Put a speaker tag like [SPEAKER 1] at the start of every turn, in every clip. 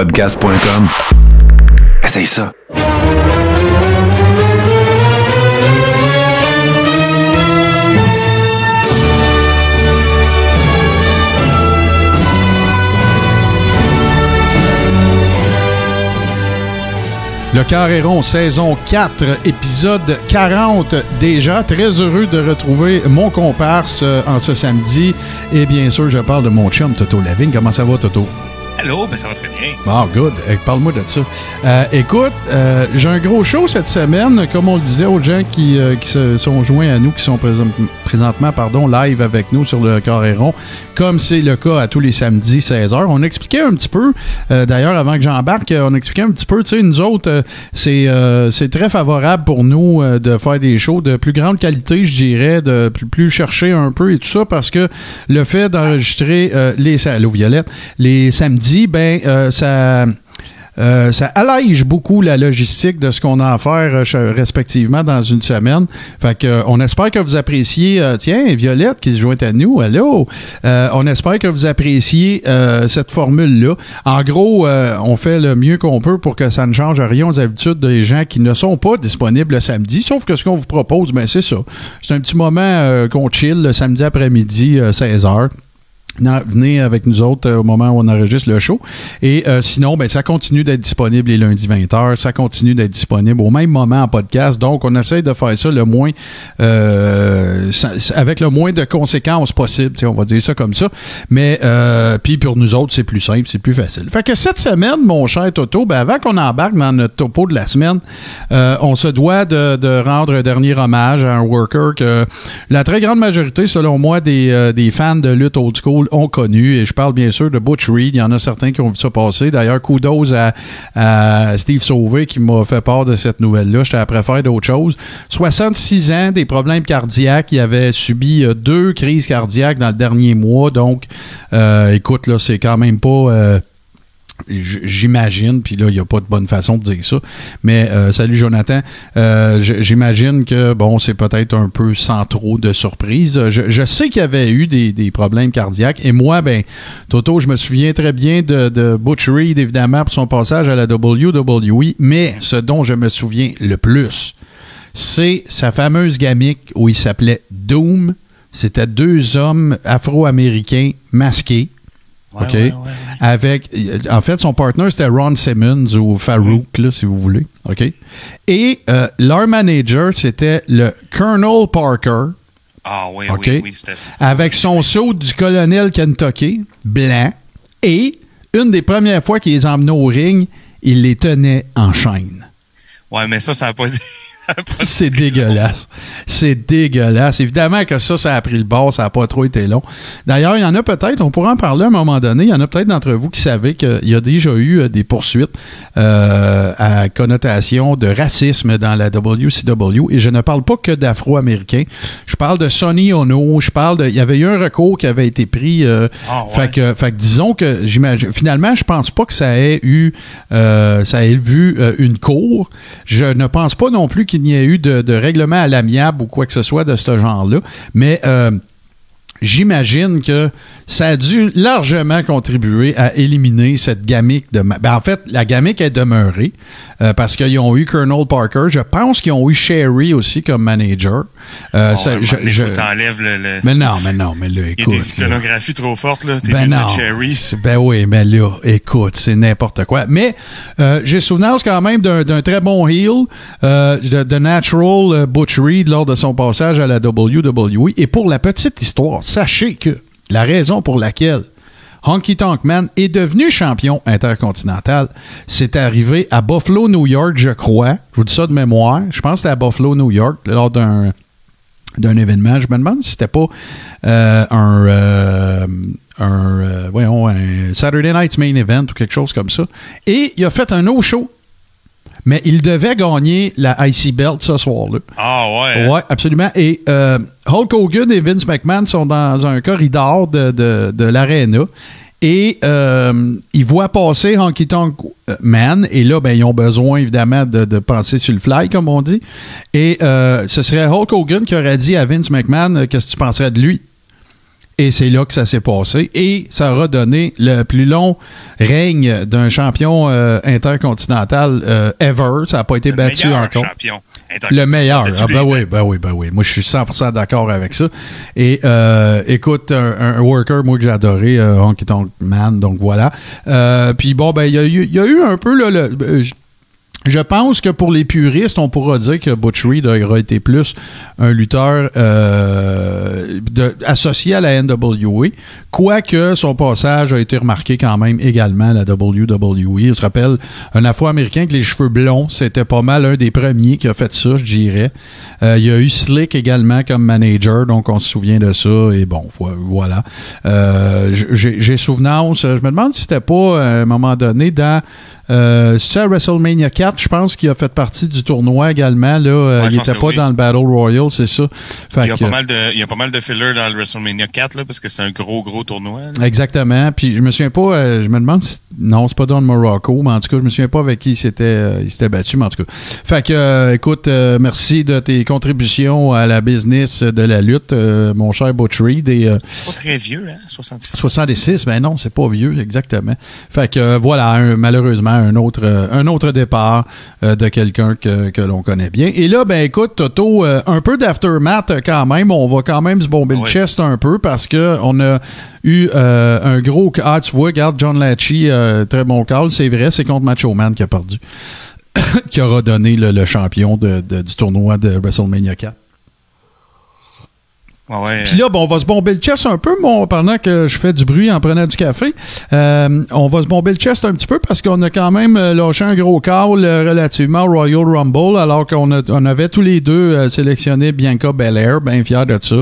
[SPEAKER 1] podcast.com. Essaye ça.
[SPEAKER 2] Le Carré rond, saison 4, épisode 40 déjà. Très heureux de retrouver mon comparse euh, en ce samedi. Et bien sûr, je parle de mon chum Toto Lavigne. Comment ça va, Toto?
[SPEAKER 3] Allô, ben ça va très bien.
[SPEAKER 2] Ah, good. Eh, Parle-moi de ça. Euh, écoute, euh, j'ai un gros show cette semaine, comme on le disait aux gens qui, euh, qui se sont joints à nous, qui sont présent- présentement pardon, live avec nous sur le Carré rond, comme c'est le cas à tous les samedis 16h. On expliquait un petit peu, d'ailleurs, avant que j'embarque, on expliquait un petit peu, tu sais, nous autres, c'est c'est très favorable pour nous de faire des shows de plus grande qualité, je dirais, de plus, chercher un peu et tout ça, parce que le fait d'enregistrer les, allô, Violette, les samedis, ben, euh, ça... Euh, ça allège beaucoup la logistique de ce qu'on a à faire euh, respectivement dans une semaine. Fait que on espère que vous appréciez. tiens, Violette qui se joint à nous. Allô? On espère que vous appréciez cette formule là. En gros, on fait le mieux qu'on peut pour que ça ne change rien aux habitudes des gens qui ne sont pas disponibles le samedi. Sauf que ce qu'on vous propose, ben c'est ça. C'est un petit moment qu'on chill le samedi après-midi, 16 h venez avec nous autres euh, au moment où on enregistre le show. Et euh, sinon, ben, ça continue d'être disponible les lundis 20h. Ça continue d'être disponible au même moment en podcast. Donc, on essaye de faire ça le moins euh, avec le moins de conséquences possible. On va dire ça comme ça. Mais euh, puis pour nous autres, c'est plus simple, c'est plus facile. Fait que cette semaine, mon cher Toto, ben, avant qu'on embarque dans notre topo de la semaine, on se doit de, rendre un dernier hommage à un worker que la très grande majorité, selon moi, des, des fans de lutte old school ont connu. Et je parle bien sûr de Butch Reed. Il y en a certains qui ont vu ça passer. D'ailleurs, kudos à, à Steve Sauvé qui m'a fait part de cette nouvelle-là. J'étais après faire d'autres choses. 66 ans, des problèmes cardiaques. Il avait subi euh, deux crises cardiaques dans le dernier mois. Donc, euh, écoute, là, c'est quand même pas... euh, J'imagine, puis là, il n'y a pas de bonne façon de dire ça. Mais euh, salut Jonathan. Euh, J'imagine que bon, c'est peut-être un peu sans trop de surprise. Je, sais qu'il y avait eu des, des problèmes cardiaques. Et moi, ben, Toto, je me souviens très bien de, de Butch Reed, évidemment, pour son passage à la WWE. Mais ce dont je me souviens le plus, c'est sa fameuse gamique où il s'appelait Doom. C'était deux hommes afro-américains masqués.
[SPEAKER 3] Ouais,
[SPEAKER 2] OK.
[SPEAKER 3] ouais, ouais, ouais.
[SPEAKER 2] Avec, en fait, son partner, c'était Ron Simmons ou Farouk, là, si vous voulez. OK. Et euh, leur manager, c'était le Colonel Parker,
[SPEAKER 3] Ah oui,
[SPEAKER 2] OK.
[SPEAKER 3] oui, oui,
[SPEAKER 2] avec son saut du colonel Kentucky, blanc. Et une des premières fois qu'il les emmenait au ring, il les tenait en chaîne.
[SPEAKER 3] Ouais, mais ça, ça n'a pas...
[SPEAKER 2] C'est dégueulasse. C'est dégueulasse. Évidemment que ça, ça a pris le bord, ça n'a pas trop été long. D'ailleurs, il y en a peut-être, on pourra en parler à un moment donné, il y en a peut-être d'entre vous qui savaient qu'il y a déjà eu euh, des poursuites euh, à connotation de racisme dans la WCW. Et je ne parle pas que d'Afro-Américains. Je parle de Sonny Ono, je parle de... Il y avait eu un recours qui avait été pris. euh,
[SPEAKER 3] Ah, ouais.
[SPEAKER 2] fait que, fait que disons que j'imagine. Finalement, je pense pas que ça ait eu, euh, ça ait vu une cour. Je ne pense pas non plus qu'il n'y ait eu de, de règlement à l'amiable ou quoi que ce soit de ce genre-là. Mais euh, j'imagine que ça a dû largement contribuer à éliminer cette gamique de. Ben, en fait, la gamique est demeurée euh, parce qu'ils ont eu Colonel Parker. Je pense qu'ils ont eu Sherry aussi comme manager. Euh,
[SPEAKER 3] Bon,
[SPEAKER 2] ça- je- je-
[SPEAKER 3] t'enlèves le... le-
[SPEAKER 2] mais non, mais non, mais là,
[SPEAKER 3] Il y a
[SPEAKER 2] écoute.
[SPEAKER 3] des
[SPEAKER 2] là.
[SPEAKER 3] iconographies trop fortes, là. T'es
[SPEAKER 2] Ben non. C'est- Ben oui, mais là, écoute, c'est n'importe quoi. Mais euh, j'ai souvenance quand même d'un d'un très bon heel euh, de, de Natural euh, Butch Reed lors de son passage à la WWE. Et pour la petite histoire, sachez que la raison pour laquelle Honky Tonk Man est devenu champion intercontinental, c'est arrivé à Buffalo, New York, je crois. Je vous dis ça de mémoire. Je pense que c'était à Buffalo, New York, lors d'un d'un événement. Je me demande si c'était pas euh, un, euh, euh, un Saturday Night's Main Event ou quelque chose comme ça. Et il a fait un no-show. Mais il devait gagner la IC Belt ce soir-là.
[SPEAKER 3] Ah ouais.
[SPEAKER 2] Ouais, absolument. Et euh, Hulk Hogan et Vince McMahon sont dans un corridor de, de, de l'aréna. Et euh, ils voient passer Honky Tonk Man. Et là, ben, ils ont besoin, évidemment, de, de penser sur le fly, comme on dit. Et euh, ce serait Hulk Hogan qui aurait dit à Vince McMahon euh, Qu'est-ce que tu penserais de lui? Et c'est là que ça s'est passé. Et ça aura donné le plus long règne d'un champion euh, intercontinental euh, ever. Ça n'a pas été
[SPEAKER 3] Le
[SPEAKER 2] battu encore.
[SPEAKER 3] champion.
[SPEAKER 2] Le meilleur. Ah, ben oui, ben oui, ben oui. Moi, je suis 100% d'accord avec ça. Et euh, écoute, un, un worker, moi, que j'ai adoré, euh, Honky Tonk Man, donc voilà. Euh, puis bon, ben, il y, a y a eu un peu, là, le- je- pense que pour les puristes, on pourra dire que Butch Reed aurait été plus un lutteur euh, associé à la NWA, quoique son passage a été remarqué quand même également à la WWE. On se rappelle, un Afro-Américain avec les cheveux blonds, c'était pas mal un des premiers qui a fait ça, je dirais. Euh, il y a eu Slick également comme manager, donc on se souvient de ça, et bon, vo- voilà. Euh, j'ai j'ai souvenance, je me demande si c'était pas à un moment donné dans euh, c'est à WrestleMania 4, je pense qu'il a fait partie du tournoi également. Là, Euh,
[SPEAKER 3] Ouais,
[SPEAKER 2] il
[SPEAKER 3] pense
[SPEAKER 2] était
[SPEAKER 3] que
[SPEAKER 2] pas
[SPEAKER 3] oui.
[SPEAKER 2] dans le Battle Royale, c'est ça. Fait
[SPEAKER 3] Il y, a
[SPEAKER 2] que-
[SPEAKER 3] pas mal de, il y a pas mal de fillers dans le WrestleMania 4 là, parce que c'est un gros, gros tournoi. là.
[SPEAKER 2] Exactement. Puis je me souviens pas, euh, je me demande si. Non, c'est pas dans le Morocco, mais en tout cas, je me souviens pas avec qui il s'était, euh, il s'était battu, mais en tout cas. Fait que, euh, écoute, merci de tes contributions à la business de la lutte, mon cher Butch Reed. Et,
[SPEAKER 3] Pas très vieux, hein? 66.
[SPEAKER 2] 66, ben non, c'est pas vieux, exactement. Fait que voilà, un- malheureusement, un autre, euh, un autre départ euh, de quelqu'un que, que l'on connaît bien. Et là, ben écoute, Toto, euh, un peu d'aftermath quand même. On va quand même se bomber le chest un peu parce que on a eu euh, un gros. Ah, tu vois, regarde, John euh, très bon call, c'est vrai, c'est contre Macho Man qui a perdu. qui aura donné le, le champion de- de- du tournoi de WrestleMania 4.
[SPEAKER 3] Ouais, ouais.
[SPEAKER 2] Puis là, bon, on va se bomber le chest un peu, mon, pendant que je fais du bruit en prenant du café. Euh, on va se bomber le chest un petit peu parce qu'on a quand même euh, lâché un gros call euh, relativement au Royal Rumble, alors qu'on a- on avait tous les deux euh, sélectionné Bianca Belair, bien fier de ça.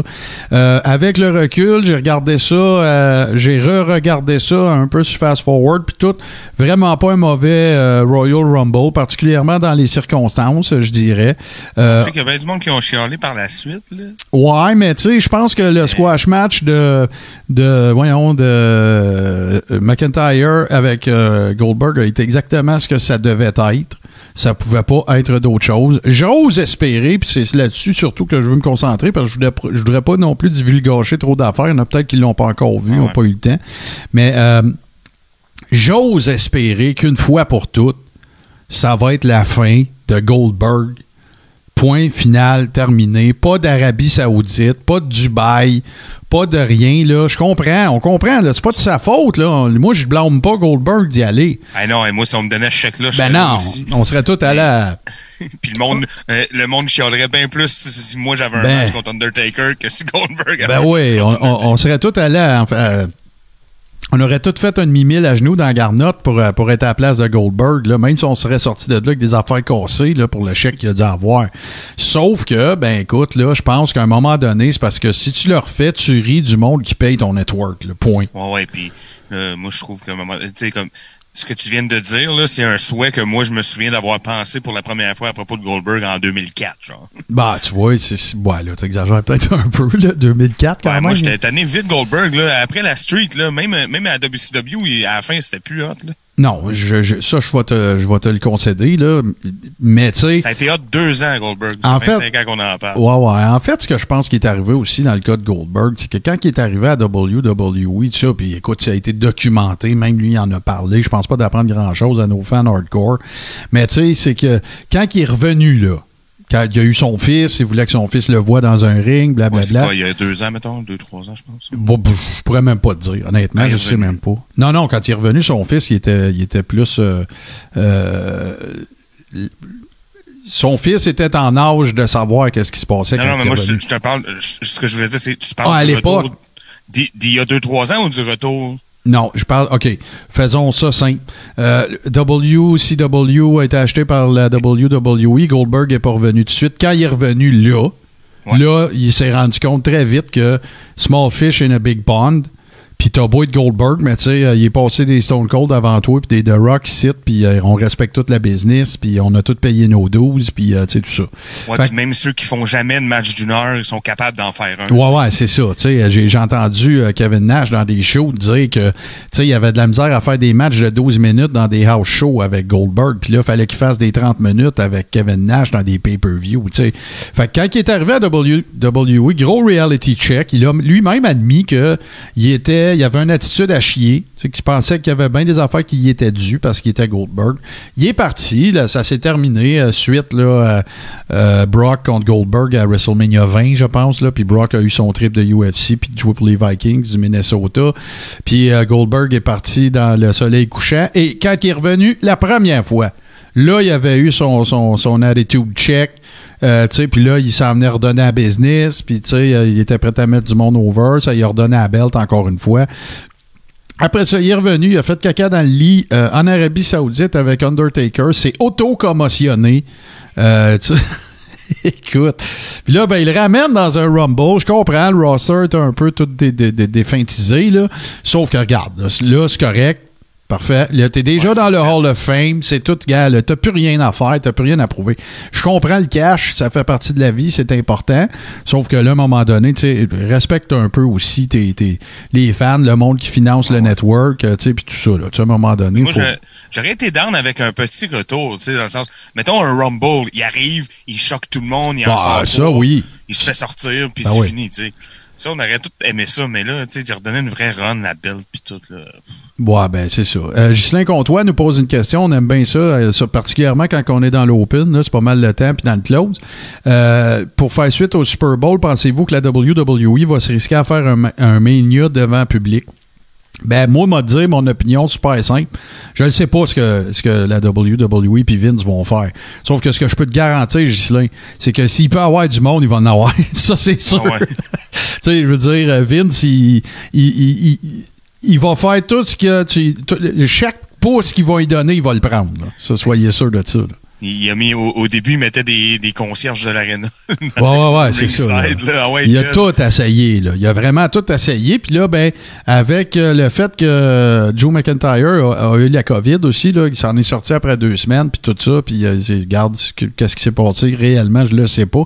[SPEAKER 2] Euh, avec le recul, j'ai regardé ça, euh, j'ai re-regardé ça un peu sur Fast Forward, puis tout, vraiment pas un mauvais Royal Rumble, particulièrement dans les circonstances, je dirais.
[SPEAKER 3] Je sais qu'il y a bien du monde qui ont chialé par la suite. Là.
[SPEAKER 2] Ouais, mais tu sais, je pense que le squash match de, de voyons, de euh, McIntyre avec euh, Goldberg a été exactement ce que ça devait être. Ça pouvait pas être d'autre chose. J'ose espérer, puis c'est là-dessus surtout que je veux me concentrer, parce que je voudrais, je voudrais pas non plus divulgacher trop d'affaires. Il y en a peut-être qui l'ont pas encore vu,
[SPEAKER 3] Ah
[SPEAKER 2] n'ont
[SPEAKER 3] ouais.
[SPEAKER 2] pas eu le temps. Mais euh, j'ose espérer qu'une fois pour toutes, ça va être la fin de Goldberg Point final terminé. Pas d'Arabie Saoudite, pas de Dubaï, pas de rien. Là. Je comprends, on comprend. Là. C'est pas de sa faute. Là. Moi, je blâme pas Goldberg d'y aller.
[SPEAKER 3] Ah non, et moi, si on me donnait ce chèque-là, je
[SPEAKER 2] Ben non,
[SPEAKER 3] aussi.
[SPEAKER 2] on serait tous à...
[SPEAKER 3] Puis le monde, euh, le monde chialerait bien plus si, si moi j'avais un
[SPEAKER 2] Ben.
[SPEAKER 3] match contre Undertaker que si Goldberg avait
[SPEAKER 2] Ben
[SPEAKER 3] un
[SPEAKER 2] oui,
[SPEAKER 3] match
[SPEAKER 2] on,
[SPEAKER 3] contre
[SPEAKER 2] on- on serait tous allés à... euh, on aurait tous fait un demi-mille à genoux dans la garnotte pour, euh, pour être à la place de Goldberg, là, même si on serait sorti de là avec des affaires cassées là, pour le chèque qu'il a dû avoir. Sauf que, ben écoute, là, je pense qu'à un moment donné, c'est parce que si tu le refais, tu ris du monde qui paye ton network, le point.
[SPEAKER 3] Ouais, ouais, puis là, moi, je trouve que, tu sais, comme, ce que tu viens de dire, là, c'est un souhait que moi, je me souviens d'avoir pensé pour la première fois à propos de Goldberg en 2004, genre.
[SPEAKER 2] Bah, tu vois, c'est. Ouais, là, t'exagères peut-être un peu, là, 2004 quand
[SPEAKER 3] Ouais,
[SPEAKER 2] même.
[SPEAKER 3] moi, j'étais tanné vite Goldberg, là. Après la streak, là, même, même à WCW, à la fin, c'était plus hot, là.
[SPEAKER 2] Non, je, je- ça, je vais, te, je vais te le concéder, là. Mais, tu sais.
[SPEAKER 3] Ça a été hot deux ans, Goldberg. Ça
[SPEAKER 2] En
[SPEAKER 3] fait
[SPEAKER 2] fait-
[SPEAKER 3] 25 ans qu'on en parle.
[SPEAKER 2] Ouais, ouais. En fait, ce que je pense qui est arrivé aussi dans le cas de Goldberg, c'est que quand il est arrivé à WWE, ça, puis écoute, ça a été documenté, même lui il en a parlé. Je pense pas d'apprendre grand-chose à nos fans hardcore. Mais tu sais, c'est que quand il est revenu, là, quand il a eu son fils, il voulait que son fils le voie dans un ring,
[SPEAKER 3] Ouais,
[SPEAKER 2] blablabla.
[SPEAKER 3] quoi, il y a deux ans, mettons? Deux, trois ans, je pense?
[SPEAKER 2] Bon, b- je pourrais même pas te dire, honnêtement,
[SPEAKER 3] Quand il
[SPEAKER 2] je sais même pas. Non, non, quand il est revenu, son fils, il était, il était plus. euh, euh, son fils était en âge de savoir qu'est-ce qui se passait
[SPEAKER 3] Non,
[SPEAKER 2] quand
[SPEAKER 3] non, mais moi, je, te parle, je- ce que je voulais dire, c'est, tu parles
[SPEAKER 2] Ah, à
[SPEAKER 3] du retour d'il y a deux, trois ans ou du retour?
[SPEAKER 2] Non, je parle. OK, faisons ça simple. Euh, WCW a été acheté par la WWE. Goldberg est pas revenu tout de suite. Quand il est revenu là,
[SPEAKER 3] Ouais.
[SPEAKER 2] là, il s'est rendu compte très vite que small fish in a big pond. Puis t'as beau être Goldberg, mais tu sais, euh, il est passé des Stone Cold avant toi, puis des The Rock ici, puis euh, on respecte toute la business, puis on a tout payé nos 12, puis euh, tu sais, tout ça.
[SPEAKER 3] Ouais, puis même ceux qui font jamais de match d'une heure, ils sont capables d'en faire un.
[SPEAKER 2] Ouais, ouais, c'est ça. Tu sais, j'ai, j'ai entendu Kevin Nash dans des shows dire que, tu sais, il y avait de la misère à faire des matchs de 12 minutes dans des house shows avec Goldberg. Puis là, il fallait qu'il fasse des 30 minutes avec Kevin Nash dans des pay-per-view, tu sais. Fait que quand il est arrivé à WWE, gros reality check, il a lui-même admis que il était, il avait une attitude à chier. Qu'il pensait qu'il y avait bien des affaires qui y étaient dues parce qu'il était Goldberg. Il est parti, ça s'est terminé. euh, suite, là, euh, Brock contre Goldberg à WrestleMania 20, je pense. Puis Brock a eu son trip de UFC, puis de pour les Vikings du Minnesota. Puis euh, Goldberg est parti dans le soleil couchant. Et quand il est revenu la première fois, là, il avait eu son, son, son attitude check. Euh, puis là, il s'en venait redonner à business, puis euh, il était prêt à mettre du monde over, ça, il a redonné à belt encore une fois. Après ça, il est revenu, il a fait caca dans le lit euh, en Arabie Saoudite avec Undertaker, s'est auto-commotionné. Écoute. Puis là, ben, il ramène dans un Rumble. Je comprends, le roster est un peu tout dé- dé- dé- défintisé, là. Sauf que, regarde, là, c'est correct. Parfait. Là, t'es déjà
[SPEAKER 3] Ouais,
[SPEAKER 2] dans le
[SPEAKER 3] fait.
[SPEAKER 2] Hall of Fame. C'est tout, gars. là, T'as plus rien à faire. T'as plus rien à prouver. Je comprends le cash. Ça fait partie de la vie. C'est important. Sauf que là, à un moment donné, tu sais, respecte un peu aussi tes, tes- les fans, le monde qui finance le network, euh, tu sais, puis tout ça, là. Tu sais, à un moment donné,
[SPEAKER 3] Moi,
[SPEAKER 2] faut-
[SPEAKER 3] j'aurais été down avec un petit retour, tu sais, dans le sens, mettons un Rumble, il arrive, il choque tout le monde, il en
[SPEAKER 2] Bah,
[SPEAKER 3] sort
[SPEAKER 2] ça, oui.
[SPEAKER 3] il se fait sortir, puis
[SPEAKER 2] Ah
[SPEAKER 3] c'est
[SPEAKER 2] oui.
[SPEAKER 3] fini, tu sais. Ça, on aurait tout aimé ça, mais là, tu sais, redonner une vraie run, la belt, puis tout, là.
[SPEAKER 2] Ouais, ben c'est ça. Euh, Ghislain Comtois nous pose une question. On aime bien ça, euh, ça, particulièrement quand on est dans l'open. C'est pas mal le temps, puis dans le close. Euh, pour faire suite au Super Bowl, pensez-vous que la WWE va se risquer à faire un, un mania devant public? Ben, moi, m'a dire mon opinion super simple. Je ne sais pas ce que, ce que la WWE et Vince vont faire. Sauf que ce que je peux te garantir, Ghislain, c'est que s'il peut avoir du monde, il va en avoir. ça, c'est sûr.
[SPEAKER 3] Ah ouais.
[SPEAKER 2] tu sais, je veux dire, euh, Vince, il, il, il, il- va faire tout ce que tu. tout- chaque pouce qu'il va lui donner, il va le prendre. là. Ça, soyez sûr de ça. là.
[SPEAKER 3] Il a mis, au, au début, il mettait des, des concierges de l'aréna.
[SPEAKER 2] Ouais, ouais, ouais, c'est ça.
[SPEAKER 3] Ah ouais,
[SPEAKER 2] il a tout essayé. Là. Il a vraiment tout essayé. Puis là, ben, avec euh, le fait que Joe McIntyre a, a eu la COVID aussi, là, il s'en est sorti après deux semaines, puis tout ça. Puis, euh, il regarde ce que- qu'est-ce qui s'est passé réellement, je le sais pas.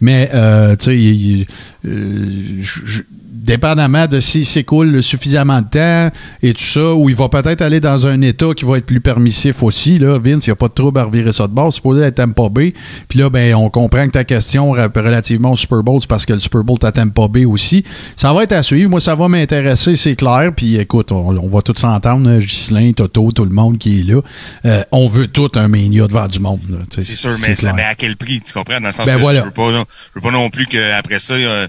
[SPEAKER 2] Mais, euh, tu sais, il- il- euh, je- je- dépendamment de s'il s'écoule suffisamment de temps et tout ça, ou il va peut-être aller dans un état qui va être plus permissif aussi. Là. Vince, il n'y a pas de trouble à revirer ça de base. C'est supposé être Tampa Bay. Puis là, ben, on comprend que ta question relativement au Super Bowl, c'est parce que le Super Bowl est à Tampa Bay aussi. Ça va être à suivre. Moi, ça va m'intéresser, c'est clair. Puis écoute, on, on va tous s'entendre, là, Ghislain, Toto, tout le monde qui est là. Euh, on veut tout un mania devant du monde.
[SPEAKER 3] C'est sûr, mais, mais à quel prix, tu comprends? Dans le sens
[SPEAKER 2] Ben
[SPEAKER 3] que
[SPEAKER 2] voilà.
[SPEAKER 3] je veux pas, non, je veux pas non plus qu'après ça, euh,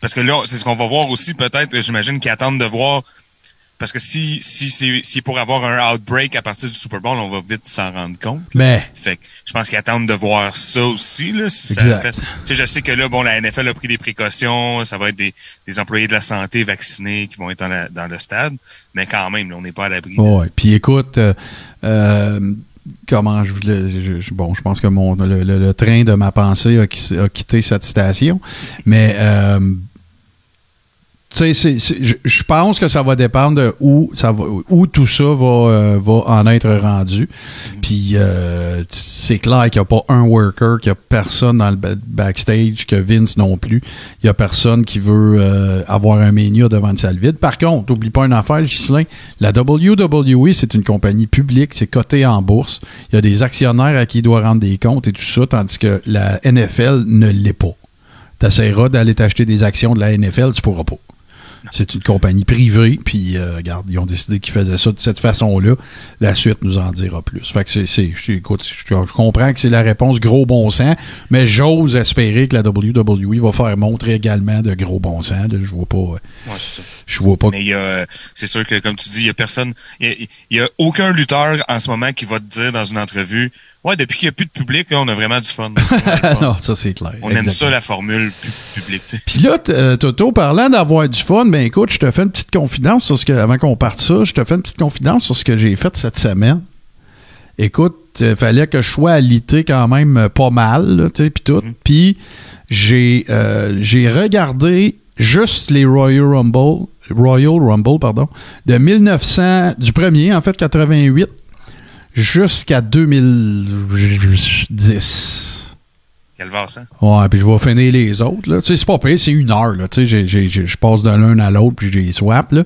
[SPEAKER 3] parce que là, c'est ce qu'on va voir aussi, peut-être, j'imagine qu'ils attendent de voir, parce que si, si c'est, si pour avoir un outbreak à partir du Super Bowl, on va vite s'en rendre compte.
[SPEAKER 2] Mais
[SPEAKER 3] Fait que je pense qu'ils attendent de voir ça aussi, là, si ça fait. Tu sais, je sais que là, bon, la NFL a pris des précautions, ça va être des, des employés de la santé vaccinés qui vont être dans, la- dans le stade, mais quand même, là, on n'est pas à l'abri.
[SPEAKER 2] Ouais. Puis écoute, euh, euh, comment je voulais. je- je- bon, je pense que mon, le, le- le train de ma pensée a, qui- a quitté cette station. Mais. euh, tu sais, c'est- c'est- je- pense que ça va dépendre de où, tout ça va, euh, va en être rendu. Puis euh, c'est clair qu'il n'y a pas un worker, qu'il n'y a personne dans le ba- backstage, que Vince non plus. Il n'y a personne qui veut euh, avoir un mania devant une salle vide. Par contre, n'oublie pas une affaire, Ghislain, la WWE, c'est une compagnie publique, c'est coté en bourse. Il y a des actionnaires à qui il doit rendre des comptes et tout ça, tandis que la NFL ne l'est pas. Tu essaieras d'aller t'acheter des actions de la NFL, tu pourras pas. C'est une compagnie privée, puis euh, regarde, ils ont décidé qu'ils faisaient ça de cette façon-là. La suite nous en dira plus. Fait que c'est, c'est- je, écoute, je, je comprends que c'est la réponse gros bon sens, mais j'ose espérer que la WWE va faire montrer également de gros bon sens. là. Je vois pas,
[SPEAKER 3] Ouais, c'est ça.
[SPEAKER 2] je vois pas.
[SPEAKER 3] Mais il y a, c'est sûr que, comme tu dis, il y a personne, il y y a aucun lutteur en ce moment qui va te dire dans une entrevue, ouais, depuis qu'il n'y a plus de public, on a vraiment du fun.
[SPEAKER 2] Non, ça c'est clair.
[SPEAKER 3] on aime ça, la formule pu- publique, tu sais.
[SPEAKER 2] Puis là, euh, Toto, parlant d'avoir du fun, ben écoute, je te fais une petite confidence sur ce que, avant qu'on parte ça, je te fais une petite confidence sur ce que j'ai fait cette semaine. Écoute, il fallait que je sois alité quand même euh, pas mal, tu sais, puis tout. Puis j'ai euh, j'ai regardé juste les Royal Rumble Royal Rumble, pardon, de 1900, du premier, en fait, 88, jusqu'à 2010.
[SPEAKER 3] Quelle ça?
[SPEAKER 2] Ouais, puis je vais finir les autres. Là. Tu sais, c'est pas pire, c'est une heure. Là. Tu sais, je passe de l'un à l'autre, puis j'ai swap. Là.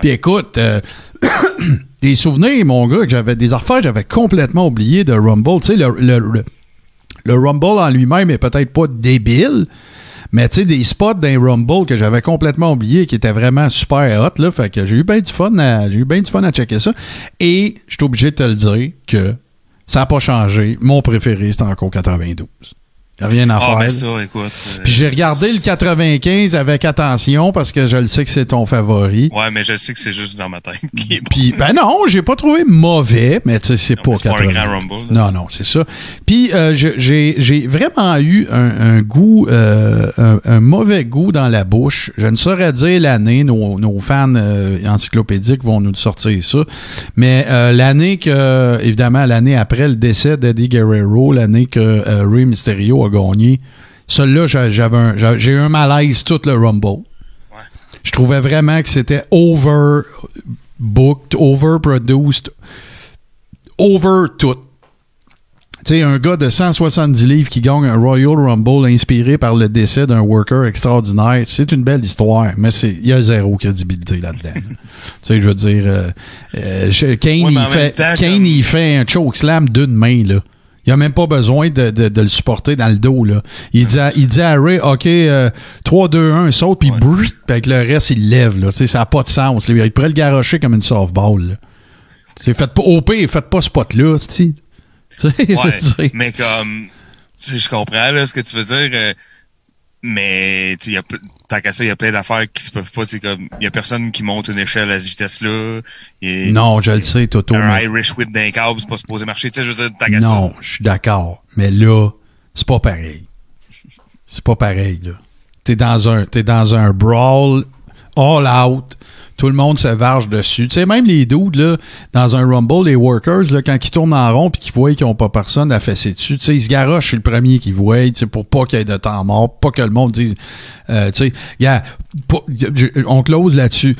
[SPEAKER 2] Puis écoute, euh, des souvenirs, mon gars, que j'avais des affaires, j'avais complètement oublié de Rumble. Tu sais, le, le, le Rumble en lui-même est peut-être pas débile, mais tu sais, des spots d'un Rumble que j'avais complètement oublié qui étaient vraiment super hot, là. Fait que j'ai eu bien du fun à, j'ai eu bien du fun à checker ça. Et je suis obligé de te le dire que ça n'a pas changé. Mon préféré, c'est encore 92 rien à
[SPEAKER 3] ah,
[SPEAKER 2] faire.
[SPEAKER 3] ça, écoute. Euh,
[SPEAKER 2] Puis j'ai regardé le 95 avec attention parce que je le sais que c'est ton favori.
[SPEAKER 3] Ouais, mais je sais que c'est juste dans ma tête.
[SPEAKER 2] Puis ben non, j'ai pas trouvé mauvais, mais tu sais c'est pas
[SPEAKER 3] 80. Pas un grand rumble.
[SPEAKER 2] Non non, c'est ça. Puis euh, j'ai vraiment eu un, goût euh, un, mauvais goût dans la bouche. Je ne saurais dire l'année nos, nos fans encyclopédiques vont nous sortir ça, mais l'année que évidemment l'année après le décès d'Eddie Guerrero, l'année que Rey Mysterio gagné. Celui-là, j'avais j'ai eu un malaise tout le Rumble. Je trouvais vraiment que c'était overbooked, overproduced, over tout. Tu sais, un gars de 170 livres qui gagne un Royal Rumble inspiré par le décès d'un worker extraordinaire, c'est une belle histoire, mais il y a zéro crédibilité là-dedans. tu sais, je veux dire, euh, euh, Kane, il fait, Kane il fait un chokeslam d'une main, là. Il a même pas besoin de, de, le supporter dans le dos. Là. Il, dit à, il dit à Ray, OK, 3, 2, 1, saute, puis ouais, avec le reste, il lève. Là. Ça n'a pas de sens. Il pourrait le garocher comme une softball. C'est fait pas OP, faites pas ce spot-là.
[SPEAKER 3] Ouais, mais comme, je comprends là, ce que tu veux dire, euh, mais il y a tant qu'à ça, il y a plein d'affaires qui se peuvent pas. comme il y a personne qui monte une échelle à cette vitesse-là.
[SPEAKER 2] Non, je le sais, Toto.
[SPEAKER 3] Un Irish whip d'un câble, c'est pas supposé marcher. Tu sais, je veux dire, tant qu'à
[SPEAKER 2] ça. Non, je suis d'accord. Mais là, c'est pas pareil. C'est pas pareil, là. T'es dans un, es dans un brawl all out tout le monde se varge dessus. Tu sais, même les dudes, là, dans un Rumble, les workers, là, quand ils tournent en rond puis qu'ils voient qu'ils n'ont pas personne à fesser dessus, tu sais, ils se garochent, je suis le premier qui voit, tu sais, pour pas qu'il y ait de temps mort, pas que le monde dise, euh, tu sais, yeah, on close là-dessus.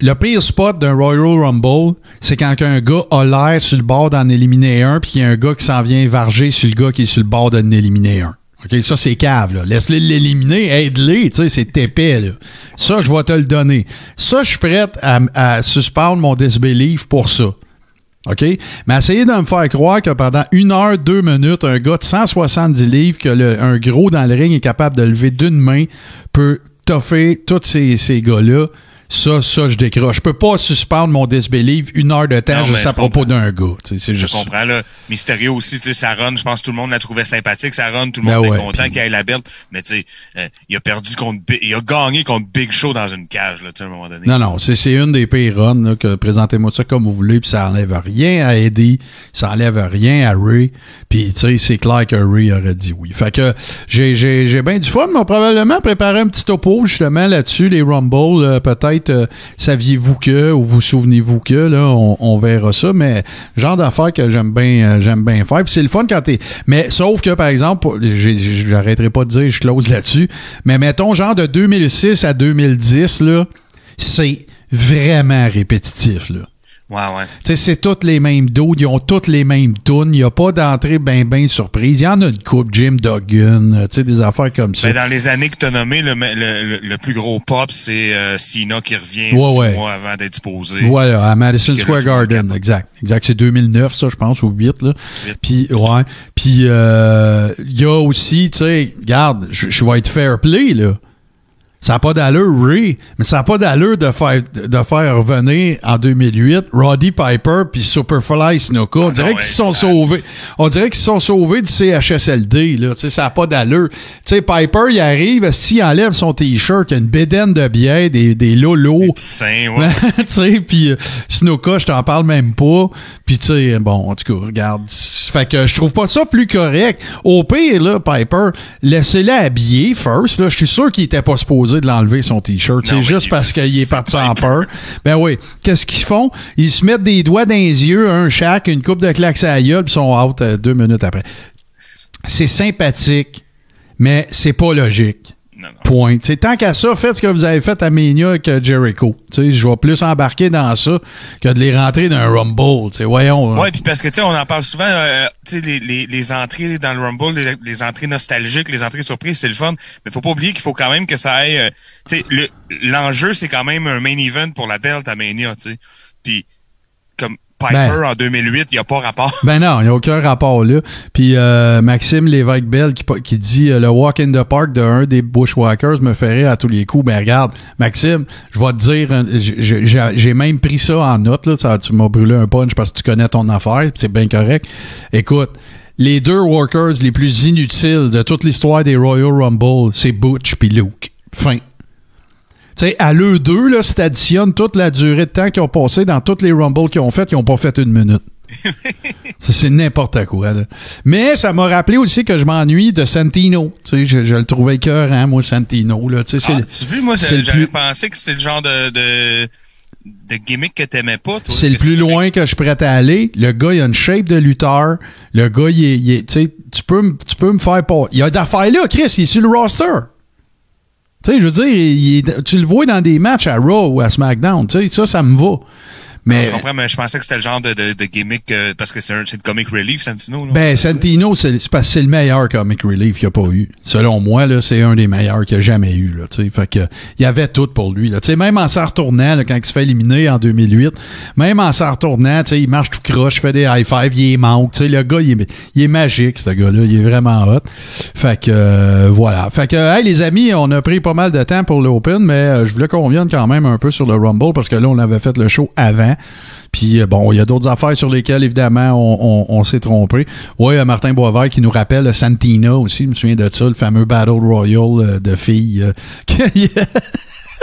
[SPEAKER 2] Le pire spot d'un Royal Rumble, c'est quand un gars a l'air sur le bord d'en éliminer un, puis qu'il y a un gars qui s'en vient varger sur le gars qui est sur le bord d'en éliminer un. OK, ça, c'est cave, là. Laisse-les l'éliminer, aide-les, tu sais, c'est épais, là. Ça, je vais te le donner. Ça, je suis prêt à, suspendre mon disbelief pour ça. OK? Mais essayez de me faire croire que pendant une heure, deux minutes, un gars de 170 livres, que le, gros dans le ring est capable de lever d'une main, peut toffer tous ces, ces gars-là ça, ça, je décroche. Je peux pas suspendre mon disbelief une heure de temps juste à propos d'un gars. C'est
[SPEAKER 3] Je comprends, là. Mysterio aussi, tu sais, sa run, je pense que tout le monde la trouvait sympathique, sa run, tout le monde ben était content qu'il ait la belle. Mais tu sais, euh, il a perdu contre, il a gagné contre Big Show dans une cage, là, tu sais, à un moment donné.
[SPEAKER 2] Non, non, c'est une des pires runs, là, que présentez-moi ça comme vous voulez, puis ça enlève rien à Eddie, ça enlève rien à Ray, puis tu sais, c'est clair que Ray aurait dit oui. Fait que j'ai bien du fun, mais probablement préparer un petit topo, justement, là-dessus, les Rumble, euh, peut-être euh, saviez-vous que ou vous souvenez-vous que là on, verra ça mais genre d'affaires que j'aime bien euh, j'aime bien faire. C'est le fun quand t'es mais sauf que par exemple j'arrêterai pas de dire je close là-dessus mais mettons genre de 2006 à 2010 là c'est vraiment répétitif là
[SPEAKER 3] Ouais, ouais.
[SPEAKER 2] Tu sais, c'est toutes les mêmes dos, ils ont toutes les mêmes tunes, il n'y a pas d'entrée bien, bien surprise. Il y en a une coupe, Jim Duggan, euh, tu sais, des affaires comme ça.
[SPEAKER 3] Ben, dans les années que tu as nommé, le, le, le, plus gros pop, c'est euh, Cena qui revient ouais, six mois avant d'être posé.
[SPEAKER 2] Voilà, à Madison Square Garden, exact. Exact, c'est 2009, ça, je pense, ou 8, là. Puis, ouais. Puis, euh, il y a aussi, tu sais, regarde, je vais être fair play, là. Ça n'a pas d'allure, Ray, mais ça n'a pas d'allure de faire, de faire revenir en 2008 Roddy Piper puis Superfly Snuka. On ah dirait qu'ils sont sauvés. On dirait qu'ils sont sauvés du CHSLD. Là. ça n'a pas d'allure. sais Piper, il arrive, s'il enlève son t-shirt, il y a une bédaine de bière, des, des lolos.
[SPEAKER 3] ouais.
[SPEAKER 2] puis euh, Snuka, je t'en parle même pas. Puis tu sais, bon, en tout cas, regarde. Fait que je trouve pas ça plus correct. Au pire, là, Piper, laissez-le habiller first. Là. Je suis sûr qu'il était pas supposé de l'enlever son t-shirt. C'est juste parce qu'il est parti en peur. Ben oui. Qu'est-ce qu'ils font? Ils se mettent des doigts dans les yeux, un chaque, une coupe de claques à la gueule, puis sont out euh, deux minutes après. C'est sympathique, mais c'est pas logique.
[SPEAKER 3] Non, non.
[SPEAKER 2] Point. T'sais, tant qu'à ça, faites ce que vous avez fait à Mania avec euh, Jericho. Je vais plus embarquer dans ça que de les rentrer dans un Rumble. T'sais, voyons.
[SPEAKER 3] Ouais, puis parce que on en parle souvent, euh, les, les, les entrées dans le Rumble, les, les entrées nostalgiques, les entrées surprises, c'est le fun. Mais faut pas oublier qu'il faut quand même que ça aille. euh, le- l'enjeu, c'est quand même un main event pour la belt à Mania. Puis comme Piper
[SPEAKER 2] Ben.
[SPEAKER 3] en 2008, il y a pas rapport.
[SPEAKER 2] Ben non, il n'y a aucun rapport là. Puis euh, Maxime Lévesque-Bell qui, qui dit euh, le walk in the park de un des Bushwhackers me rire à tous les coups. Ben regarde, Maxime, je vais te dire, euh, j'ai- même pris ça en note. Là, Ça, tu m'as brûlé un punch parce que tu connais ton affaire, c'est bien correct. Écoute, les deux workers les plus inutiles de toute l'histoire des Royal Rumble, c'est Butch puis Luke. Fin. Tu sais, à l'eux deux, là, si t'additionnes toute la durée de temps qu'ils ont passé dans toutes les Rumbles qu'ils ont fait, ils ont pas fait une minute. C'est n'importe quoi. là. Mais ça m'a rappelé aussi que je m'ennuie de Santino. Tu sais, je, je le trouvais écœurant, moi, Santino. Là. Tu sais, c'est
[SPEAKER 3] Ah,
[SPEAKER 2] le-
[SPEAKER 3] tu vu, moi,
[SPEAKER 2] c'est
[SPEAKER 3] j'avais
[SPEAKER 2] plus-
[SPEAKER 3] pensé que c'était le genre de, de, de gimmick que t'aimais pas,
[SPEAKER 2] c'est le plus loin que je suis prêt à aller. Le gars, il a une shape de lutteur. Le gars, il est. il est- tu sais, tu peux, tu peux me faire pas. Il y a d'affaires là, Chris, il est sur le roster. Tu sais, je veux dire, tu le vois dans des matchs à Raw ou à SmackDown. Tu sais, ça, ça me va. Mais.
[SPEAKER 3] Je comprends, mais je pensais que c'était le genre de, de, de gimmick euh, parce que c'est le comic relief, Santino. là,
[SPEAKER 2] Ben? Santino, c'est c'est parce que c'est le meilleur comic relief qu'il n'y a pas eu. Selon moi, là, c'est un des meilleurs qu'il n'y a jamais eu. Là, tu sais. fait que, il y avait tout pour lui. Là. Tu sais, Même en s'en retournant, là, quand il se fait éliminer en 2008, même en s'en retournant, tu sais, il marche tout croche, fait des high five, il est manque. tu sais, Le gars, il est, il est magique, ce gars-là. Il est vraiment hot. Fait que, euh, voilà. Fait que, hey, les amis, on a pris pas mal de temps pour l'Open, mais euh, je voulais qu'on revienne quand même un peu sur le Rumble parce que là, on avait fait le show avant. Puis euh, bon, il y a d'autres affaires sur lesquelles, évidemment, on, on- on s'est trompé. Oui, Martin Boisvert qui nous rappelle Santina aussi, je me souviens de ça, le fameux Battle Royal euh, de filles. euh,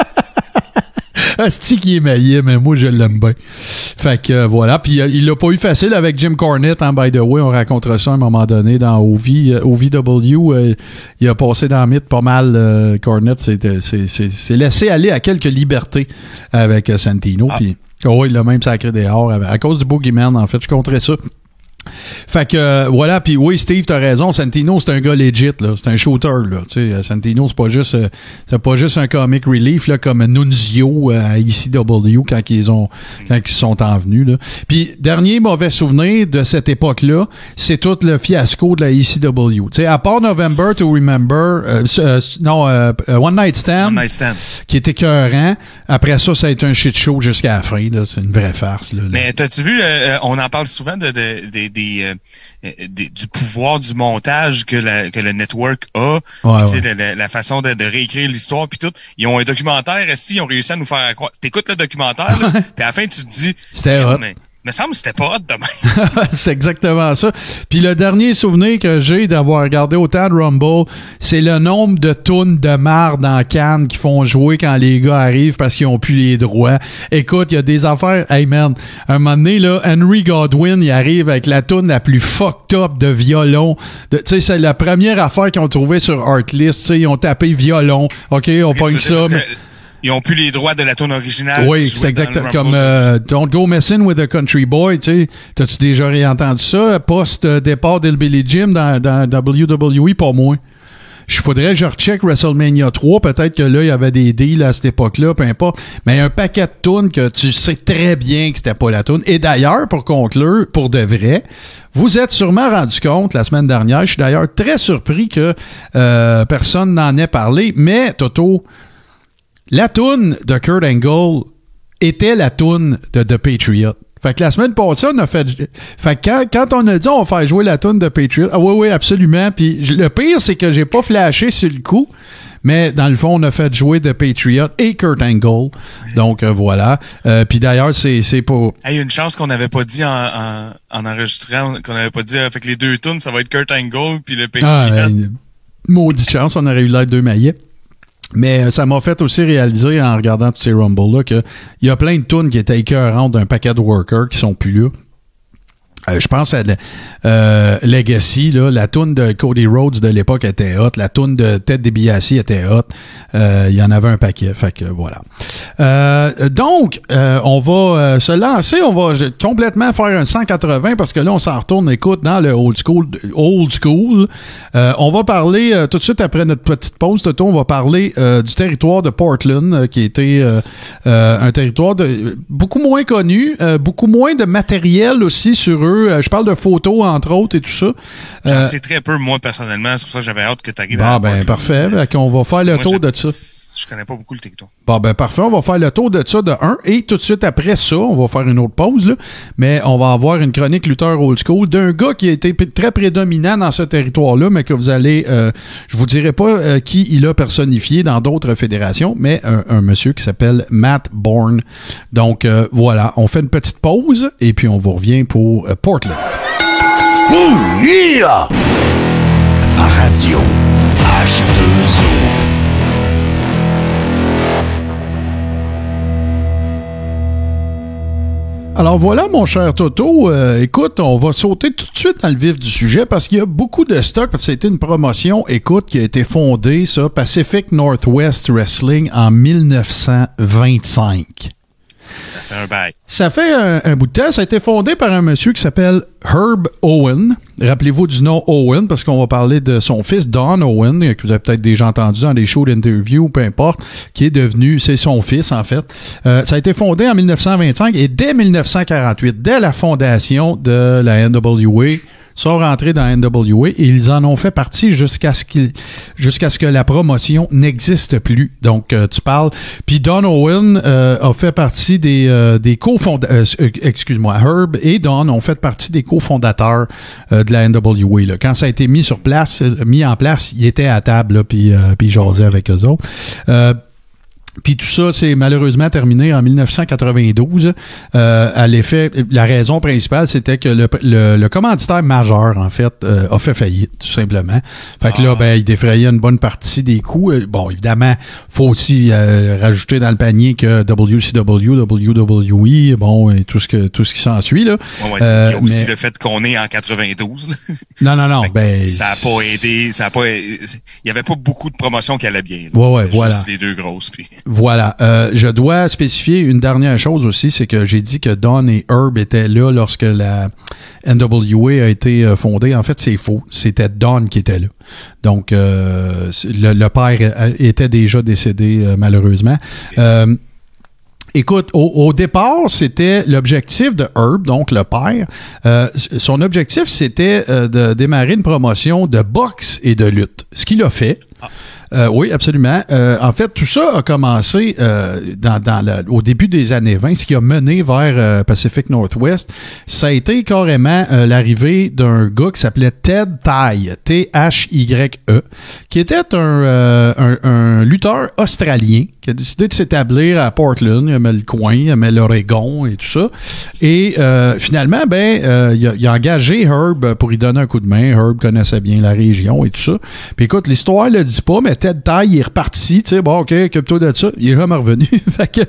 [SPEAKER 2] Asti qui est maillé, mais moi je l'aime bien. Fait que euh, voilà. Puis euh, il l'a pas eu facile avec Jim Cornette, hein, by the way. On racontera ça à un moment donné dans OV, euh, OVW. il a passé dans le mythe pas mal. Cornette s'est- laissé aller à quelques libertés avec Santino.
[SPEAKER 3] Ah.
[SPEAKER 2] Puis oh, il l'a même sacré dehors à cause du Boogeyman, en fait. Je compterais ça. Fait que euh, voilà, puis oui, Steve, t'as raison. Santino, c'est un gars legit, là. C'est un shooter, là. Tu sais, euh, Santino, c'est pas juste euh, c'est pas juste un comic relief, là, comme Nunzio euh, à ECW quand ils ont quand ils sont en venus, là. Puis, dernier mauvais souvenir de cette époque-là, c'est tout le fiasco de la ECW. Tu sais, à part November to Remember, non, One Night Stand,
[SPEAKER 3] One night stand.
[SPEAKER 2] qui était écœurant. Après ça, ça a été un shit show jusqu'à la fin, là. C'est une vraie farce, là. là.
[SPEAKER 3] Mais t'as-tu vu, on en parle souvent de, de- des- des, euh, euh, des- du pouvoir du montage que, la- que le network a,
[SPEAKER 2] Ouais,
[SPEAKER 3] la, façon de, de réécrire l'histoire, puis tout. Ils ont un documentaire, si ils ont réussi à nous faire croire. T'écoutes le documentaire, puis à la fin, tu te dis...
[SPEAKER 2] C'était
[SPEAKER 3] me semble que c'était pas hot de même.
[SPEAKER 2] c'est exactement ça. Puis le dernier souvenir que j'ai d'avoir regardé autant de Rumble, c'est le nombre de tunes de marde en canne qui font jouer quand les gars arrivent parce qu'ils ont plus les droits. Écoute, il y a des affaires. Hey man, un moment donné, là, Henry Godwin, il arrive avec la tune la plus fucked up de violon. Tu sais, c'est la première affaire qu'ils ont trouvée sur Artlist. Tu sais, ils ont tapé violon. OK, on pogne
[SPEAKER 3] Tu sais,
[SPEAKER 2] ça.
[SPEAKER 3] parce
[SPEAKER 2] mais-
[SPEAKER 3] que Ils ont plus les droits de la tune originale.
[SPEAKER 2] oui, c'est
[SPEAKER 3] jouait dans
[SPEAKER 2] exact.
[SPEAKER 3] le
[SPEAKER 2] Comme euh, Don't Go Messing with a Country Boy, tu sais. T'as-tu déjà réentendu ça? Post-départ d'Hillbilly Jim dans, dans WWE, pas moi. Je faudrait que je recheck WrestleMania 3. Peut-être que là, il y avait des deals à cette époque-là, peu importe. Mais un paquet de tunes que tu sais très bien que c'était pas la tune. Et d'ailleurs, pour conclure, pour de vrai, vous êtes sûrement rendu compte la semaine dernière. Je suis d'ailleurs très surpris que euh, personne n'en ait parlé. Mais, Toto, la toune de Kurt Angle était la toune de The Patriot. Fait que la semaine passée, on a fait. Fait que quand, quand on a dit on va faire jouer la toune de Patriot, ah oui, oui, absolument. Puis le pire, c'est que j'ai pas flashé sur le coup. Mais dans le fond, on a fait jouer The Patriot et Kurt Angle. Donc euh, voilà. Euh, puis d'ailleurs, c'est c'est pour.
[SPEAKER 3] Hey, une chance qu'on n'avait pas dit en, en, en enregistrant, qu'on n'avait pas dit, euh, fait que les deux tunes, ça va être Kurt Angle puis le Patriot.
[SPEAKER 2] Ah, maudite chance, on aurait eu l'air deux maillets. Mais euh, ça m'a fait aussi réaliser en regardant tous ces Rumbles-là qu'il y a plein de tunes qui étaient écœurantes d'un paquet de workers qui sont plus là. Euh, je pense à euh, Legacy, là, la toune de Cody Rhodes de l'époque était hot, la toune de Ted DiBiase était hot. Euh, il y en avait un paquet, fait que voilà. donc, on va se lancer, on va complètement faire un 180 parce que là, on s'en retourne, écoute, dans le old school. Old school. on va parler tout de suite après notre petite pause, Toto, on va parler du territoire de Portland, qui était un territoire de, beaucoup moins connu, beaucoup moins de matériel aussi sur eux euh, je parle de photos, entre autres, et tout ça.
[SPEAKER 3] J'en euh, sais très peu, moi, personnellement. C'est pour ça que j'avais hâte que tu arrives
[SPEAKER 2] ah, ben, parfait. on va faire le tour de ça.
[SPEAKER 3] Je connais pas beaucoup le TikTok.
[SPEAKER 2] Bon, ben, parfait. On va faire le tour de ça de 1. Et tout de suite après ça, on va faire une autre pause, là. Mais on va avoir une chronique Luther Old School d'un gars qui a été très prédominant dans ce territoire-là, mais que vous allez, euh, je vous dirai pas qui il a personnifié dans d'autres fédérations, mais un, monsieur qui s'appelle Matt Bourne. Donc, voilà. On fait une petite pause et puis on vous revient pour Portland.
[SPEAKER 1] Ouh, yeah! Radio H2O.
[SPEAKER 2] Alors voilà, mon cher Toto. Euh, écoute, on va sauter tout de suite dans le vif du sujet parce qu'il y a beaucoup de stock. Parce que c'était une promotion, écoute, qui a été fondée, ça, Pacific Northwest Wrestling en 1925.
[SPEAKER 3] Ça fait un bail.
[SPEAKER 2] Ça fait un, bout de temps. Ça a été fondé par un monsieur qui s'appelle Herb Owen. Rappelez-vous du nom Owen parce qu'on va parler de son fils Don Owen, que vous avez peut-être déjà entendu dans des shows d'interview, peu importe, qui est devenu, c'est son fils en fait. Euh, ça a été fondé en 1925 et dès 1948, dès la fondation de la NWA, sont rentrés dans NWA et ils en ont fait partie jusqu'à ce, jusqu'à ce que la promotion n'existe plus. Donc, euh, tu parles. Puis Don Owen euh, a fait partie des, euh, des cofondateurs, excuse-moi, Herb et Don ont fait partie des cofondateurs de la NWA. Là. Quand ça a été mis sur place, mis en place, il était à table, là, puis, puis jasait avec eux autres. Puis tout ça, c'est malheureusement terminé en 1992. Euh, à l'effet, la raison principale, c'était que le, le, commanditaire majeur, en fait, euh, a fait faillite, tout simplement. Fait que là, ah. ben, il défrayait une bonne partie des coûts. Euh, bon, évidemment, faut aussi euh, rajouter dans le panier que WCW, WWE, bon, et tout ce que tout ce qui s'ensuit là.
[SPEAKER 3] Ouais, il y a aussi le fait qu'on est en 92.
[SPEAKER 2] non, non, non. Ben,
[SPEAKER 3] ça a pas aidé. Ça a pas. Il y avait pas beaucoup de promotions qui allaient bien.
[SPEAKER 2] Ouais, ouais, voilà.
[SPEAKER 3] les deux grosses. Puis.
[SPEAKER 2] Voilà. Euh, je dois spécifier une dernière chose aussi, c'est que j'ai dit que Don et Herb étaient là lorsque la NWA a été euh, fondée. En fait, c'est faux. C'était Don qui était là. Donc, euh, le, père était déjà décédé, malheureusement. Écoute, au, départ, c'était l'objectif de Herb, donc le père. son objectif, c'était de démarrer une promotion de boxe et de lutte. Ce qu'il a fait. Ah. Euh, oui, absolument. Euh, en fait, tout ça a commencé euh, au début des années 20, ce qui a mené vers Pacific Northwest. Ça a été carrément l'arrivée d'un gars qui s'appelait Ted Tye, T-H-Y-E, qui était un, lutteur australien qui a décidé de s'établir à Portland. Il aimait le coin, il aimait l'Oregon et tout ça. Et finalement, ben, il, a, engagé Herb pour y donner un coup de main. Herb connaissait bien la région et tout ça. Puis écoute, l'histoire le dit pas, mais Ted Taille est reparti. Tu sais, bon, OK, occupe-toi de ça. Il est jamais revenu. fait que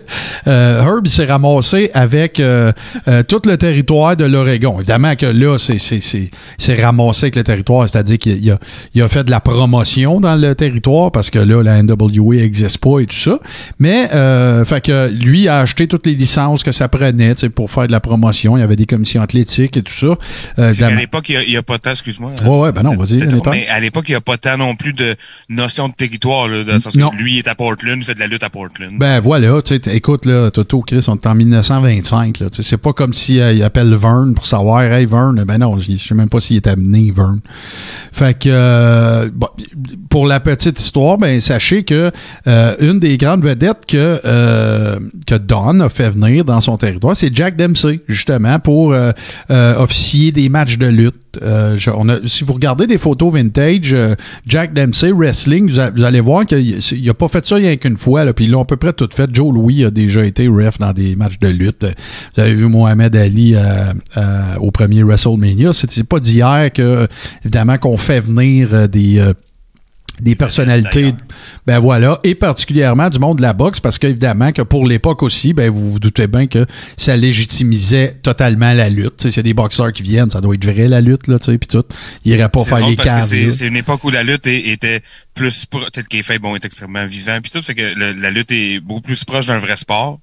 [SPEAKER 2] euh, Herb s'est ramassé avec tout le territoire de l'Oregon. Évidemment que là, c'est, c'est, ramassé avec le territoire, c'est-à-dire qu'il a, il a fait de la promotion dans le territoire parce que là, la NWA n'existe pas et tout ça. Mais, euh, fait que lui a acheté toutes les licences que ça prenait pour faire de la promotion. Il y avait des commissions athlétiques et tout ça.
[SPEAKER 3] Euh, à l'époque, il n'y a, pas tant, excuse-moi.
[SPEAKER 2] Ouais, ouais, ben non, vas-y.
[SPEAKER 3] Mais à l'époque, il n'y a pas tant non plus de notion de territoire, là, dans le sens que lui est à Portland, il fait de la lutte à Portland.
[SPEAKER 2] Ben voilà, tu sais, écoute, là, Toto, Chris, on est en 1925, là. C'est pas comme s'il euh, appelle Vern pour savoir, hey, Vern, ben non, je sais même pas s'il est amené, Vern. Fait que, euh, pour la petite histoire, ben, sachez que une des grandes vedette que, euh, que Don a fait venir dans son territoire, c'est Jack Dempsey, justement, pour euh, euh, officier des matchs de lutte. on a, si vous regardez des photos vintage, Jack Dempsey Vous, allez voir qu'il n'a pas fait ça rien qu'une fois, là, puis ils l'ont à peu près tout fait. Joe Louis a déjà été ref dans des matchs de lutte. Vous avez vu Mohamed Ali au premier WrestleMania. C'était pas d'hier que, évidemment, qu'on fait venir des des personnalités, ben voilà, et particulièrement du monde de la boxe, parce qu'évidemment que pour l'époque aussi, ben vous vous doutez bien que ça légitimisait totalement la lutte. C'est des boxeurs qui viennent, ça doit être vrai la lutte là, tu sais, puis tout. Il irait pas faire les caves.
[SPEAKER 3] C'est une époque où la lutte était plus, peut-être fait bon est extrêmement vivant, puis tout, fait que la lutte est beaucoup plus proche d'un vrai sport.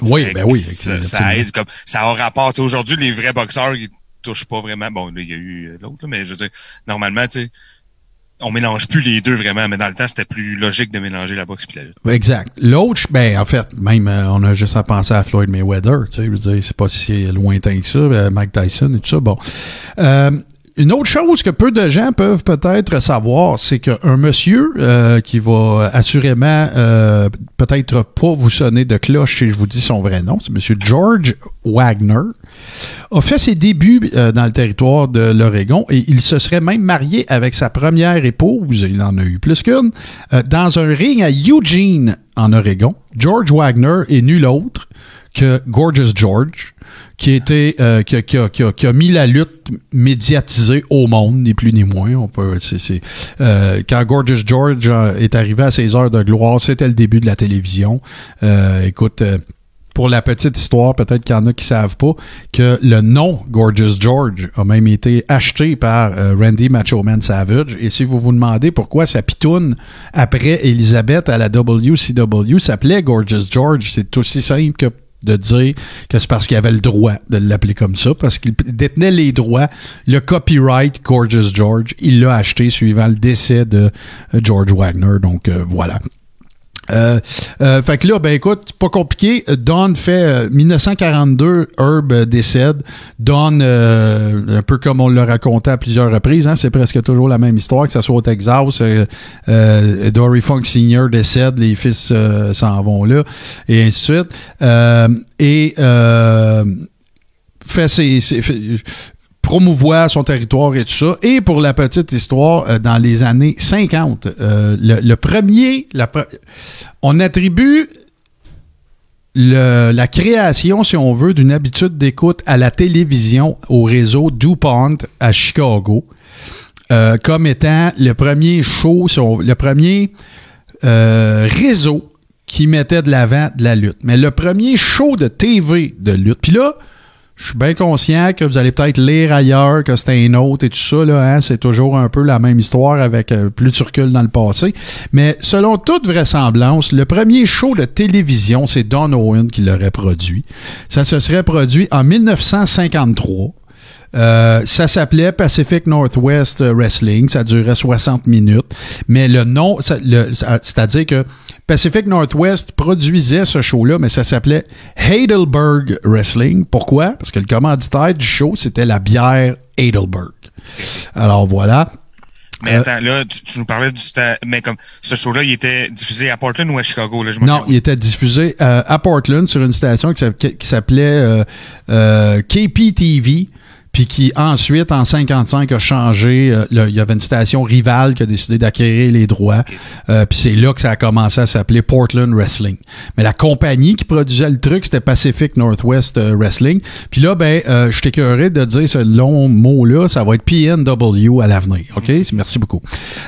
[SPEAKER 2] Oui, ben oui.
[SPEAKER 3] Ça, aide, comme ça a rapport. Aujourd'hui, les vrais boxeurs, ils touchent pas vraiment. Bon, il y a eu l'autre, mais je veux dire, normalement, tu sais on mélange plus les deux vraiment, mais dans le temps, c'était plus logique de mélanger la boxe et la lutte.
[SPEAKER 2] Exact. L'autre, ben, en fait, même, euh, on a juste à penser à Floyd Mayweather, tu sais, je veux dire, c'est pas si lointain que ça, euh, Mike Tyson et tout ça, bon. Euh, une autre chose que peu de gens peuvent peut-être savoir, c'est qu'un monsieur euh, qui va assurément peut-être pas vous sonner de cloche si je vous dis son vrai nom, c'est monsieur George Wagner, a fait ses débuts euh, dans le territoire de l'Oregon et il se serait même marié avec sa première épouse, il en a eu plus qu'une, dans un ring à Eugene, en Oregon. George Wagner est nul autre que Gorgeous George qui était euh, qui, a, mis la lutte médiatisée au monde, ni plus ni moins. On peut, euh, quand Gorgeous George euh, est arrivé à ses heures de gloire, c'était le début de la télévision. Euh, écoute, pour la petite histoire, peut-être qu'il y en a qui savent pas que le nom Gorgeous George a même été acheté par Randy Macho Man Savage. Et si vous vous demandez pourquoi sa pitoune après Elizabeth à la WCW s'appelait Gorgeous George, c'est aussi simple que de dire que c'est parce qu'il avait le droit de l'appeler comme ça, parce qu'il détenait les droits, le copyright Gorgeous George, il l'a acheté suivant le décès de euh, George Wagner. Donc euh, voilà. Euh, euh, fait que là, ben écoute, pas compliqué. Don fait 1942, euh, Herb décède. Don, un peu comme on l'a raconté à plusieurs reprises, hein, c'est presque toujours la même histoire, que ce soit au Texas. Dory Funk Sr. décède, les fils s'en vont là, et ainsi de suite. et fait ses, ses, promouvoir son territoire et tout ça. Et pour la petite histoire, euh, dans les années 50, euh, le, premier, on attribue la création, si on veut, d'une habitude d'écoute à la télévision au réseau DuPont à Chicago euh, comme étant le premier show, le premier réseau qui mettait de l'avant de la lutte. Mais le premier show de TV de lutte. Puis là, je suis bien conscient que vous allez peut-être lire ailleurs que c'était un autre et tout ça. Là, hein, c'est toujours un peu la même histoire avec euh, plus de recul dans le passé. Mais selon toute vraisemblance, le premier show de télévision, c'est Don Owen qui l'aurait produit. Ça se serait produit en 1953. Euh, ça s'appelait Pacific Northwest Wrestling. Ça durait 60 minutes. Mais le nom, c'est-à-dire que Pacific Northwest produisait ce show-là, mais ça s'appelait Heidelberg Wrestling. Pourquoi? Parce que le commanditaire du show, c'était la bière Heidelberg. Alors voilà.
[SPEAKER 3] Mais euh, attends, là, tu, nous parlais du mais comme ce show-là, il était diffusé à Portland ou à Chicago? Là,
[SPEAKER 2] je non, il était diffusé euh, à Portland sur une station qui s'appelait euh, KPTV puis qui ensuite, en 55, a changé. Euh, il y avait une station rivale qui a décidé d'acquérir les droits. Euh, puis c'est là que ça a commencé à s'appeler Portland Wrestling. Mais la compagnie qui produisait le truc, c'était Pacific Northwest euh, Wrestling. Puis là, ben, je t'écœurais de dire ce long mot-là, ça va être PNW à l'avenir. OK? Merci beaucoup.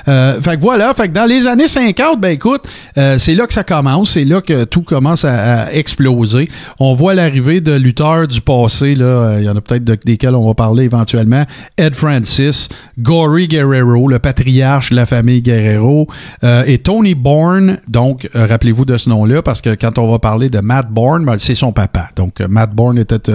[SPEAKER 2] fait que voilà, fait que dans les années 50, ben écoute, c'est là que ça commence. C'est là que tout commence à, exploser. On voit l'arrivée de lutteurs du passé. Là, il y en a peut-être desquels on va parler éventuellement, Ed Francis, Gory Guerrero, le patriarche de la famille Guerrero, euh, et Tony Bourne. Donc, euh, rappelez-vous de ce nom-là, parce que quand on va parler de Matt Bourne, ben, c'est son papa. Donc, euh, Matt Bourne était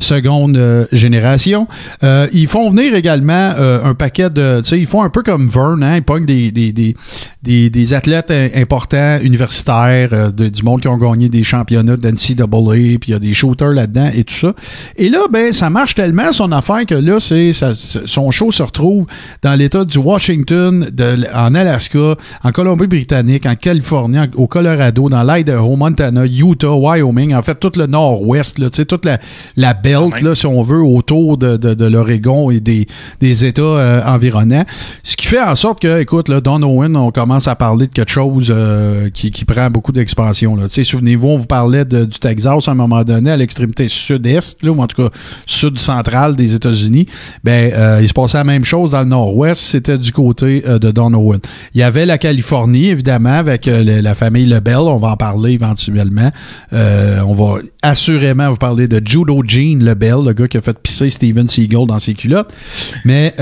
[SPEAKER 2] seconde génération. ils font venir également un paquet de... Tu sais, ils font un peu comme Vern, hein, ils pognent des, des, des, des, athlètes importants, universitaires, du monde qui ont gagné des championnats d'NCAA, puis il y a des shooters là-dedans et tout ça. Et là, ben, ça marche tellement, son affaire que là, c'est son show se retrouve dans l'État du Washington, de, en Alaska, en Colombie-Britannique, en Californie, au Colorado, dans l'Idaho, Montana, Utah, Wyoming, en fait, tout le nord-ouest, toute la, la belt, là, si on veut, autour de, de, de l'Oregon et des, des États euh, environnants. Ce qui fait en sorte que, écoute, là, Don Owen, on commence à parler de quelque chose euh, qui, qui prend beaucoup d'expansion. Souvenez-vous, on vous parlait du Texas à un moment donné, à l'extrémité sud-est, ou en tout cas sud-centrale des des États-Unis, ben euh, il se passait la même chose dans le Nord-Ouest. C'était du côté euh, de Donovan. Il y avait la Californie, évidemment, avec euh, la famille Lebel. On va en parler éventuellement. Euh, on va assurément vous parler de Judo Gene Lebel, le gars qui a fait pisser Steven Seagal dans ses culottes. Mais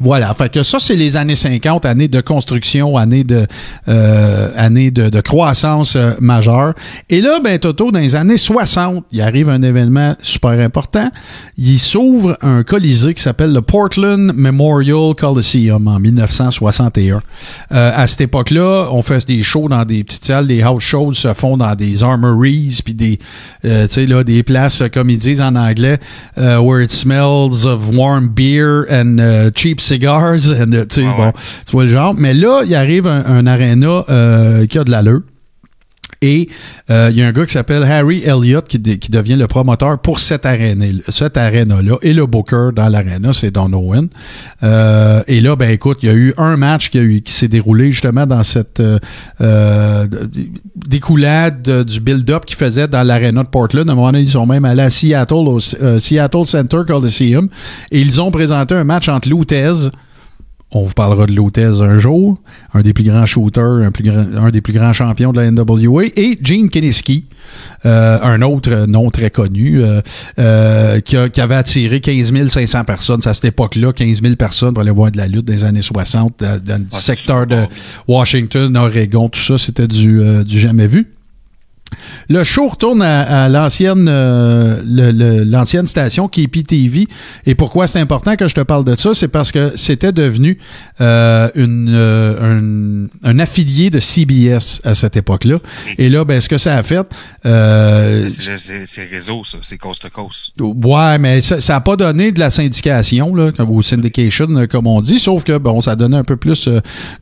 [SPEAKER 2] voilà, fait que ça, c'est les années 50, années de construction, années de euh, de, croissance euh, majeure. Et là, ben Toto, dans les années 60, il arrive un événement super important. Il s'ouvre un colisée qui s'appelle le Portland Memorial Coliseum en 1961. Euh, à cette époque-là, on fait des shows dans des petites salles, des house shows se font dans des armories, puis des, tu sais là, des places comme ils disent en anglais, where it smells of warm beer and cheap cigars, and tu sais
[SPEAKER 3] Ah
[SPEAKER 2] bon,
[SPEAKER 3] ouais.
[SPEAKER 2] tu vois le genre. Mais là, il arrive un, un aréna euh, qui a de l'allure. Et euh, il y a un gars qui s'appelle Harry Elliott qui, qui devient le promoteur pour cette arène cette arène-là. Et le booker dans l'aréna, c'est Don Owen. Euh, et là, ben écoute, il y a eu un match qui, qui s'est déroulé justement dans cette euh, euh, découlade de- du build-up qu'ils faisaient dans l'aréna de Portland. À un moment donné, ils sont même allés à Seattle, au euh, Seattle Center Coliseum. Et ils ont présenté un match entre Lutez, on vous parlera de Lutez un jour, un des plus grands shooters, un, plus grand- un des plus grands champions de la NWA, et Gene Kiniski, euh, un autre nom très connu, euh, euh, qui, a- qui avait attiré 15 500 personnes. C'est à cette époque-là, 15 000 personnes pour aller voir de la lutte des années 60 dans, dans le
[SPEAKER 3] Ah,
[SPEAKER 2] secteur de Washington, Oregon, tout ça, c'était du, euh, du jamais vu. Le show retourne à, à l'ancienne euh, l'ancienne station qui est PTV. Et pourquoi c'est important que je te parle de ça? C'est parce que c'était devenu euh, une, euh, un, un affilié de CBS à cette époque-là. Et là, ben, ce que ça a fait... euh,
[SPEAKER 3] C'est- réseau, ça. C'est coast to coast.
[SPEAKER 2] Ouais, mais ça n'a pas donné de la syndication, là, ou syndication, comme on dit, sauf que bon, ça donnait un peu plus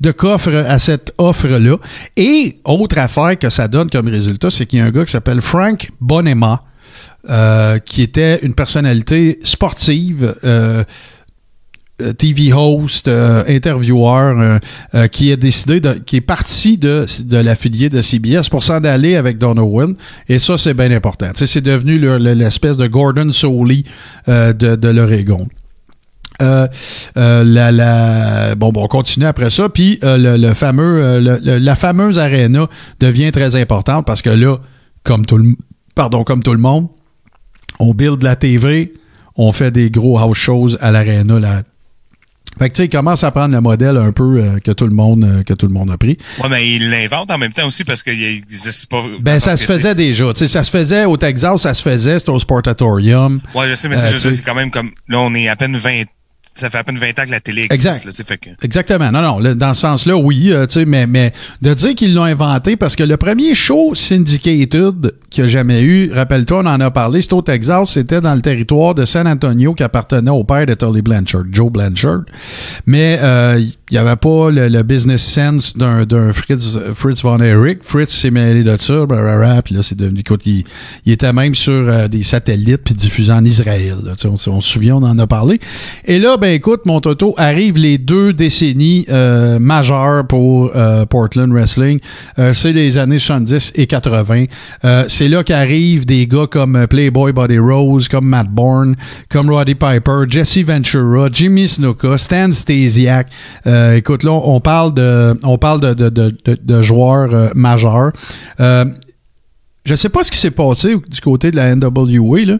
[SPEAKER 2] de coffre à cette offre-là. Et autre affaire que ça donne comme résultat, c'est qu'il y a un gars qui s'appelle Frank Bonema, euh, qui était une personnalité sportive. euh, euh, TV host, intervieweur, qui a décidé, de, qui est parti de, de l'affilié de CBS pour s'en aller avec Don Owen. Et ça, c'est bien important. C'est devenu le- le- l'espèce de Gordon Soley euh, de, de l'Oregon. Euh, euh, la, la, bon, bon, on continue après ça. Puis euh, le, le fameux, euh, le- le- la fameuse arena devient très importante parce que là, comme tout le, pardon, comme tout le monde, on build la TV, on fait des gros house shows à l'arena. Là. Fait que tu sais, il commence à prendre le modèle un peu euh, que tout le monde euh, que tout le monde a pris.
[SPEAKER 3] Ouais, mais il l'invente en même temps aussi parce qu'il n'existe pas.
[SPEAKER 2] Ben ça se faisait déjà, tu sais, ça se faisait au Texas, ça se faisait, c'était au Sportatorium.
[SPEAKER 3] Ouais, je sais, mais
[SPEAKER 2] Euh,
[SPEAKER 3] je
[SPEAKER 2] sais-
[SPEAKER 3] c'est quand même comme. Là, on est à peine 20. Ça fait à peine 20 ans que la télé
[SPEAKER 2] Exact.
[SPEAKER 3] existe. Là, sais, fait que.
[SPEAKER 2] Exactement. Non, non. le- dans ce sens-là, oui. euh, tu sais, mais, mais de dire qu'ils l'ont inventé, parce que le premier show syndicated qu'il a jamais eu, rappelle-toi, on en a parlé, c'était au Texas, c'était dans le territoire de San Antonio qui appartenait au père de Tully Blanchard, Joe Blanchard. Mais euh, il n'y avait pas le, business sense d'un Fritz, Fritz von Erich. Fritz s'est mêlé de ça, blablabla, puis là, c'est devenu... Écoute, il, il était même sur euh, des satellites puis diffusé en Israël. là. On, se souvient, on en a parlé. Et là, ben écoute, mon Toto, arrivent les deux décennies euh, majeures pour euh, Portland Wrestling. C'est les années 70 et 80. Euh, c'est là qu'arrivent des gars comme Playboy Buddy Rose, comme Matt Bourne, comme Roddy Piper, Jesse Ventura, Jimmy Snuka, Stan Stasiak. Écoute, là, on parle de, on parle de, de, de, de- de joueurs euh, majeurs. Euh, je sais pas ce qui s'est passé du côté de la NWA, là.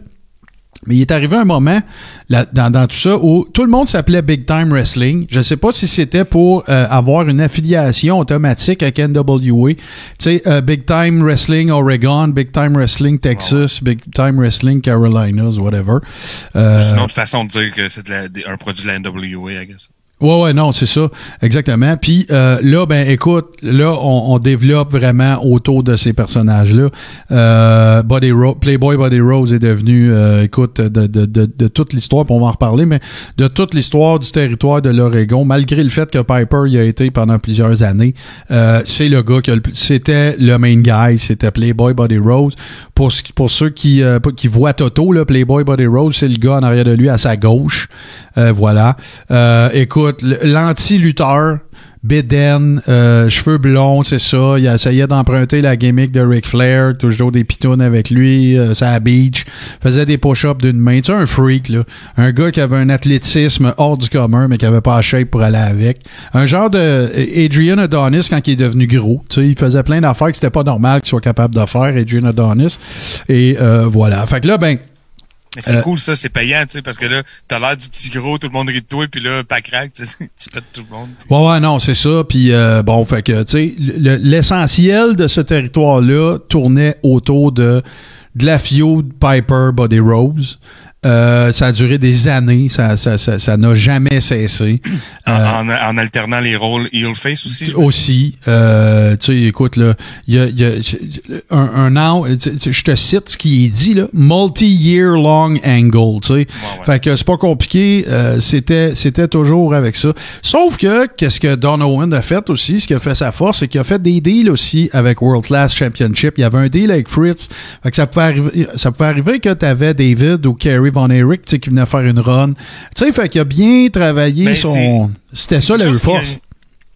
[SPEAKER 2] Mais il est arrivé un moment là, dans, dans tout ça où tout le monde s'appelait Big Time Wrestling. Je ne sais pas si c'était pour euh, avoir une affiliation automatique avec NWA. Tu sais, euh, Big Time Wrestling Oregon, Big Time Wrestling Texas, Big Time Wrestling Carolinas, whatever. Euh,
[SPEAKER 3] C'est une autre façon de dire que c'est un produit de la NWA, I guess.
[SPEAKER 2] Ouais, ouais, non, c'est ça, exactement. Puis euh, là, ben, écoute, là, on, on développe vraiment autour de ces personnages-là. Euh, Buddy Ro- Playboy Buddy Rose est devenu, euh, écoute, de, de, de, toute l'histoire, on va en reparler, mais de toute l'histoire du territoire de l'Oregon, malgré le fait que Piper y a été pendant plusieurs années, euh, c'est le gars qui c'était le main guy, c'était Playboy Buddy Rose. Pour, pour ceux qui, euh, qui voient Toto, là, Playboy Buddy Rose, c'est le gars en arrière de lui à sa gauche. Euh, voilà. Euh, l'anti-lutteur, Beden, euh, cheveux blonds, c'est ça. Il essayait d'emprunter la gimmick de Ric Flair, toujours des pitounes avec lui, euh, ça à beach. Faisait des push-ups d'une main. Tu sais, un freak, là. Un gars qui avait un athlétisme hors du commun, mais qui avait pas la shape pour aller avec. Un genre de Adrian Adonis quand il est devenu gros. Tu sais, il faisait plein d'affaires que c'était pas normal qu'il soit capable de faire, Adrian Adonis. Et euh, voilà. Fait que là, ben,
[SPEAKER 3] mais c'est
[SPEAKER 2] Euh,
[SPEAKER 3] cool, ça, c'est payant, tu sais, parce que là, t'as l'air du petit gros, tout le monde rit de toi, puis là, pas crack, tu sais, tu pètes tout le monde.
[SPEAKER 2] Ouais, ouais, non, c'est ça. Puis euh, bon, fait que, tu sais, le- l'essentiel de ce territoire-là tournait autour de, de la feud Piper Body Rose. Euh, ça a duré des années, ça ça, ça, ça n'a jamais cessé.
[SPEAKER 3] En,
[SPEAKER 2] Euh,
[SPEAKER 3] en, en alternant les rôles heel face aussi.
[SPEAKER 2] aussi, euh, tu sais, écoute, là, il y a, y a un, un an, tu- tu- je te cite ce qui est dit, là, multi-year long angle, tu sais.
[SPEAKER 3] ouais.
[SPEAKER 2] Fait que c'est pas compliqué, c'était, c'était toujours avec ça. Sauf que, qu'est-ce que Don Owen a fait aussi, ce qui a fait sa force, c'est qu'il a fait des deals aussi avec World Class Championship. Il y avait un deal avec Fritz. Fait que ça pouvait arriver, ça pouvait arriver que t'avais David ou Kerry Von Erich, tu sais, qui venait faire une run. Tu sais, fait qu'il a bien travaillé
[SPEAKER 3] Ben,
[SPEAKER 2] son, c'était
[SPEAKER 3] c'est
[SPEAKER 2] ça la force.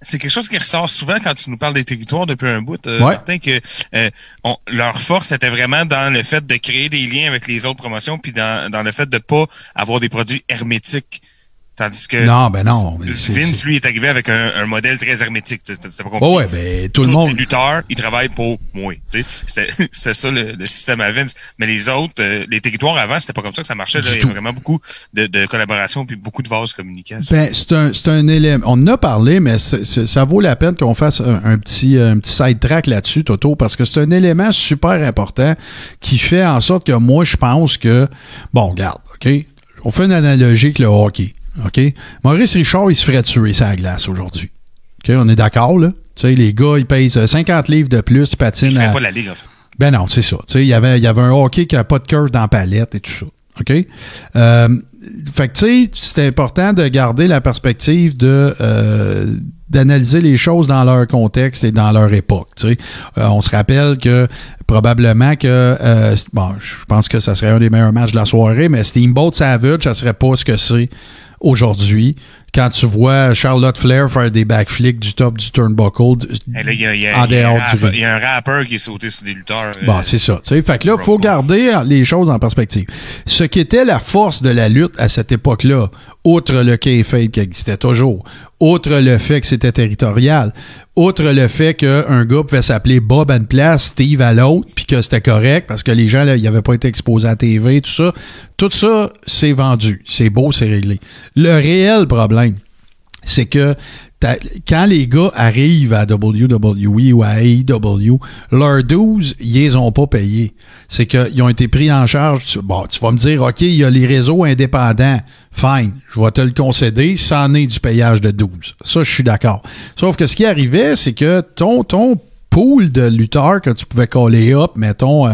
[SPEAKER 3] C'est quelque chose qui ressort souvent quand tu nous parles des territoires depuis un bout, euh,
[SPEAKER 2] Ouais.
[SPEAKER 3] Martin, que euh, on- leur force était vraiment dans le fait de créer des liens avec les autres promotions, puis dans, dans le fait de pas avoir des produits hermétiques. Tandis que
[SPEAKER 2] Non, ben non,
[SPEAKER 3] Vince, lui, est arrivé avec un, un modèle très hermétique. C'était pas compliqué.
[SPEAKER 2] Ouais, ouais, ben, tout le monde.
[SPEAKER 3] les lutteurs, ils travaillent pour moi. C'était ça le, le système à Vince. Mais les autres, euh, les territoires avant, c'était pas comme ça que ça marchait.
[SPEAKER 2] Du
[SPEAKER 3] Là. Il y avait vraiment beaucoup de, de collaboration puis beaucoup de vases communicants.
[SPEAKER 2] Ben, c'est un, c'est un élément. On en a parlé, mais ça vaut la peine qu'on fasse un, un petit, un petit side-track là-dessus, Toto, parce que c'est un élément super important qui fait en sorte que moi, je pense que, bon, regarde, OK? On fait une analogie avec le hockey, OK? Maurice Richard, il se ferait tuer la glace aujourd'hui. OK? On est d'accord, là? Tu sais, les gars, ils pèsent euh, 50 livres de plus, ils patinent à...
[SPEAKER 3] pas la ligue, en fait.
[SPEAKER 2] Ben non, c'est ça. Tu sais, il y avait, il y avait un hockey qui n'a pas de curve dans la palette et tout ça. OK? Euh, fait que, tu sais, c'est important de garder la perspective de euh, d'analyser les choses dans leur contexte et dans leur époque. Tu sais. Euh, on se rappelle que probablement que euh, bon, je pense que ça serait un des meilleurs matchs de la soirée, mais Steamboat Savage, ça serait pas ce que c'est aujourd'hui. Quand tu vois Charlotte Flair faire des backflips du top du turnbuckle,
[SPEAKER 3] Et là, il y a, il y a-
[SPEAKER 2] en
[SPEAKER 3] y a
[SPEAKER 2] dehors du
[SPEAKER 3] il y a un rappeur qui est sauté sur des lutteurs. euh,
[SPEAKER 2] Bon, c'est ça. tu sais. Fait que là, il faut garder les choses en perspective. Ce qui était la force de la lutte à cette époque-là, outre le kayfabe qui existait toujours, outre le fait que c'était territorial, outre le fait qu'un gars pouvait s'appeler Bob à une place, Steve à l'autre, puis que c'était correct parce que les gens, ils n'avaient pas été exposés à la TV, tout ça. Tout ça, c'est vendu. C'est beau, c'est réglé. Le réel problème, c'est que quand les gars arrivent à WWE ou à AEW, leurs 12, ils les ont pas payés. C'est qu'ils ont été pris en charge. Tu- Bon, tu vas me dire, OK, il y a les réseaux indépendants. Fine, je vais te le concéder, c'en est du payage de 12. Ça, je suis d'accord. Sauf que ce qui arrivait, c'est que ton, ton pool de lutteurs que tu pouvais coller up, mettons, euh,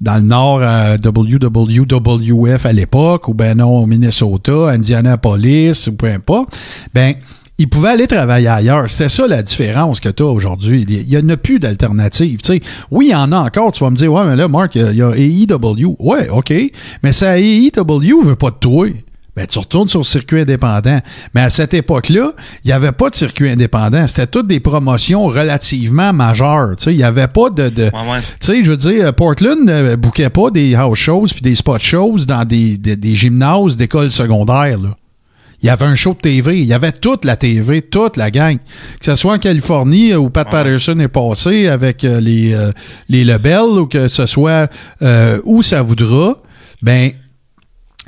[SPEAKER 2] dans le nord à WWF à l'époque, ou ben non, au Minnesota, Indianapolis, ou peu importe, ben, ils pouvaient aller travailler ailleurs. C'était ça la différence que tu as aujourd'hui. Il n'y en a plus d'alternative. Oui, il y en a encore. Tu vas me dire, ouais, mais là, Marc, il y a- il y, a AEW. Ouais, OK. Mais ça, AEW veut pas de toi. Ben, tu retournes sur le circuit indépendant. Mais à cette époque-là, il n'y avait pas de circuit indépendant. C'était toutes des promotions relativement majeures. Il n'y avait pas de... de
[SPEAKER 3] Ouais, ouais.
[SPEAKER 2] tu sais, je veux dire, Portland ne bouquait pas des house shows puis des spot shows dans des, des, des gymnases d'écoles secondaires. Là. Il y avait un show de TV. Il y avait toute la TV, toute la gang. Que ce soit en Californie euh, où Pat. Patterson est passé avec euh, les, euh, les Lebel ou que ce soit euh, où ça voudra, ben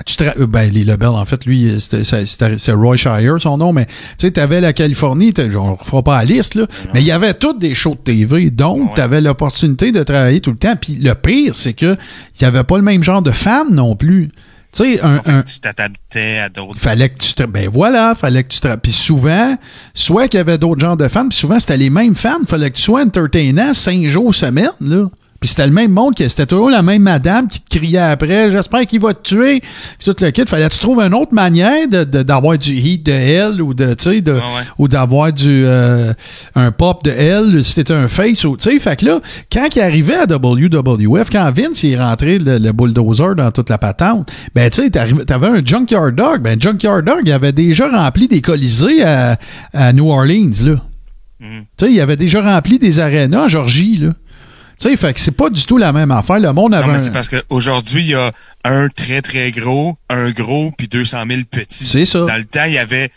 [SPEAKER 2] tu ben, les Lebel, en fait, lui, c'est Roy Shire, son nom, mais tu sais, t'avais la Californie, on ne fera pas la liste, là, mais il y avait toutes des shows de TV, donc
[SPEAKER 3] Ouais.
[SPEAKER 2] tu avais l'opportunité de travailler tout le temps. Puis le pire, c'est que il n'y avait pas le même genre de fans non plus. Tu sais, un, un-
[SPEAKER 3] que tu t'adaptais à d'autres.
[SPEAKER 2] fallait que tu te ben voilà fallait que tu te puis souvent soit qu'il y avait d'autres genres de fans puis souvent c'était les mêmes fans fallait que tu sois entertainant cinq jours semaine là puis c'était le même monde c'était toujours la même madame qui te criait après j'espère qu'il va te tuer puis tout le kit fallait que tu trouves une autre manière de- de- d'avoir du heat de elle ou de tu sais de
[SPEAKER 3] Ouais, ouais.
[SPEAKER 2] ou d'avoir du euh, un pop de elle si c'était un face ou tu sais fait que là quand il arrivait à WWF quand Vince il est rentré le, le bulldozer dans toute la patente ben tu sais t'avais un junkyard dog ben junkyard dog il avait déjà rempli des colisées à, à New Orleans là
[SPEAKER 3] Mhm.
[SPEAKER 2] Tu sais, il avait déjà rempli des arénas en Georgie, là. Tu sais, fait que c'est pas du tout la même affaire. Le monde avait
[SPEAKER 3] Non, mais
[SPEAKER 2] un-
[SPEAKER 3] c'est parce qu'aujourd'hui, il y a un très, très gros, un gros, puis 200 000 petits.
[SPEAKER 2] C'est ça.
[SPEAKER 3] Dans le temps, il y avait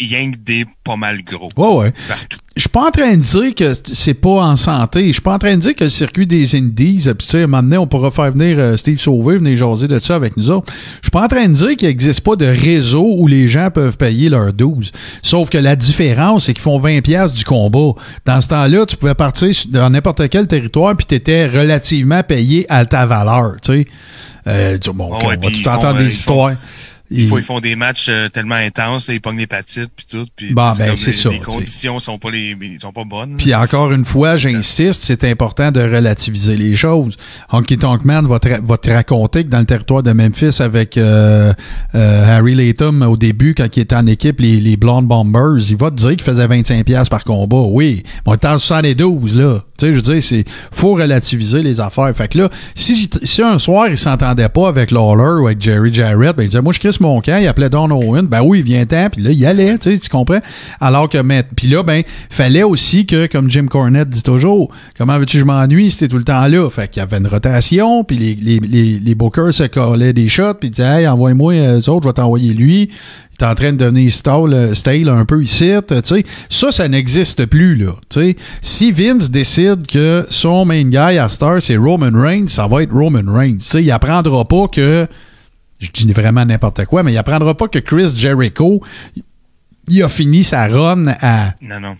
[SPEAKER 3] rien que des pas mal gros.
[SPEAKER 2] Ouais, ouais.
[SPEAKER 3] Partout.
[SPEAKER 2] Je suis pas en train de dire que c'est pas en santé. Je suis pas en train de dire que le circuit des Indies, euh, puis tu sais, à un moment donné, on pourra faire venir euh, Steve Sauvé, venir jaser de ça avec nous autres. Je suis pas en train de dire qu'il n'existe pas de réseau où les gens peuvent payer leurs 12. Sauf que la différence, c'est qu'ils font 20 pièces du combat. Dans ce temps-là, tu pouvais partir dans n'importe quel territoire puis tu étais relativement payé à ta valeur, tu sais. Euh, tu- bon,
[SPEAKER 3] ouais,
[SPEAKER 2] on va tout entendre
[SPEAKER 3] euh,
[SPEAKER 2] des
[SPEAKER 3] font-
[SPEAKER 2] histoires.
[SPEAKER 3] Ils, font, ils font des matchs euh, tellement intenses, ils pognent l'hépatite puis tout. Puis,
[SPEAKER 2] Bon,
[SPEAKER 3] sais,
[SPEAKER 2] ben, c'est
[SPEAKER 3] les,
[SPEAKER 2] ça,
[SPEAKER 3] conditions sont pas les, ils sont pas bonnes.
[SPEAKER 2] Puis encore une fois, j'insiste, c'est important de relativiser les choses. Honky Tonk Man va te, ra- va te raconter que dans le territoire de Memphis avec euh, euh, Harry Latham au début, quand il était en équipe, les, les Blonde Bombers, il va te dire qu'il faisait 25$ piastres par combat. Oui, on est en 72, là. Tu sais, je veux dire, c'est faut relativiser les affaires. Fait que là, si, si un soir, il s'entendait pas avec Lawler ou avec Jerry Jarrett, ben il disait, moi, je crisse mon camp, il appelait Don Owen, ben oui, il vient temps, puis là, il allait, tu sais, tu comprends? Alors que, puis là, ben, fallait aussi que, comme Jim Cornette dit toujours, comment veux-tu que je m'ennuie si t'es tout le temps là? Fait qu'il y avait une rotation, puis les, les, les, les bookers se collaient des shots, puis disaient, hey, envoie-moi euh, eux autres, je vais t'envoyer lui. Il est en train de devenir stale, stale un peu ici, tu sais. Ça, ça n'existe plus, là. Tu sais, si Vince décide que son main guy à Star, c'est Roman Reigns, ça va être Roman Reigns. Tu sais, il apprendra pas que je dis vraiment n'importe quoi, mais il apprendra pas que Chris Jericho, il a fini sa run à,
[SPEAKER 3] Non, non.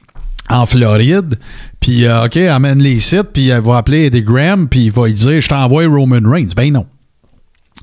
[SPEAKER 2] en Floride, puis euh, OK, amène les sites, puis elle va appeler Eddie Graham, puis il va lui dire, je t'envoie Roman Reigns. Ben non.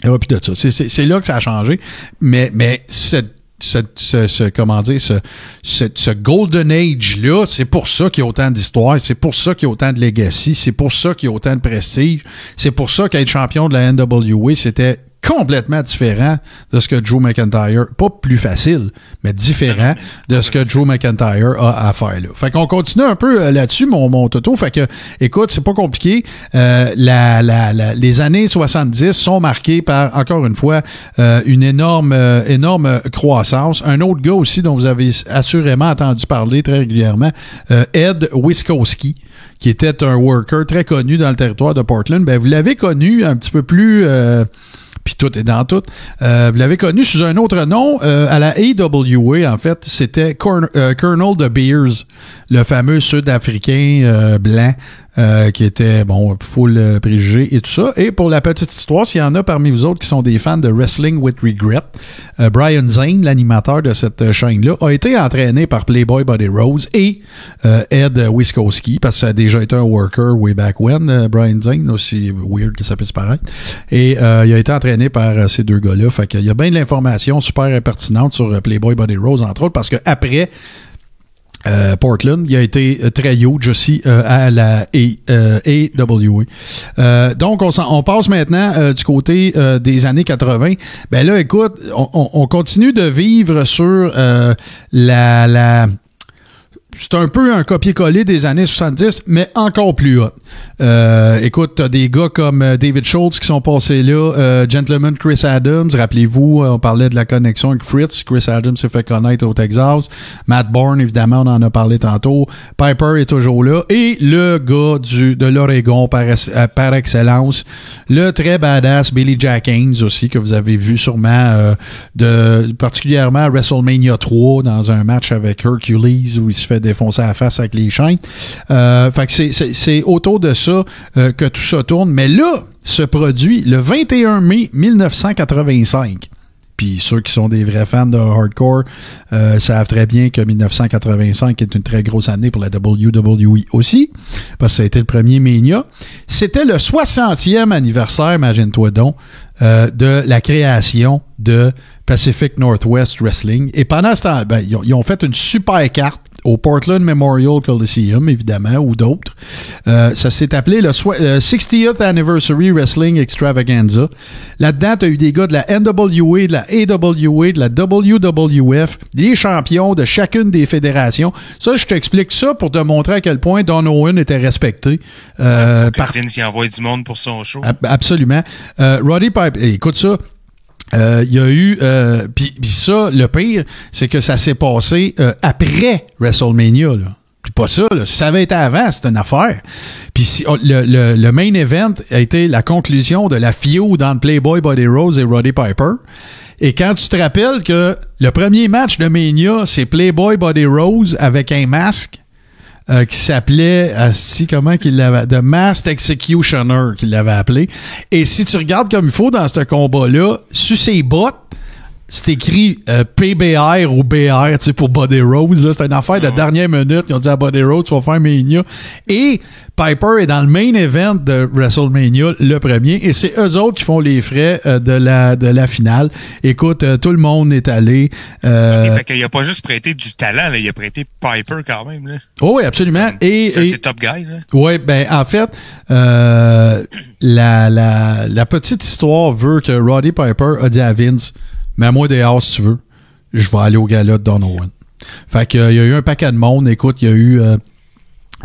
[SPEAKER 2] Il n'y a plus de ça. C'est- là que ça a changé. Mais, mais cette- cette- ce, ce- comment dire, ce, ce, ce Golden Age-là, c'est pour ça qu'il y a autant d'histoires, c'est pour ça qu'il y a autant de legacy, c'est pour ça qu'il y a autant de prestige, c'est pour ça qu'être champion de la NWA, c'était complètement différent de ce que Drew McIntyre, pas plus facile, mais différent de ce que Drew McIntyre a à faire là. Fait qu'on continue un peu euh, là-dessus, mon, mon Toto. Fait que, écoute, c'est pas compliqué. Euh, la, la, la- les années 70 sont marquées par, encore une fois, euh, une énorme, euh, énorme croissance. Un autre gars aussi dont vous avez assurément entendu parler très régulièrement, euh, Ed Wiskowski, qui était un worker très connu dans le territoire de Portland. Ben, vous l'avez connu un petit peu plus... euh, puis tout est dans tout. Euh, vous l'avez connu sous un autre nom. euh, à la AWA, en fait, c'était euh, Colonel de Beers, le fameux Sud-Africain blanc euh, qui était, bon, full euh, préjugé et tout ça. Et pour la petite histoire, s'il y en a parmi vous autres qui sont des fans de Wrestling with Regret, euh, Brian Zane, l'animateur de cette chaîne-là, a été entraîné par Playboy Buddy Rose et Ed Wiskowski, parce que ça a déjà été un worker way back when, Brian Zane, aussi weird que ça puisse paraître. Et il a été entraîné par ces deux gars-là. Fait qu'il y a bien de l'information super pertinente sur Playboy Buddy Rose, entre autres, parce que après euh, Portland, il a été euh, très huge aussi euh, à la A- euh, AWA. Euh, donc, on, on passe maintenant euh, du côté euh, des années 80. Ben là, écoute, on, on- on continue de vivre sur la... la c'est un peu un copier-coller des années 70, mais encore plus hot. Euh, écoute, t'as des gars comme euh, David Schultz qui sont passés là, euh, Gentleman Chris Adams, rappelez-vous, on parlait de la connexion avec Fritz, Chris Adams s'est fait connaître au Texas, Matt Bourne, évidemment, on en a parlé tantôt, Piper est toujours là, et le gars du, de l'Oregon par, par excellence, le très badass Billy Jack Haynes aussi, que vous avez vu sûrement, de, particulièrement à WrestleMania 3, dans un match avec Hercules, où il se fait défoncer la face avec les chaînes. Euh, fait que c'est- autour de ça euh, que tout ça tourne. Mais là, ce produit, le 21 mai 1985, puis ceux qui sont des vrais fans de hardcore euh, savent très bien que 1985 est une très grosse année pour la WWE aussi, parce que ça a été le premier Mania. C'était le 60e anniversaire, imagine-toi donc, de la création de Pacific Northwest Wrestling. Et pendant ce temps, ben, ils ont fait une super carte au Portland Memorial Coliseum, évidemment, ou d'autres. Euh, ça s'est appelé le soi- euh, 60th Anniversary Wrestling Extravaganza. Là-dedans, tu as eu des gars de la NWA, de la AWA, de la WWF, des champions de chacune des fédérations. Ça, je t'explique ça pour te montrer à quel point Don Owen était respecté euh,
[SPEAKER 3] Que
[SPEAKER 2] par
[SPEAKER 3] Vince y envoie du monde pour son show.
[SPEAKER 2] Ab- Absolument. Euh, Roddy Piper, écoute ça. Euh, Il y a eu, euh, puis ça, le pire, c'est que ça s'est passé euh, après WrestleMania. Là. Puis pas ça, là. ça avait été avant, c'est une affaire. Puis si, oh, le, le, le main event a été la conclusion de la feud dans Playboy Body Rose et Roddy Piper. Et quand tu te rappelles que le premier match de Mania, c'est Playboy Body Rose avec un masque euh, qui s'appelait, euh, si comment qu'il l'avait, The Masked Executioner qu'il l'avait appelé. Et si tu regardes comme il faut dans ce combat-là, sur ses bottes, c'est écrit euh, PBR ou BR, tu sais, pour Body Rose. Là, c'est une affaire de dernière minute. Ils ont dit à Body Rose, tu vas faire Mania. Et Piper est dans le main event de WrestleMania, le premier, et c'est eux autres qui font les frais euh, de la de la finale. Écoute, euh, tout le monde est allé. Euh,
[SPEAKER 3] fait qu'il a pas juste prêté du talent, là, il a prêté Piper quand même. Là.
[SPEAKER 2] oh oui, absolument. Et,
[SPEAKER 3] C'est top guy. Là.
[SPEAKER 2] Ouais, ben en fait, euh, la, la, la petite histoire veut que Roddy Piper a dit à Vince, mets-moi dehors si tu veux, je vais aller au gala de Don Owen. Fait que, euh, y a eu un paquet de monde. Écoute, il y a eu euh,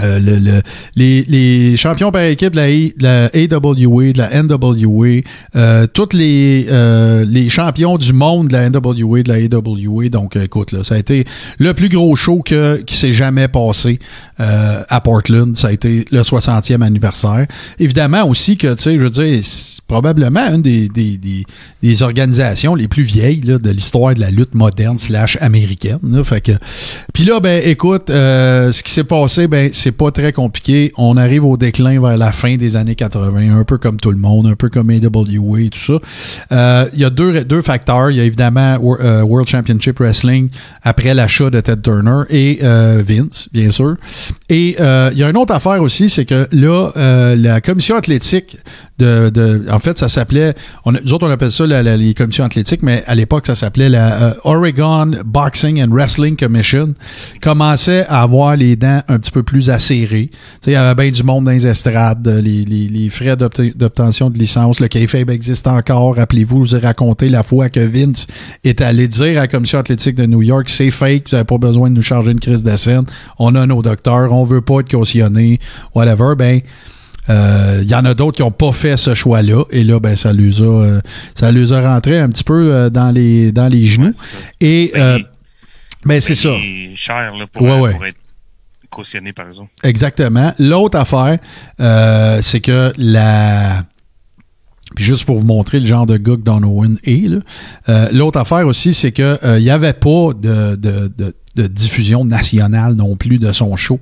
[SPEAKER 2] euh, le, le- les, les champions par équipe de la, de la AWA, de la NWA, euh, tous les, euh, les champions du monde de la NWA, de la AWA. Donc, euh, écoute, là, ça a été le plus gros show que, qui s'est jamais passé euh, à Portland. Ça a été le 60e anniversaire. Évidemment aussi que, tu sais, je veux dire, c'est probablement une des, des, des, des organisations les plus vieilles là, de l'histoire de la lutte moderne slash américaine. Là. Fait que, puis là, ben, écoute, ce qui s'est passé, ben, c'est pas très compliqué. On arrive au déclin vers la fin des années 80, un peu comme tout le monde, un peu comme AWA et tout ça. Euh, Il y a deux, deux facteurs. Il y a évidemment euh, World Championship Wrestling après l'achat de Ted Turner et euh, Vince, bien sûr. Et il y a une autre affaire aussi, c'est que là, la commission athlétique de, de en fait, ça s'appelait, nous autres on appelle ça la- les commissions athlétiques, mais à l'époque ça s'appelait la Oregon Boxing and Wrestling Commission, commençait à avoir les dents un petit peu plus sais, il y avait bien du monde dans les estrades, les, les, les frais d'obte- d'obtention de licence, le kayfabe existe encore. Rappelez-vous, je vous ai raconté la fois que Vince est allé dire à la commission athlétique de New York, c'est fake, vous n'avez pas besoin de nous charger une crise de scène, on a nos docteurs, on veut pas être cautionné, whatever. Ben, euh, il y en a d'autres qui n'ont pas fait ce choix-là et là ben ça les a euh, ça les a rentré un petit peu euh, dans les dans les genoux
[SPEAKER 3] Ouais, c'est ça.
[SPEAKER 2] et euh, ben c'est ça
[SPEAKER 3] cher là, pour,
[SPEAKER 2] Ouais,
[SPEAKER 3] euh,
[SPEAKER 2] ouais.
[SPEAKER 3] pour être
[SPEAKER 2] exactement l'autre affaire euh, c'est que la puis juste pour vous montrer le genre de gars que Don Owen est, euh, l'autre affaire aussi, c'est que euh, il n'y avait pas de, de, de, de diffusion nationale non plus de son show.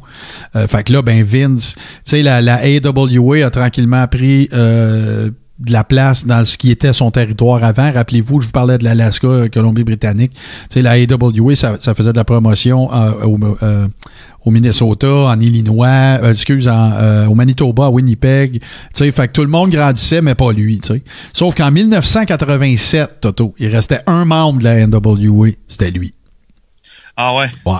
[SPEAKER 2] Euh, fait que là, ben Vince, tu sais, la, la AWA a tranquillement pris euh, de la place dans ce qui était son territoire avant. Rappelez-vous, je vous parlais de l'Alaska, euh, Colombie-Britannique. Tu sais, la AWA, ça, ça faisait de la promotion euh, au, euh, au Minnesota, en Illinois, euh, excuse, en, euh, au Manitoba, à Winnipeg. Tu sais, fait que tout le monde grandissait, mais pas lui. Tu sais. Sauf qu'en 1987, Toto, il restait un membre de la NWA, c'était lui.
[SPEAKER 3] Ah ouais?
[SPEAKER 2] Ouais.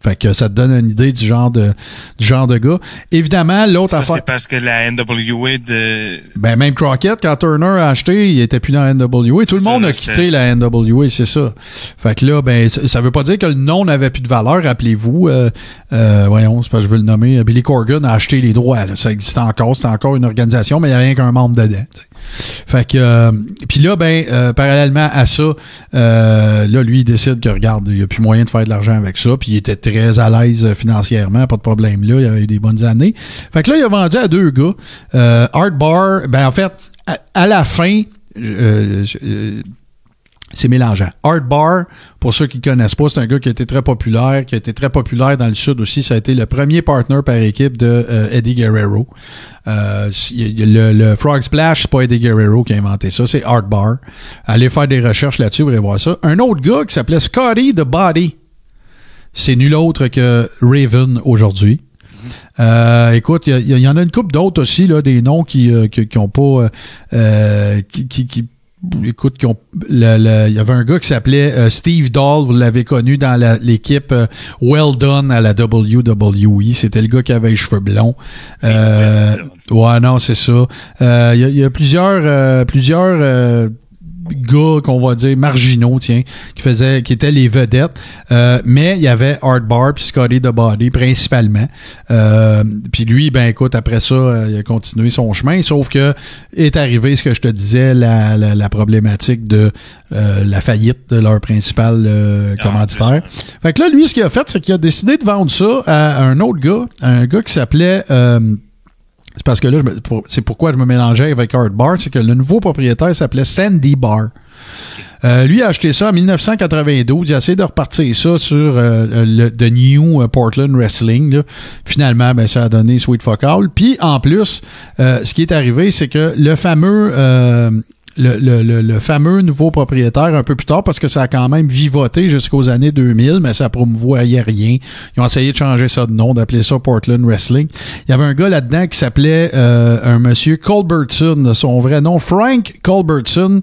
[SPEAKER 2] Fait que ça te donne une idée du genre de, du genre de gars. Évidemment, l'autre
[SPEAKER 3] Ça,
[SPEAKER 2] affaire.
[SPEAKER 3] c'est parce que la NWA de.
[SPEAKER 2] Ben, même Crockett, quand Turner a acheté, il était plus dans la NWA. Tout le
[SPEAKER 3] C'est
[SPEAKER 2] monde a quitté la NWA, c'est ça. Fait que là, ben, ça veut pas dire que le nom n'avait plus de valeur, rappelez-vous. Euh, euh, voyons, c'est pas que je veux le nommer. Billy Corgan a acheté les droits. là. Ça existait encore, c'était encore une organisation, mais il n'y a rien qu'un membre dedans. Fait que, euh, puis là, ben, euh, parallèlement à ça, euh, là, lui, il décide que, regarde, il n'y a plus moyen de faire de l'argent avec ça, puis il était très à l'aise financièrement, pas de problème là, il avait eu des bonnes années. Fait que là, il a vendu à deux gars. Art Bar, ben, en fait, à, la fin, c'est mélangeant. Art Bar, pour ceux qui ne connaissent pas, c'est un gars qui a été très populaire, qui a été très populaire dans le sud aussi. Ça a été le premier partner par équipe de euh, Eddie Guerrero. Euh, le, Frog Splash, c'est pas Eddie Guerrero qui a inventé ça, c'est Art Bar. Allez faire des recherches là-dessus, vous allez voir ça. Un autre gars qui s'appelait Scotty the Body. C'est nul autre que Raven aujourd'hui. Euh, écoute, il y, en a une couple d'autres aussi, là, des noms qui euh, qui, pas qui, qui- écoute, qui ont le- le- il y avait un gars qui s'appelait euh, Steve Dahl, vous l'avez connu dans l'équipe euh, Well Done à la WWE. C'était le gars qui avait les cheveux blonds. Euh, ouais, non, c'est ça. Il y, y a plusieurs, plusieurs gars qu'on va dire marginaux, tiens, qui faisaient, qui étaient les vedettes. Euh, mais il y avait Art Bar puis Scotty the Body principalement. Euh, puis lui, ben écoute, après ça, euh, il a continué son chemin. Sauf que est arrivé ce que je te disais, la, la, la problématique de euh, la faillite de leur principal
[SPEAKER 3] Ah,
[SPEAKER 2] commanditaire. Fait que là, lui, ce qu'il a fait, c'est qu'il a décidé de vendre ça à un autre gars, un gars qui s'appelait. Euh, c'est parce que là, c'est pourquoi je me mélangeais avec Art Bar, c'est que le nouveau propriétaire s'appelait Sandy Bar. Euh, lui a acheté ça en 1992. Il a essayé de repartir ça sur euh, le The New euh, Portland Wrestling. Finalement, ben, ça a donné Sweet Fuck All. Puis en plus, euh, ce qui est arrivé, c'est que le fameux euh, le, le- le- fameux nouveau propriétaire un peu plus tard, parce que ça a quand même vivoté jusqu'aux années 2000, mais ça promouvoyait rien. Ils ont essayé de changer ça de nom, d'appeler ça Portland Wrestling. Il y avait un gars là-dedans qui s'appelait euh, un monsieur Colbertson, son vrai nom, Frank Colbertson,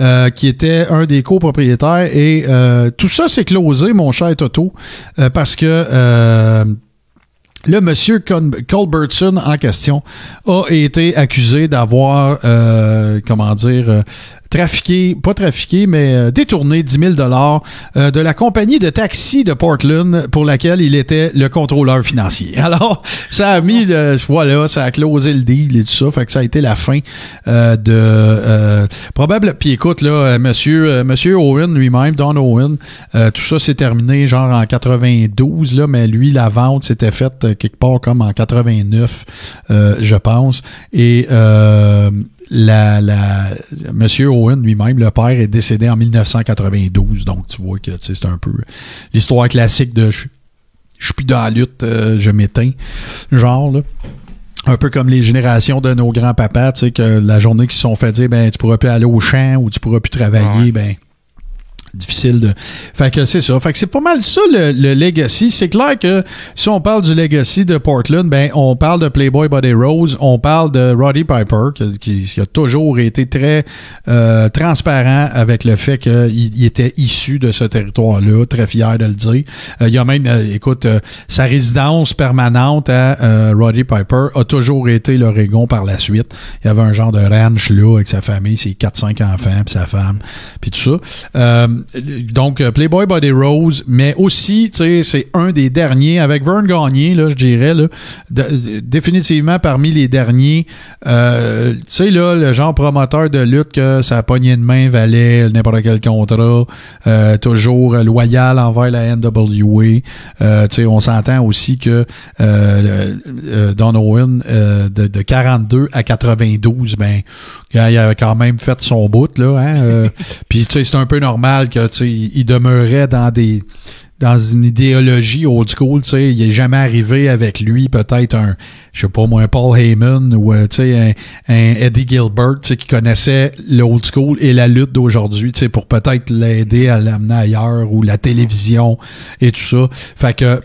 [SPEAKER 2] euh, qui était un des copropriétaires. Et euh, tout ça s'est closé, mon cher Toto, euh, parce que... le monsieur Culbertson en question a été accusé d'avoir, euh, comment dire, euh, trafiqué, pas trafiqué, mais euh, détourné 10 000 dollars euh, de la compagnie de taxi de Portland pour laquelle il était le contrôleur financier. Alors, ça a mis, le, voilà, ça a closé le deal et tout ça, fait que ça a été la fin euh, de euh, probable. Puis écoute là, euh, monsieur, monsieur Owen lui-même, Don Owen, euh, tout ça s'est terminé genre en 92 là, mais lui la vente s'était faite quelque part comme en 89, euh, je pense, et la, la, Monsieur Owen lui-même, le père, est décédé en 1992. Donc, tu vois que tu sais, c'est un peu l'histoire classique de je, je suis plus dans la lutte, euh, je m'éteins. Genre, là. Un peu comme les générations de nos grands-papas, tu sais, que la journée qu'ils se sont fait dire, ben, tu pourras plus aller au champ ou tu pourras plus travailler,
[SPEAKER 3] Ouais.
[SPEAKER 2] ben, difficile de. Fait que c'est ça. Fait que c'est pas mal ça le, le legacy. C'est clair que si on parle du legacy de Portland, ben on parle de Playboy Buddy Rose, on parle de Roddy Piper qui, a toujours été très euh, transparent avec le fait qu'il il était issu de ce territoire-là, très fier de le dire. Euh, il y a même, euh, écoute, sa résidence permanente à Roddy Piper a toujours été l'Oregon par la suite. Il y avait un genre de ranch là avec sa famille, ses 4-5 enfants, puis sa femme, puis tout ça. Donc, euh, Playboy Body Rose, mais aussi, tu sais, c'est un des derniers, avec Vern Gagné, là, je dirais, là, de- définitivement parmi les derniers, euh, tu sais, là, le genre promoteur de lutte que sa poignée de main valait n'importe quel contrat, euh, toujours loyal envers la NWA. Euh, tu sais, on s'entend aussi que Don Owen, de, de 42 à 92, ben, il avait quand même fait son bout, là, hein, puis, tu sais, c'est un peu normal que, il demeurait dans des dans une idéologie old school, tu sais, il est jamais arrivé avec lui peut-être un, je sais pas moi, un Paul Heyman ou euh, tu sais un, un Eddie Gilbert, tu sais, qui connaissait le old school et la lutte d'aujourd'hui, tu sais, pour peut-être l'aider à l'amener ailleurs ou la télévision et tout ça. Fait que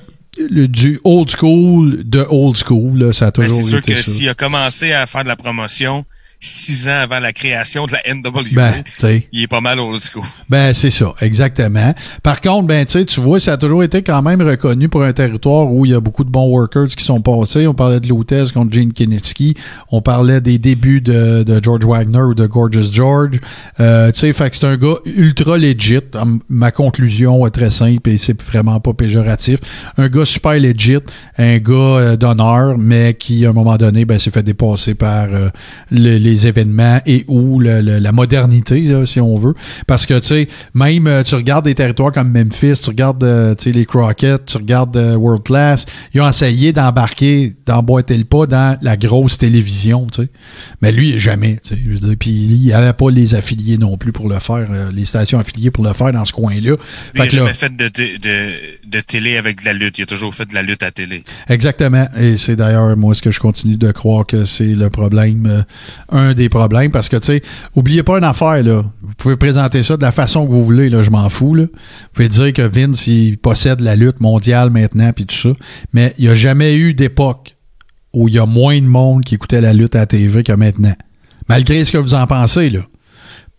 [SPEAKER 2] le- du old school de old school, là, ça a
[SPEAKER 3] Ben,
[SPEAKER 2] toujours
[SPEAKER 3] c'est sûr
[SPEAKER 2] été
[SPEAKER 3] que s'il a commencé à faire de la promotion six ans avant la création de la NWA,
[SPEAKER 2] Ben, tu sais.
[SPEAKER 3] il est pas mal old school.
[SPEAKER 2] Ben, c'est ça, exactement. Par contre, ben, tu sais, tu vois, ça a toujours été quand même reconnu pour un territoire où il y a beaucoup de bons workers qui sont passés. On parlait de l'hôtesse contre Gene Kinitsky. On parlait des débuts de, de George Wagner ou de Gorgeous George. Euh, tu sais, fait que c'est un gars ultra legit. Hum, Ma conclusion est très simple et c'est vraiment pas péjoratif. Un gars super legit, un gars euh, d'honneur, mais qui, à un moment donné, ben, s'est fait dépasser par euh, le- les événements et ou le- le- la modernité, là, si on veut. Parce que, tu sais, même euh, tu regardes des territoires comme Memphis, tu regardes euh, tu sais, les Crockett, tu regardes euh, World Class, ils ont essayé d'embarquer, d'emboîter le pas dans la grosse télévision, tu sais. Mais lui, jamais, tu sais. Puis il n'y avait pas les affiliés non plus pour le faire, euh, les stations affiliées pour le faire dans ce coin-là.
[SPEAKER 3] Il
[SPEAKER 2] Fait
[SPEAKER 3] a
[SPEAKER 2] que là,
[SPEAKER 3] jamais fait de, de, de télé avec de la lutte. Il a toujours fait de la lutte à télé.
[SPEAKER 2] Exactement. Et c'est d'ailleurs, moi, ce que je continue de croire que c'est le problème, un des problèmes, parce que, tu sais, oubliez pas une affaire, là. Vous pouvez présenter ça de la façon que vous voulez, là, je m'en fous, là. Vous pouvez dire que Vince, il possède la lutte mondiale maintenant, puis tout ça. Mais il n'y a jamais eu d'époque où il y a moins de monde qui écoutait la lutte à la TV que maintenant. Malgré ce que vous en pensez, là.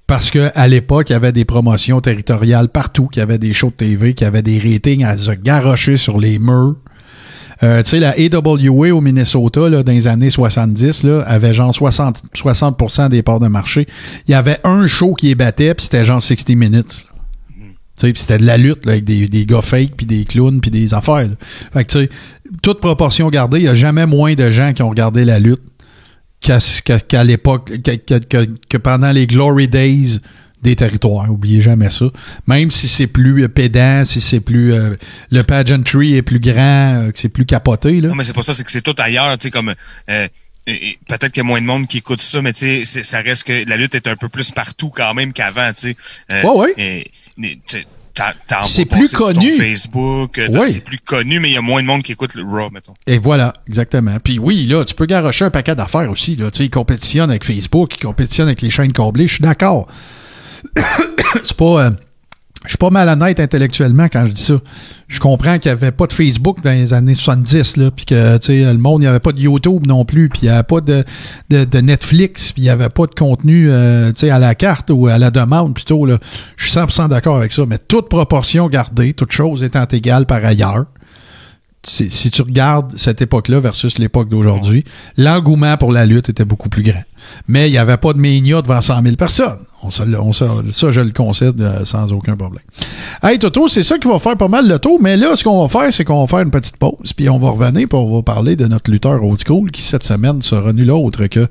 [SPEAKER 2] Parce qu'à l'époque, il y avait des promotions territoriales partout, qu'il y avait des shows de TV, qu'il y des ratings à se garrocher sur les murs. Euh, tu sais, la AWA au Minnesota, là, dans les années 70, là, avait genre 60, 60 des parts de marché. Il y avait un show qui est battait, puis c'était genre 60 minutes. Tu sais, puis c'était de la lutte là, avec des, des gars fake, puis des clowns, puis des affaires. Fait que, tu sais, toute proportion gardée, il n'y a jamais moins de gens qui ont regardé la lutte qu'à l'époque, que, que- que- que pendant les Glory Days des territoires. Oubliez jamais ça. Même si c'est plus euh, pédant, si c'est plus. euh, le pageantry est plus grand, euh, que c'est plus capoté. Là.
[SPEAKER 3] Non, mais c'est pas ça, c'est que c'est tout ailleurs, tu sais, comme euh, peut-être qu'il y a moins de monde qui écoute ça, mais tu sais, ça reste que la lutte est un peu plus partout quand même qu'avant, tu sais.
[SPEAKER 2] Ouais, ouais. C'est plus
[SPEAKER 3] passer sur
[SPEAKER 2] connu.
[SPEAKER 3] Facebook,
[SPEAKER 2] Ouais.
[SPEAKER 3] c'est plus connu, mais il y a moins de monde qui écoute le Raw, mettons.
[SPEAKER 2] Et voilà, exactement. Puis oui, là, tu peux garocher un paquet d'affaires aussi. Là. Tu sais, ils compétitionnent avec Facebook, ils compétitionnent avec les chaînes câblées. Je suis d'accord. c'est pas. euh, je suis pas malhonnête intellectuellement quand je dis ça. Je comprends qu'il n'y avait pas de Facebook dans les années 70, là, puis que le monde, n'y avait pas de YouTube non plus, puis il n'y avait pas de, de, Netflix, puis il n'y avait pas de contenu euh, à la carte ou à la demande plutôt. Je suis 100% d'accord avec ça, mais toute proportion gardée, toute chose étant égale par ailleurs, si tu regardes cette époque-là versus l'époque d'aujourd'hui, l'engouement pour la lutte était beaucoup plus grand. Mais il n'y avait pas de mania devant 100 000 personnes. On on ça, je le concède euh, sans aucun problème. Hey, Toto, c'est ça qui va faire pas mal le tour. Mais là, ce qu'on va faire, c'est qu'on va faire une petite pause. Puis on va revenir, puis on va parler de notre lutteur old school qui, cette semaine, sera nul autre que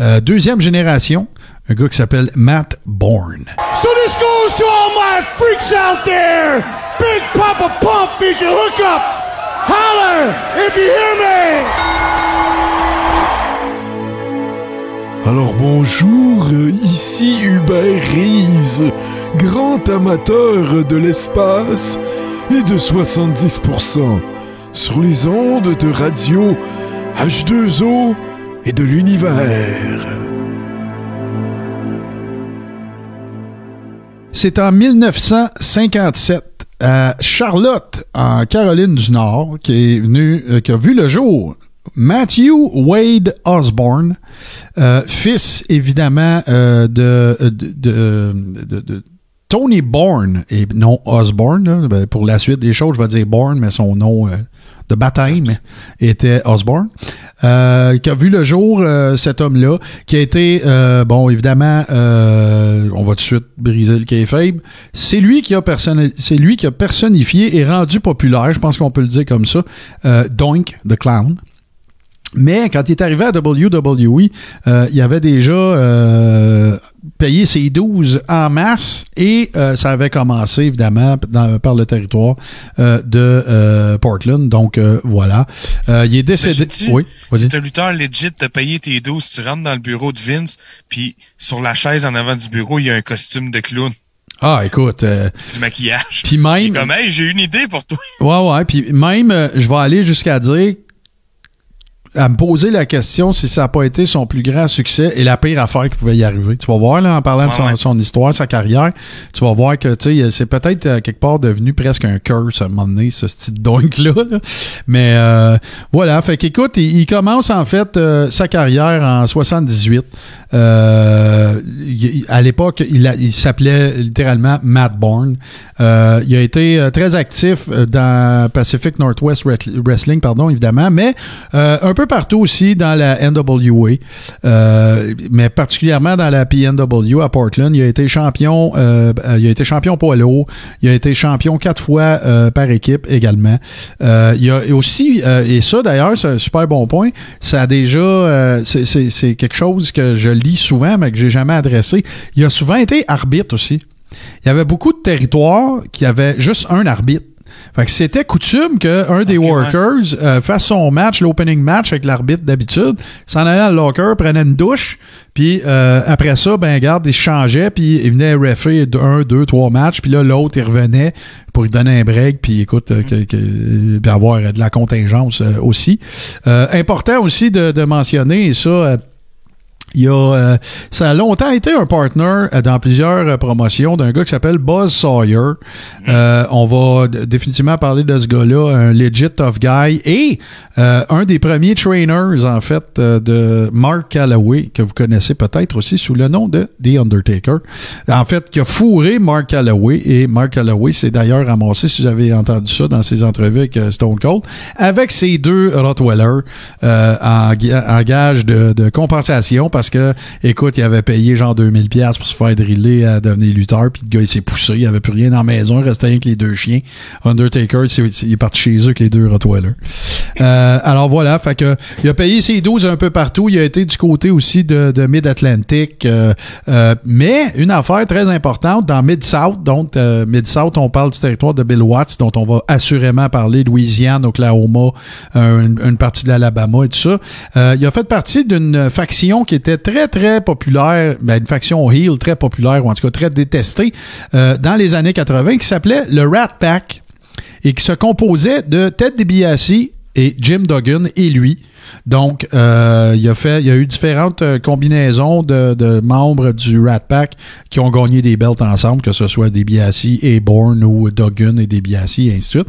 [SPEAKER 2] euh, deuxième génération, un gars qui s'appelle Matt Bourne.
[SPEAKER 4] So this goes to all my freaks out there. Big Papa Pump is your hookup.
[SPEAKER 5] Alors bonjour, ici Hubert Reeves, grand amateur de l'espace et de 70% sur les ondes de radio H2O et de l'univers.
[SPEAKER 2] C'est en 1957 à Charlotte, en Caroline du Nord, qui est venu, euh, qui a vu le jour. Matthew Wade Osborne, euh, fils évidemment euh, de, de, de- de- de Tony Bourne et non Osborne. là. Ben, pour la suite des choses, je vais dire Bourne, mais son nom euh, de baptême était Osborne. Euh, qui a vu le jour, euh, cet homme-là, qui a été, euh, bon, évidemment, euh, on va tout de suite briser le kayfabe. C'est lui qui c'est lui qui a personnifié et rendu populaire, je pense qu'on peut le dire comme ça, Doink the Clown. Mais quand il est arrivé à WWE, euh, il avait déjà euh, payé ses 12 en masse et euh, ça avait commencé évidemment dans- par le territoire euh, de euh, Portland. Donc euh, voilà. Euh, il est décédé. Oui, vas-y.
[SPEAKER 3] T'es un lutteur legit, t'as payé tes 12, tu rentres dans le bureau de Vince, puis sur la chaise en avant du bureau, il y a un costume de clown,
[SPEAKER 2] Ah, écoute. euh,
[SPEAKER 3] du maquillage.
[SPEAKER 2] Puis même.
[SPEAKER 3] comme, hey, j'ai une idée pour toi.
[SPEAKER 2] Ouais, ouais. Puis même, euh, je vais aller jusqu'à dire, à me poser la question si ça n'a pas été son plus grand succès et la pire affaire qui pouvait y arriver. Tu vas voir, là, en parlant de son,
[SPEAKER 3] ouais.
[SPEAKER 2] son histoire, sa carrière, tu vas voir que, tu sais, c'est peut-être euh, quelque part devenu presque un curse à un moment donné, ce petit doink-là. là. Mais euh, voilà, fait qu'écoute, il, il commence en fait euh, sa carrière en 78. Euh, il- à l'époque, il, il s'appelait littéralement Matt Bourne. Il a été très actif dans Pacific Northwest Wrestling, pardon, évidemment, mais un peu partout aussi dans la NWA, euh, mais particulièrement dans la PNW à Portland. Il a été champion, euh, il a été champion lourd. Il a été champion quatre fois euh, par équipe également. Euh, il a aussi, euh, et ça d'ailleurs, c'est un super bon point, ça a déjà, euh, c'est quelque chose que je lis souvent, mais que j'ai jamais adressé. Il a souvent été arbitre aussi. Il y avait beaucoup de territoires qui avaient juste un arbitre. Fait que c'était coutume qu'un des workers euh, fasse son match, l'opening match avec l'arbitre d'habitude, s'en allait le locker, prenait une douche, puis euh, après ça, ben garde, il changeait, puis il venait refer un, deux, trois matchs, puis là, l'autre, il revenait pour lui donner un break, puis écoute, euh, que- que- puis avoir euh, de la contingence euh, aussi. Euh, important aussi de, de mentionner, et ça... Il y a, euh, ça a longtemps été un partner euh, dans plusieurs euh, promotions d'un gars qui s'appelle Buzz Sawyer. Euh, on va définitivement parler de ce gars-là, un legit tough guy et euh, un des premiers trainers en fait euh, de Mark Calloway que vous connaissez peut-être aussi sous le nom de The Undertaker. En fait, qui a fourré Mark Calloway et Mark Calloway s'est d'ailleurs ramassé, si vous avez entendu ça dans ses entrevues avec Stone Cold, avec ses deux Rottweiler euh, en, en gage de, de compensation parce que, écoute, il avait payé genre 2000 pièces pour se faire driller à devenir lutteur, puis le gars, il s'est poussé, il avait plus rien dans la maison, il restait rien que les deux chiens. Undertaker, il, s'est- il est parti chez eux avec les deux Rottweiler. Euh, alors voilà, fait que il a payé ses 12 un peu partout, il a été du côté aussi de, Mid-Atlantic, euh, euh, mais une affaire très importante dans Mid-South, donc Mid-South, on parle du territoire de Bill Watts, dont on va assurément parler, Louisiane, Oklahoma, une, partie de l'Alabama et tout ça. Il a fait partie d'une faction qui était très, très populaire, ben, une faction heel très populaire, ou en tout cas très détestée, euh, dans les années 80, qui s'appelait le Rat Pack et qui se composait de Ted DiBiase et Jim Duggan et lui. Donc, euh, il, a fait, il y a eu différentes euh, combinaisons de, membres du Rat Pack qui ont gagné des belts ensemble, que ce soit DiBiase et Bourne ou Duggan et DiBiase et ainsi de suite.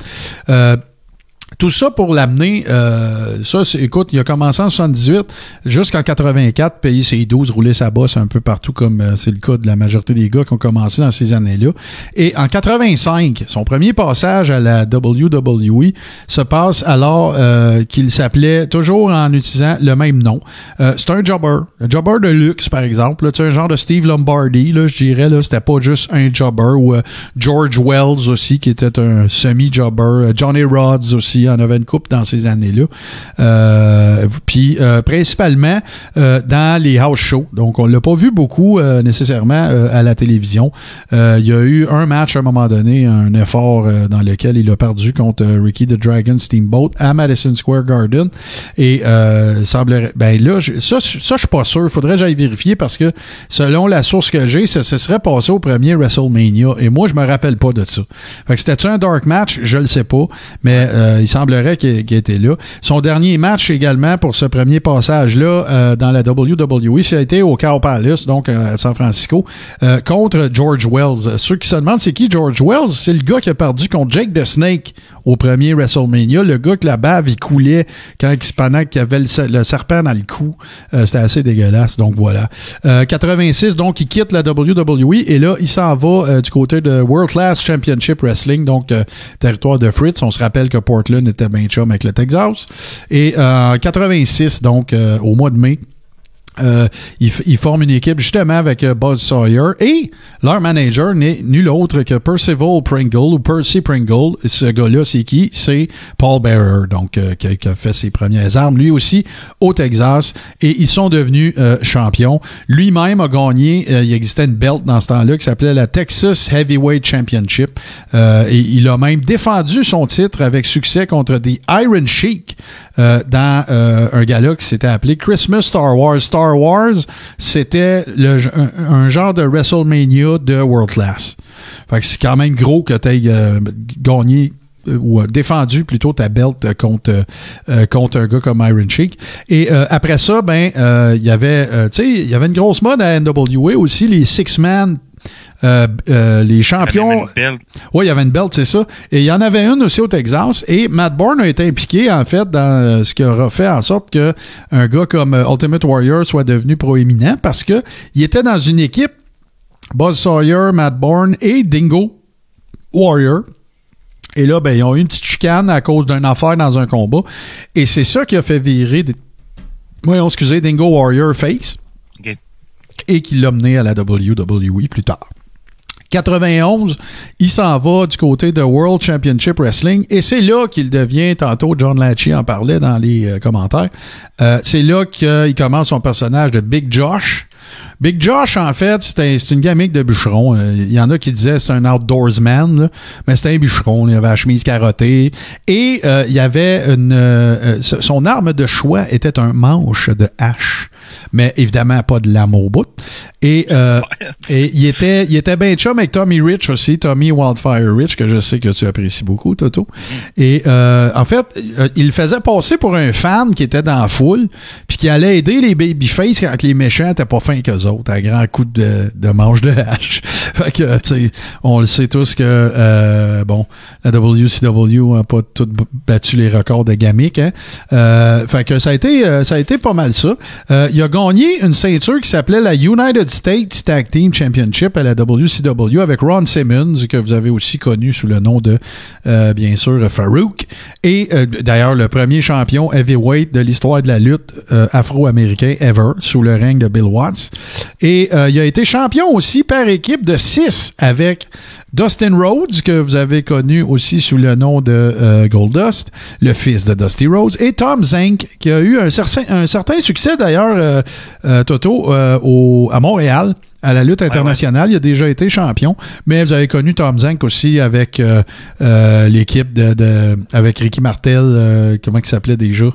[SPEAKER 2] Tout ça pour l'amener, euh, ça, c'est- écoute, il a commencé en 78 jusqu'en 84, payer ses 12, rouler sa bosse un peu partout, comme euh, c'est le cas de la majorité des gars qui ont commencé dans ces années-là. Et en 85, son premier passage à la WWE se passe alors euh, qu'il s'appelait, toujours en utilisant le même nom. C'est un jobber, un jobber de luxe, par exemple. sais, un genre de Steve Lombardi, là, je dirais. Là, c'était pas juste un jobber. Ou George Wells aussi, qui était un semi-jobber. Johnny Rods aussi, en avait une coupe dans ces années-là. Euh, Puis, euh, principalement euh, dans les house shows. Donc, on l'a pas vu beaucoup nécessairement à la télévision. Il y a eu un match à un moment donné, un effort dans lequel il a perdu contre Ricky the Dragon Steamboat à Madison Square Garden. Et semblerait. Ben là, je- ça, ça je suis pas sûr. Faudrait que j'aille vérifier parce que selon la source que j'ai, ça se serait passé au premier WrestleMania. Et moi, je me rappelle pas de ça. Fait que c'était-tu un dark match? Je le sais pas. Mais il semblerait qu'il était là. Son dernier match également pour ce premier passage-là euh, dans la WWE, ça a été au Cow Palace, donc euh, à San Francisco, euh, contre George Wells. Ceux qui se demandent c'est qui George Wells, c'est le gars qui a perdu contre Jake the Snake au premier WrestleMania. Le gars que la bave, il coulait quand, pendant qu'il avait le, se- le serpent dans le cou. C'était assez dégueulasse. Donc voilà. Euh, 86, donc il quitte la WWE et là, il s'en va du côté de World Class Championship Wrestling, donc territoire de Fritz. On se rappelle que Portland était bien chum avec le Texas. Et euh, 86, donc euh, au mois de mai, euh, ils, forment une équipe justement avec euh, Buzz Sawyer et leur manager n'est nul autre que Percival Pringle ou Percy Pringle. Ce gars-là, c'est qui? C'est Paul Bearer, donc euh, qui, a, fait ses premières armes, lui aussi au Texas, et ils sont devenus euh, champions. Lui-même a gagné, il existait une belt dans ce temps-là qui s'appelait la Texas Heavyweight Championship, et il a même défendu son titre avec succès contre The Iron Sheik dans un gala qui s'était appelé Christmas Star Wars. Star Wars, c'était un, un genre de WrestleMania de World Class. C'est quand même gros que tu aies gagné euh, ou euh, défendu plutôt ta belt euh, contre euh, euh, contre un gars comme Iron Sheik. Et euh, après ça, ben euh, il y avait euh, il y avait une grosse mode à NWA aussi les six man euh, euh, les champions
[SPEAKER 3] Une belle-
[SPEAKER 2] oui, il y avait une belt, c'est ça. Et il y en avait une aussi au Texas. Et Matt Bourne a été impliqué, en fait, dans euh, ce qui aura fait en sorte que un gars comme Ultimate Warrior soit devenu proéminent parce que il était dans une équipe, Buzz Sawyer, Matt Bourne et Dingo Warrior. Et là, ben, ils ont eu une petite chicane à cause d'une affaire dans un combat. Et c'est ça qui a fait virer, des... voyons, excusez, Dingo Warrior face et qui l'a mené à la WWE plus tard. 91, il s'en va du côté de World Championship Wrestling. Et c'est là qu'il devient, tantôt John Lachey en parlait dans les euh, commentaires, euh, c'est là qu'il commence son personnage de Big Josh Big Josh, en fait, c'est une gamique de bûcheron. Euh, Il y en a qui disaient c'est un outdoorsman, là, mais c'était un bûcheron. Il avait la chemise carottée. Et euh, il y avait une... euh, son arme de choix était un manche de hache. Mais évidemment, pas de lame au bout. Et, euh, et il était, il était bien chum avec Tommy Rich aussi, Tommy Wildfire Rich, que je sais que tu apprécies beaucoup, Toto. Et euh, en fait, il faisait passer pour un fan qui était dans la foule, puis qui allait aider les babyface quand les méchants étaient pas fins qu'eux autres, à grands coups de, manche de hache. fait que, tu sais, on le sait tous que, euh, bon, la WCW a pas tout battu les records de gamiques, hein. Euh, fait que ça a été, euh, ça a été pas mal ça. Euh, il a gagné une ceinture qui s'appelait la United States Tag Team Championship à la WCW avec Ron Simmons, que vous avez aussi connu sous le nom de, bien sûr, Farouk. Et d'ailleurs, le premier champion heavyweight de l'histoire de la lutte euh, afro-américain ever, sous le règne de Bill Watts. Et euh, il a été champion aussi par équipe de 6 avec Dustin Rhodes, que vous avez connu aussi sous le nom de euh, Goldust, le fils de Dusty Rhodes, et Tom Zank, qui a eu un certain, un certain succès d'ailleurs, euh, Toto, au, à Montréal. À la lutte internationale, il a déjà été champion, mais vous avez connu Tom Zank aussi avec euh, euh, l'équipe de, de- avec Ricky Martel, euh, comment il s'appelait déjà?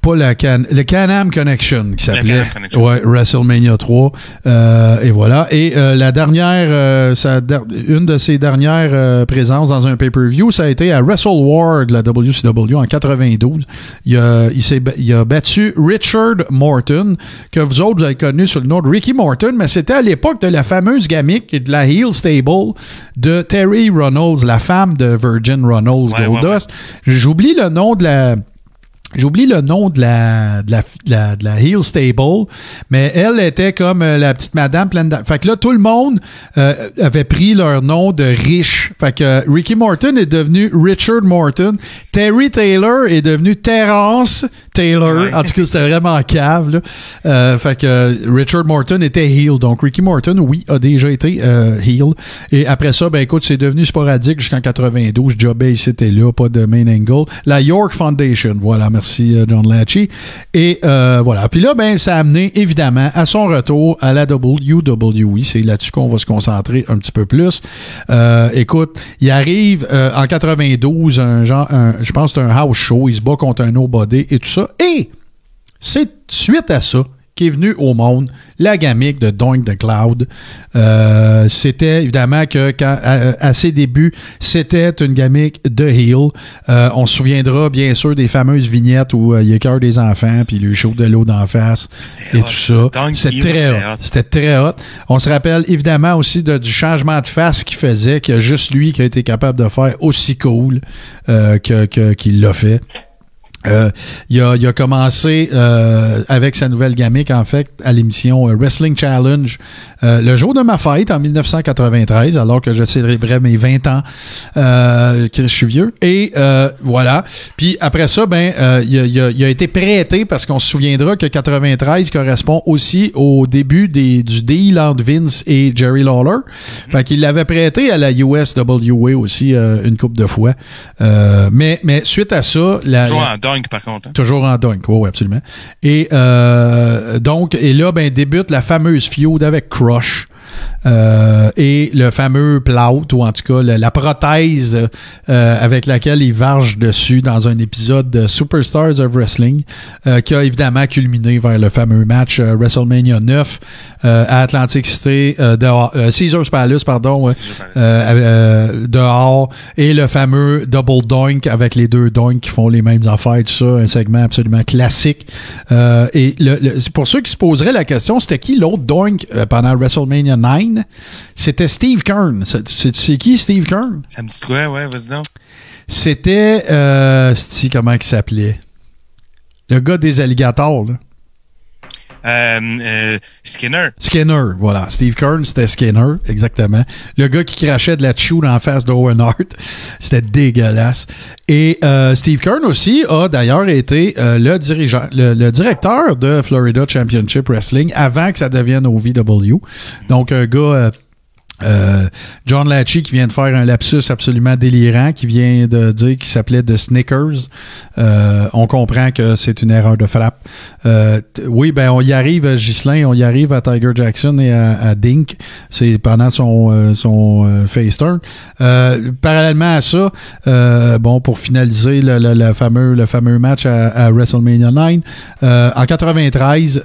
[SPEAKER 2] Pas la Can le Can-Am Connection qui s'appelait. Ouais WrestleMania 3 Euh, et voilà. Et euh, la dernière euh, sa une de ses dernières présences dans un pay-per-view ça a été à Wrestle War de la WCW en 92 il a, il s'est ba- il a battu Richard Morton que vous autres vous avez connu sous le nom de Ricky Morton mais c'était à l'époque de la fameuse gamique et de la heel stable de Terry Runnels la femme de Virgin
[SPEAKER 3] Ouais, ouais,
[SPEAKER 2] Goldust. j'oublie le nom de la J'oublie le nom de la, de la, de la, de la Heel Stable, mais elle était comme euh, la petite madame pleine d'a- Fait que là, tout le monde euh, avait pris leur nom de riche. Fait que euh, Ricky Morton est devenu Richard Morton. Terry Taylor est devenu Terrence Taylor.
[SPEAKER 3] Ouais.
[SPEAKER 2] En tout cas, c'était vraiment cave. Là. Euh, fait que Richard Morton était heel. Donc Ricky Morton, oui, a déjà été euh, heel. Et après ça, ben écoute, c'est devenu sporadique jusqu'en 92. Jobé, c'était là, pas de main angle. La York Foundation, voilà, merci euh, John Latchy. Et euh, voilà. Puis là, ben, ça a amené évidemment à son retour à la WWE. C'est là-dessus qu'on va se concentrer un petit peu plus. Euh, écoute, il arrive en 92, un genre, je pense c'est un house show. Il se bat contre un nobody et tout ça. Et c'est suite à ça qu'est venu au monde la gamique de Doink the Cloud. Euh, c'était évidemment que quand, à, à ses débuts, c'était une gamique de heel. Euh, on se souviendra bien sûr des fameuses vignettes où euh, il écœure des enfants puis il lui chauffe de l'eau d'en face et
[SPEAKER 3] hot.
[SPEAKER 2] tout ça. C'était très hot. C'était très hot. On se rappelle évidemment aussi de- du changement de face qu'il faisait, qu'il y a juste lui qui a été capable de faire aussi cool euh, que- que- qu'il l'a fait. Euh, il, a, il a commencé euh, avec sa nouvelle gamique, en fait, à l'émission euh, Wrestling Challenge euh, le jour de ma fête en 1993, alors que je célébrais mes 20 ans, euh, je suis vieux. Et euh, voilà. Puis après ça, ben, euh, il, a, il a- il a été prêté parce qu'on se souviendra que 93 correspond aussi au début des, du deal entre Vince et Jerry Lawler. Fait qu'il l'avait prêté à la USWA aussi euh, une couple de fois. Euh, mais, mais suite à ça, la,
[SPEAKER 3] par contre. hein.
[SPEAKER 2] Toujours en dunk, oui, absolument. Et euh, donc, et là, ben, débute la fameuse feud avec Crush. Euh, et le fameux plout, ou en tout cas le- la prothèse euh, avec laquelle il varge dessus dans un épisode de Superstars of Wrestling, euh, qui a évidemment culminé vers le fameux match euh, WrestleMania 9 euh, à Atlantic City, euh, dehors- euh, Caesars Palace, pardon. Euh, euh, dehors, et le fameux double doink avec les deux doinks qui font les mêmes affaires, tout ça, un segment absolument classique. Euh, et le, le- pour ceux qui se poseraient la question, c'était qui l'autre doink pendant WrestleMania 9? C'était Steve Kern. C'est, qui Steve Kern?
[SPEAKER 3] Ça me dit quoi, ouais, vas-y donc.
[SPEAKER 2] C'était, euh, comment il s'appelait? Le gars des alligators, là.
[SPEAKER 3] Euh, euh, Skinner.
[SPEAKER 2] Skinner, voilà. Steve Kern, c'était Skinner, exactement. Le gars qui crachait de la chew en face d'Owen Hart. C'était dégueulasse. Et euh, Steve Kern aussi a d'ailleurs été euh, le, dirigeant, le, le directeur de Florida Championship Wrestling avant que ça devienne au VW. Donc, un gars... euh, John Latchy qui vient de faire un lapsus absolument délirant, qui vient de dire qu'il s'appelait The Snickers. Euh, on comprend que c'est une erreur de frappe. Euh, oui, ben on y arrive, Ghislain, on y arrive à Tiger Jackson et à, Dink. C'est pendant son, son face turn. parallèlement à ça, bon, pour finaliser le, fameux, le fameux match à, WrestleMania 9, en 93,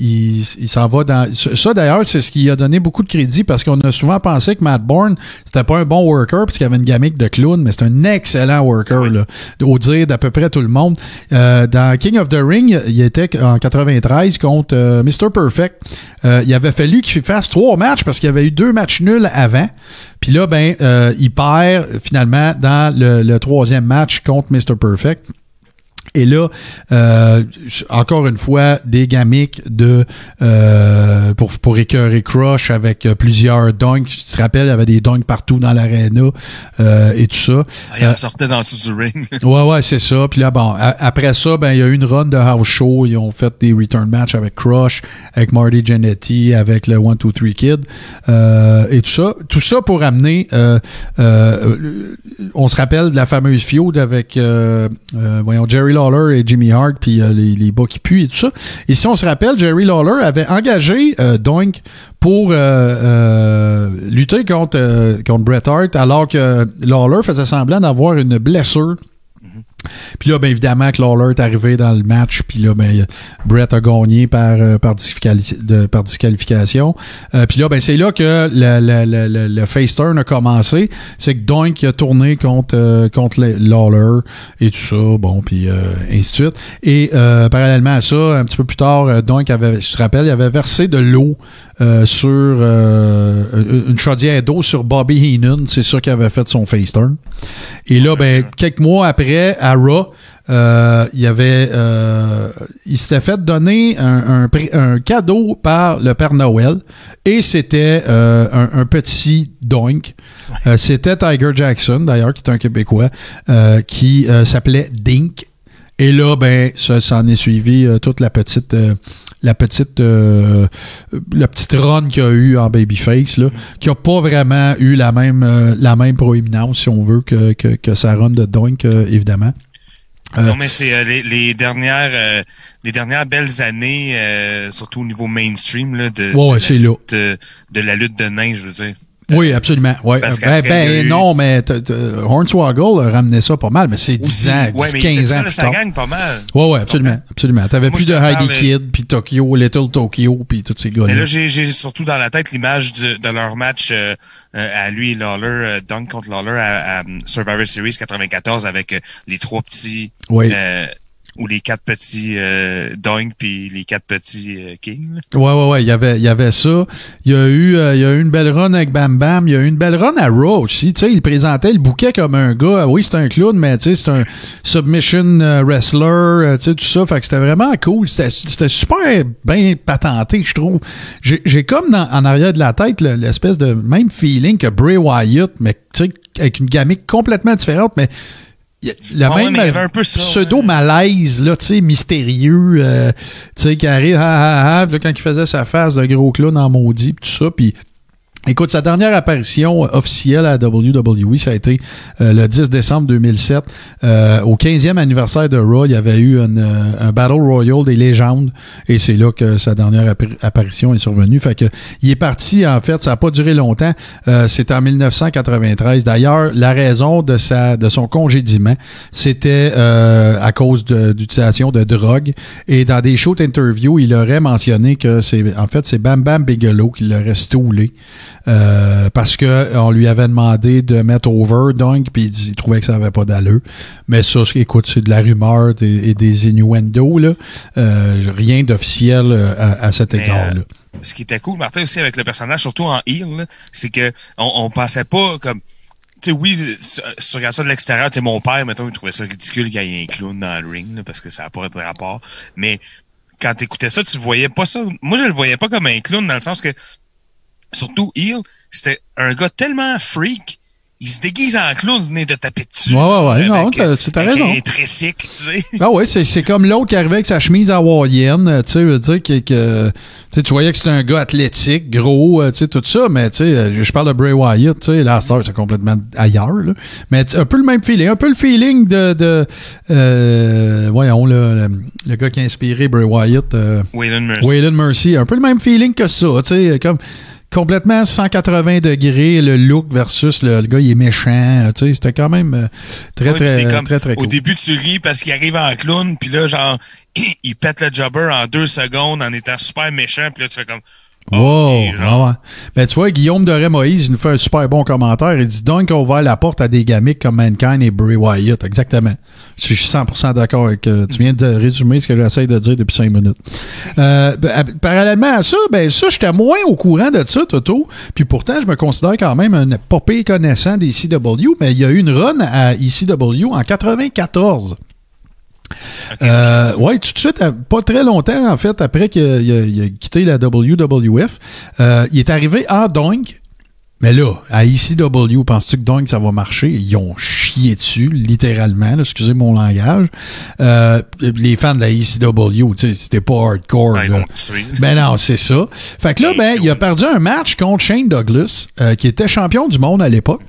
[SPEAKER 2] il, il s'en va dans... Ça d'ailleurs, c'est ce qui a donné beaucoup de crédit parce qu'on a souvent pensé que Matt Bourne, c'était pas un bon worker parce qu'il avait une gamique de clown, mais c'est un excellent worker, là, au dire d'à peu près tout le monde. Euh, dans King of the Ring, il était en 93 contre euh, Mr. Perfect. Euh, il avait fallu qu'il fasse trois matchs parce qu'il y avait eu deux matchs nuls avant. Puis là, ben, il perd finalement dans le troisième match contre Mr. Perfect. Et là, euh, encore une fois, des gamiques de euh, pour, pour écœurer Crush avec euh, plusieurs dunks. Tu te rappelles, il y avait des dunks partout dans l'aréna euh, et tout ça.
[SPEAKER 3] Ah, il en sortait dans tout du ring.
[SPEAKER 2] ouais, ouais, c'est ça. Puis là, bon, après ça, ben il y a eu une run de house show. Ils ont fait des return match avec Crush, avec Marty Jannetty, avec le 1, 2, 3 Kid et tout ça. Tout ça pour amener, on se rappelle de la fameuse feud avec, voyons, Jerry Law Et Jimmy Hart, puis euh, les, les bas qui puent et tout ça. Et si on se rappelle, Jerry Lawler avait engagé euh, Doink pour euh, lutter contre, contre Bret Hart, alors que Lawler faisait semblant d'avoir une blessure puis là, bien évidemment, que Lawler est arrivé dans le match, puis là, ben, Brett a gagné par, euh, par, disqualification. Euh, puis là, ben, c'est là que le, le, face turn a commencé. C'est que Doink a tourné contre, euh, contre Lawler et tout ça, bon, puis ainsi de suite. Et parallèlement à ça, un petit peu plus tard, Doink avait, je te rappelle, il avait versé de l'eau sur une chaudière d'eau sur Bobby Heenan. C'est ça qui avait fait son face turn. Et là, ben, quelques mois après, à Raw, euh, il avait, euh, il s'était fait donner un, cadeau par le Père Noël et c'était euh, un, petit doink. c'était Tiger Jackson, d'ailleurs, qui est un Québécois, qui s'appelait Dink. Et là, ben, ça s'en est suivi toute la petite la petite la petite run qu'il a eu en babyface là, qui a pas vraiment eu la même la même proéminence si on veut que, que, que sa run de Doink évidemment.
[SPEAKER 3] Euh, non, mais c'est euh, les, dernières euh, les dernières belles années, surtout au niveau mainstream là, de, de, de, la lutte de nains, je veux dire.
[SPEAKER 2] Oui, absolument. Ouais. Ben, ben non, mais Hornswoggle a ramené ça pas mal, mais c'est 10 ans, 15 ans. Ça,
[SPEAKER 3] ça gagne pas mal.
[SPEAKER 2] Oui, oui, absolument. absolument. T'avais plus de Heidi Kid, puis Tokyo, Little Tokyo, puis tous ces gars-là.
[SPEAKER 3] Mais là, j'ai surtout dans la tête l'image de leur match euh, à lui et Lawler, euh, Dunk contre Lawler à, Survivor Series 94 avec euh, les trois petits oui ou les quatre petits euh, puis les quatre petits euh, King.
[SPEAKER 2] Ouais, ouais, ouais. Il y avait, il y avait ça. Il y a eu, euh, il y a eu une belle run avec Bam Bam. Il y a eu une belle run à Raw aussi. Tu sais, il présentait le bouquet comme un gars. Oui, c'est un clown, mais tu sais, c'est un submission euh, wrestler. tu sais, tout ça. Fait que c'était vraiment cool. C'était super bien patenté, je trouve. J'ai comme dans, en arrière de la tête l'espèce de même feeling que Bray Wyatt, mais tu sais, avec une gamique complètement différente, mais le même pseudo-malaise, là, tu sais, mystérieux, euh, tu sais, qui arrive, ah, ah, ah, quand il faisait sa face de gros clown en maudit, tout ça, puis Écoute, sa dernière apparition officielle à WWE, ça a été euh, le 10 décembre 2007. Euh, au 15e anniversaire de Raw, il y avait eu un, euh, un Battle Royal des légendes et c'est là que sa dernière apparition est survenue. Fait que il est parti, en fait, ça n'a pas duré longtemps. c'était en 1993. D'ailleurs, la raison de sa de son congédiement, c'était à cause d'utilisation de, drogue. Et dans des shows d'interview, il aurait mentionné que c'est en fait c'est Bam Bam Bigelow qui l'aurait stoulé. Euh, parce que on lui avait demandé de mettre over donc puis il, trouvait que ça avait pas d'allure. Mais ça, écoute, c'est de la rumeur et des innuendos là, euh, rien d'officiel euh, à, cet égard-là.
[SPEAKER 3] ce qui était cool, Martin, aussi avec le personnage, surtout en heel, c'est que on, on pensait pas comme tu sais, oui, si tu regardes ça de l'extérieur, tu sais, mon père, mettons, il trouvait ça ridicule qu'il y ait un clown dans le ring, parce que ça n'a pas de rapport. Mais quand tu écoutais ça, tu voyais pas ça. Moi, je le voyais pas comme un clown dans le sens que surtout Hill, c'était un gars tellement freak il se déguise en clown, venez de taper dessus.
[SPEAKER 2] Ouais, ouais, ouais. Non, t'as-
[SPEAKER 3] euh,
[SPEAKER 2] t'as raison.
[SPEAKER 3] Un tricycle, tu sais.
[SPEAKER 2] Ah ouais, c'est, c'est comme l'autre qui arrivait avec sa chemise hawaïenne, euh, tu sais, veut dire que, que tu voyais que c'était un gars athlétique, gros, euh, tu sais, tout ça, mais tu sais, je parle de Bray Wyatt, tu sais, là, ça, c'est complètement ailleurs, là. Mais un peu le même feeling, un peu le feeling de, de euh, voyons, le, le, gars qui a inspiré Bray Wyatt, euh,
[SPEAKER 3] Waylon Mercy.
[SPEAKER 2] Waylon Mercy, un peu le même feeling que ça, tu sais, comme complètement 180 degrés le look versus le, le gars il est méchant, tu sais, c'était quand même euh, très,
[SPEAKER 3] Ouais,
[SPEAKER 2] très,
[SPEAKER 3] comme-
[SPEAKER 2] très, très,
[SPEAKER 3] Au
[SPEAKER 2] cool.
[SPEAKER 3] début, tu ris parce qu'il arrive en clown, puis là, genre, il pète le jobber en deux secondes en étant super méchant, puis là, tu fais comme...
[SPEAKER 2] Wow,
[SPEAKER 3] ok, genre.
[SPEAKER 2] ouais. Ben, tu vois, Guillaume Doré Moïse il nous fait un super bon commentaire. Il dit donc a ouvert la porte à des gamiques comme Mankind et Bray Wyatt. Exactement. Je suis 100% d'accord avec. euh, tu viens de résumer ce que j'essaie de dire depuis cinq minutes. Euh, ben, parallèlement à ça, ben ça, j'étais moins au courant de ça, Toto. Puis pourtant, je me considère quand même un pire connaissant des ECW, mais il y a eu une run à ECW en 94.
[SPEAKER 3] Ok,
[SPEAKER 2] Euh, ouais, tout de suite, à- pas très longtemps, en fait, après qu'il a, il quitté la WWF, euh, il est arrivé en Doink. Mais là, à ECW, penses-tu que Doink, ça va marcher? Ils ont chié dessus, littéralement, là, excusez mon langage. Euh, les fans de la ECW, tu sais, c'était pas hardcore.
[SPEAKER 3] Ils
[SPEAKER 2] là. Ben non, c'est ça. Fait que là, ben, il a perdu un match contre Shane Douglas, euh, qui était champion du monde à l'époque.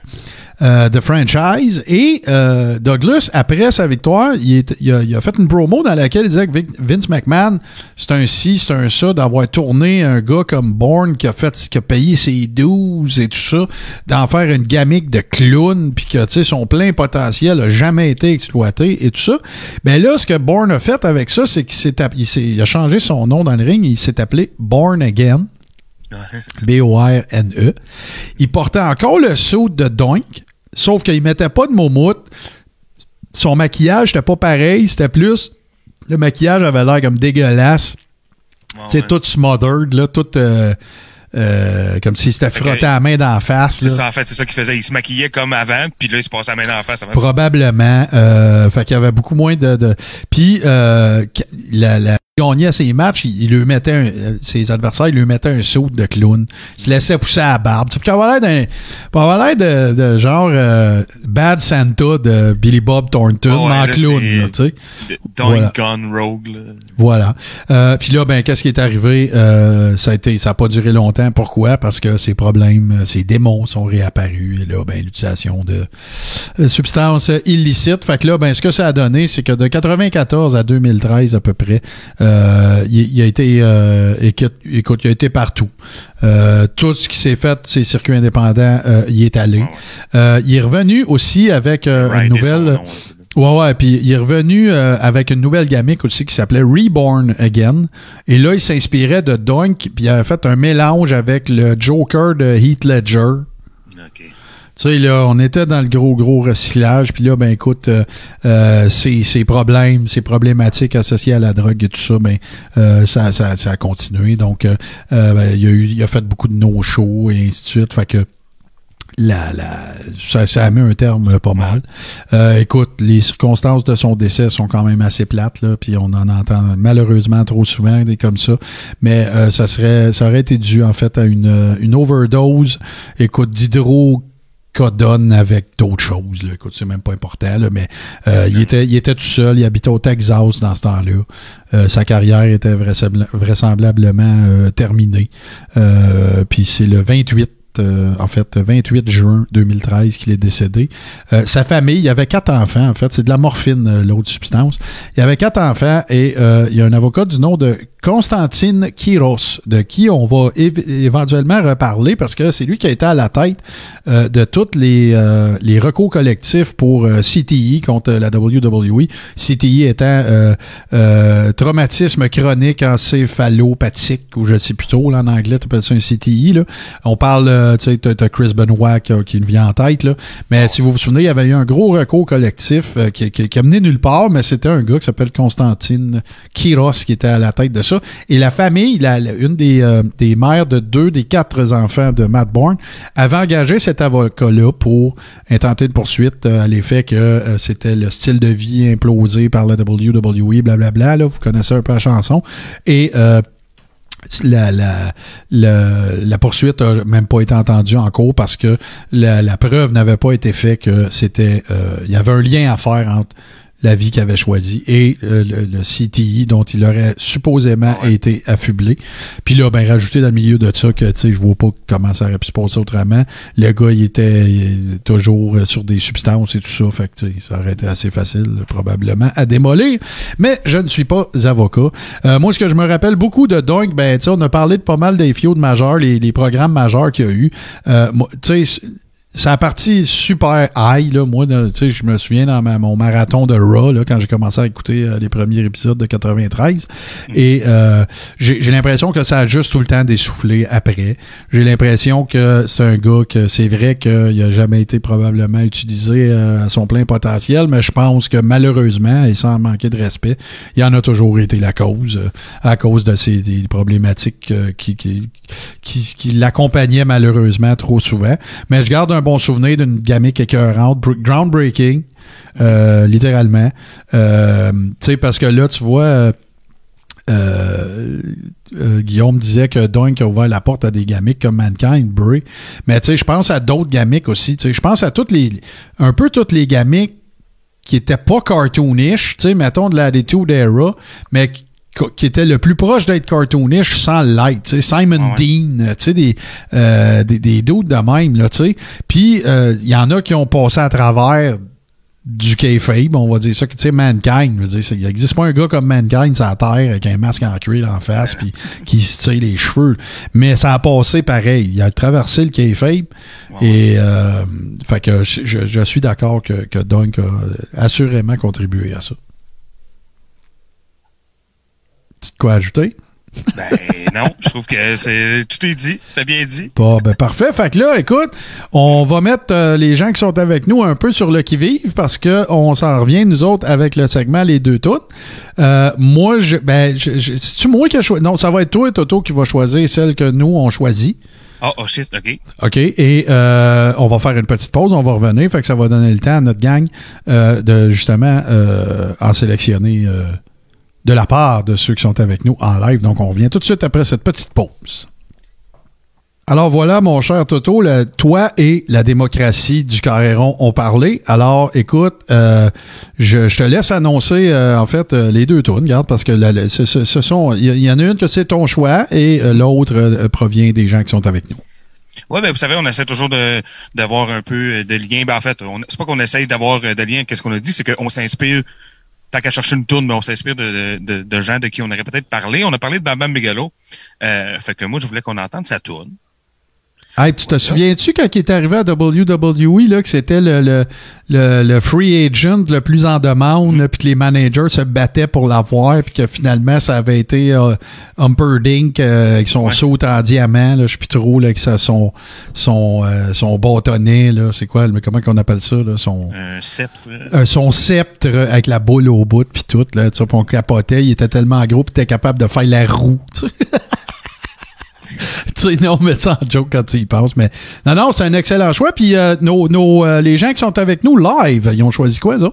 [SPEAKER 2] Euh, de franchise. Et euh, Douglas après sa victoire il, est- il a, il a fait une promo dans laquelle il disait que Vince McMahon c'est un ci c'est un ça d'avoir tourné un gars comme Bourne qui a fait qui a payé ses 12 et tout ça d'en faire une gamique de clown puis que tu sais son plein potentiel a jamais été exploité et tout ça. Ben là ce que Bourne a fait avec ça c'est qu'il s'est il, s'est- il a changé son nom dans le ring il s'est appelé Born Again. B-O-R-N-E. Il portait encore le saut de Doink, sauf qu'il mettait pas de moumoute. Son maquillage n'était pas pareil, c'était plus. Le maquillage avait l'air comme dégueulasse. Sais,
[SPEAKER 3] ouais.
[SPEAKER 2] tout smothered, là, tout. euh, euh, comme si c'était frotté à la main d'en face.
[SPEAKER 3] C'est
[SPEAKER 2] là.
[SPEAKER 3] ça, en fait, c'est ça qu'il faisait. Il se maquillait comme avant, puis là, il se passait la main dans la face avant
[SPEAKER 2] Probablement. Euh, fait qu'il y avait beaucoup moins de. de... Puis, euh, la, la gagnait ses matchs, il, il lui mettait un, ses adversaires, il lui mettait un saut de clown. Il se laissait pousser à la barbe. C'est avoir l'air d'un. Avoir l'air de, de genre euh, Bad Santa de Billy Bob Thornton,
[SPEAKER 3] ouais,
[SPEAKER 2] mais en
[SPEAKER 3] là,
[SPEAKER 2] clown, là, tu sais. Voilà.
[SPEAKER 3] Gone Rogue, là.
[SPEAKER 2] Voilà. Euh, Puis là, ben, qu'est-ce qui est arrivé? Euh, ça a été, ça a pas duré longtemps. Pourquoi? Parce que ces problèmes, ces démons sont réapparus. Et là, ben, l'utilisation de substances illicites. Fait que là, ben, ce que ça a donné, c'est que de 94 à 2013 à peu près, euh, il, il a été, euh, écoute, écoute, il a été partout. Euh, tout ce qui s'est fait, ces circuits indépendants, euh, il est allé. Euh, il est revenu aussi avec une nouvelle. Ouais, ouais, puis il est revenu euh, avec une nouvelle gamique aussi qui s'appelait Reborn Again. Et là, il s'inspirait de Doink, puis il avait fait un mélange avec le Joker de Heath Ledger.
[SPEAKER 3] OK.
[SPEAKER 2] Tu sais, là, on était dans le gros, gros recyclage. Puis là, ben écoute, euh, euh, ces, problèmes, ces problématiques associées à la drogue et tout ça, ben euh, ça, ça, ça a continué. Donc, euh, euh, ben, il, a eu, il a fait beaucoup de no-shows et ainsi de suite. Fait que la, la, ça, ça a mis un terme pas mal. Euh, écoute, les circonstances de son décès sont quand même assez plates, là, puis on en entend malheureusement trop souvent des comme ça. Mais euh, ça serait, ça aurait été dû en fait à une, une overdose, écoute, d'hydrocodone avec d'autres choses. Là. Écoute, c'est même pas important, là, mais euh, il, était, il était tout seul, il habitait au Texas dans ce temps-là. Euh, sa carrière était vraisembla- vraisemblablement euh, terminée. Puis c'est le 28 euh, en fait, 28 juin 2013 qu'il est décédé. Euh, sa famille, il y avait quatre enfants, en fait. C'est de la morphine, euh, l'autre substance. Il y avait quatre enfants et il y a un avocat du nom de Constantine Kiros, de qui on va év- éventuellement reparler parce que c'est lui qui a été à la tête euh, de tous les, euh, les recours collectifs pour euh, CTI contre la WWE. CTI étant traumatisme chronique encéphalopathique, ou je sais plus trop, là, en anglais, tu appelles ça un CTI. Là. On parle, tu sais, t'as Chris Benoit qui, qui nous vient en tête, là. mais si vous vous souvenez, il y avait eu un gros recours collectif qui, qui, qui a mené nulle part, mais c'était un gars qui s'appelle Constantine Kiros qui était à la tête de ça. Et la famille, une des, euh, des mères de deux des quatre enfants de Matt Bourne, avait engagé cet avocat-là pour intenter une poursuite euh, à l'effet que euh, c'était le style de vie implosé par la WWE, blablabla. Vous connaissez un peu la chanson. Et la, poursuite a même pas été entendue en cours parce que la, preuve n'avait pas été faite que c'était il y avait un lien à faire entre la vie qu'il avait choisi et euh, le, le CTI dont il aurait supposément
[SPEAKER 3] Ouais.
[SPEAKER 2] été affublé. Puis là, ben rajouter dans le milieu de ça que tu sais, je vois pas comment ça aurait pu se passer autrement. Le gars, il était il- toujours euh, sur des substances et tout ça, fait que tu sais, ça aurait été assez facile probablement à démolir. Mais je ne suis pas avocat. Euh, moi, ce que je me rappelle beaucoup de Doink, ben tu sais, on a parlé de pas mal des de majeurs, les, les programmes majeurs qu'il y a eu. Euh, tu sais, ça a parti super high, là. Moi, de- tu sais, je me souviens dans ma- mon marathon de Raw, là, quand j'ai commencé à écouter euh, les premiers épisodes de 93. Et euh, j'ai l'impression que ça a juste tout le temps dessoufflé après. J'ai l'impression que c'est un gars que c'est vrai qu'il a jamais été probablement utilisé euh, à son plein potentiel, mais je pense que malheureusement, et sans manquer de respect, il en a toujours été la cause, euh, à cause de ces des problématiques qui, qui, qui, qui l'accompagnaient malheureusement trop souvent. Mais je garde un bon souvenir d'une gamique écœurante, br- groundbreaking, euh, littéralement. Euh, tu sais, parce que là, tu vois... euh, Guillaume disait que Doink a ouvert la porte à des gamiques comme Mankind, Bray. Mais tu sais, je pense à d'autres gamiques aussi. Tu sais, je pense à toutes les. un peu toutes les gamiques qui étaient pas cartoonish, tu sais, mettons de l'Attitude Era, mais qui, étaient le plus proche d'être cartoonish sans sais, Simon
[SPEAKER 3] Ouais.
[SPEAKER 2] Dean, tu sais, des, euh, des, des doutes de même, là, tu sais. Puis, euh, il y en a qui ont passé à travers du kayfabe, on va dire ça, tu sais, Mankind, je veux dire, il n'existe pas un gars comme Mankind sur la Terre avec un masque en cuir en face puis qui se tire les cheveux. Mais ça a passé pareil. Il a traversé le kayfabe et euh, fait que je, je- je suis d'accord que, que Dunk a assurément contribué à ça. Petite quoi ajouter?
[SPEAKER 3] Ben non, je trouve que c'est tout est dit, c'est bien dit.
[SPEAKER 2] Bon, ben parfait. Fait que là, écoute, on va mettre euh, les gens qui sont avec nous un peu sur le qui-vive parce que on s'en revient, nous autres, avec le segment Les deux toutes. Euh, moi, je, ben, je, je- c'est-tu moi qui a choisi? Non, ça va être toi, Toto, qui va choisir celle que nous, on choisit.
[SPEAKER 3] Oh, oh shit, ok.
[SPEAKER 2] OK. Et euh, on va faire une petite pause, on va revenir. Fait que ça va donner le temps à notre gang de justement en sélectionner de la part de ceux qui sont avec nous en live. Donc, on revient tout de suite après cette petite pause. Alors voilà, mon cher Toto, toi et la démocratie du Carréron ont parlé. Alors, écoute, euh, je, te laisse annoncer euh, en fait euh, les deux tours, regarde, parce que la- ce, sont, il y, en a une que c'est ton choix et l'autre provient des gens qui sont avec nous.
[SPEAKER 3] Ouais, ben vous savez, on essaie toujours d'avoir un peu de lien. Ben en fait, c'est pas qu'on essaye d'avoir de lien. Qu'est-ce qu'on a dit, c'est qu'on s'inspire. Tant qu'à chercher une tourne, mais on s'inspire de, gens de qui on aurait peut-être parlé. On a parlé de Bam Bam. Euh, fait que moi, je voulais qu'on entende sa tourne.
[SPEAKER 2] Hey, tu te souviens-tu quand il est arrivé à WWE, là, que c'était le, le, le, le free agent le plus en demande, puis que les managers se battaient pour l'avoir, puis que finalement, ça avait été euh, Humperdinck euh, avec son
[SPEAKER 3] Ouais.
[SPEAKER 2] saut en diamant, là, je sais plus trop, là, avec sa- son, son, euh, son bâtonnet, là, c'est quoi, mais comment qu'on appelle ça, là, son...
[SPEAKER 3] Un sceptre.
[SPEAKER 2] Euh, son sceptre avec la boule au bout puis tout là, tu on capotait, il était tellement gros puis était capable de faire la roue. tu sais. Non, mais sans joke quand tu y penses. Mais non, non, c'est un excellent choix. Puis euh, nos, nos, euh, les gens qui sont avec nous live, ils ont choisi quoi, ça?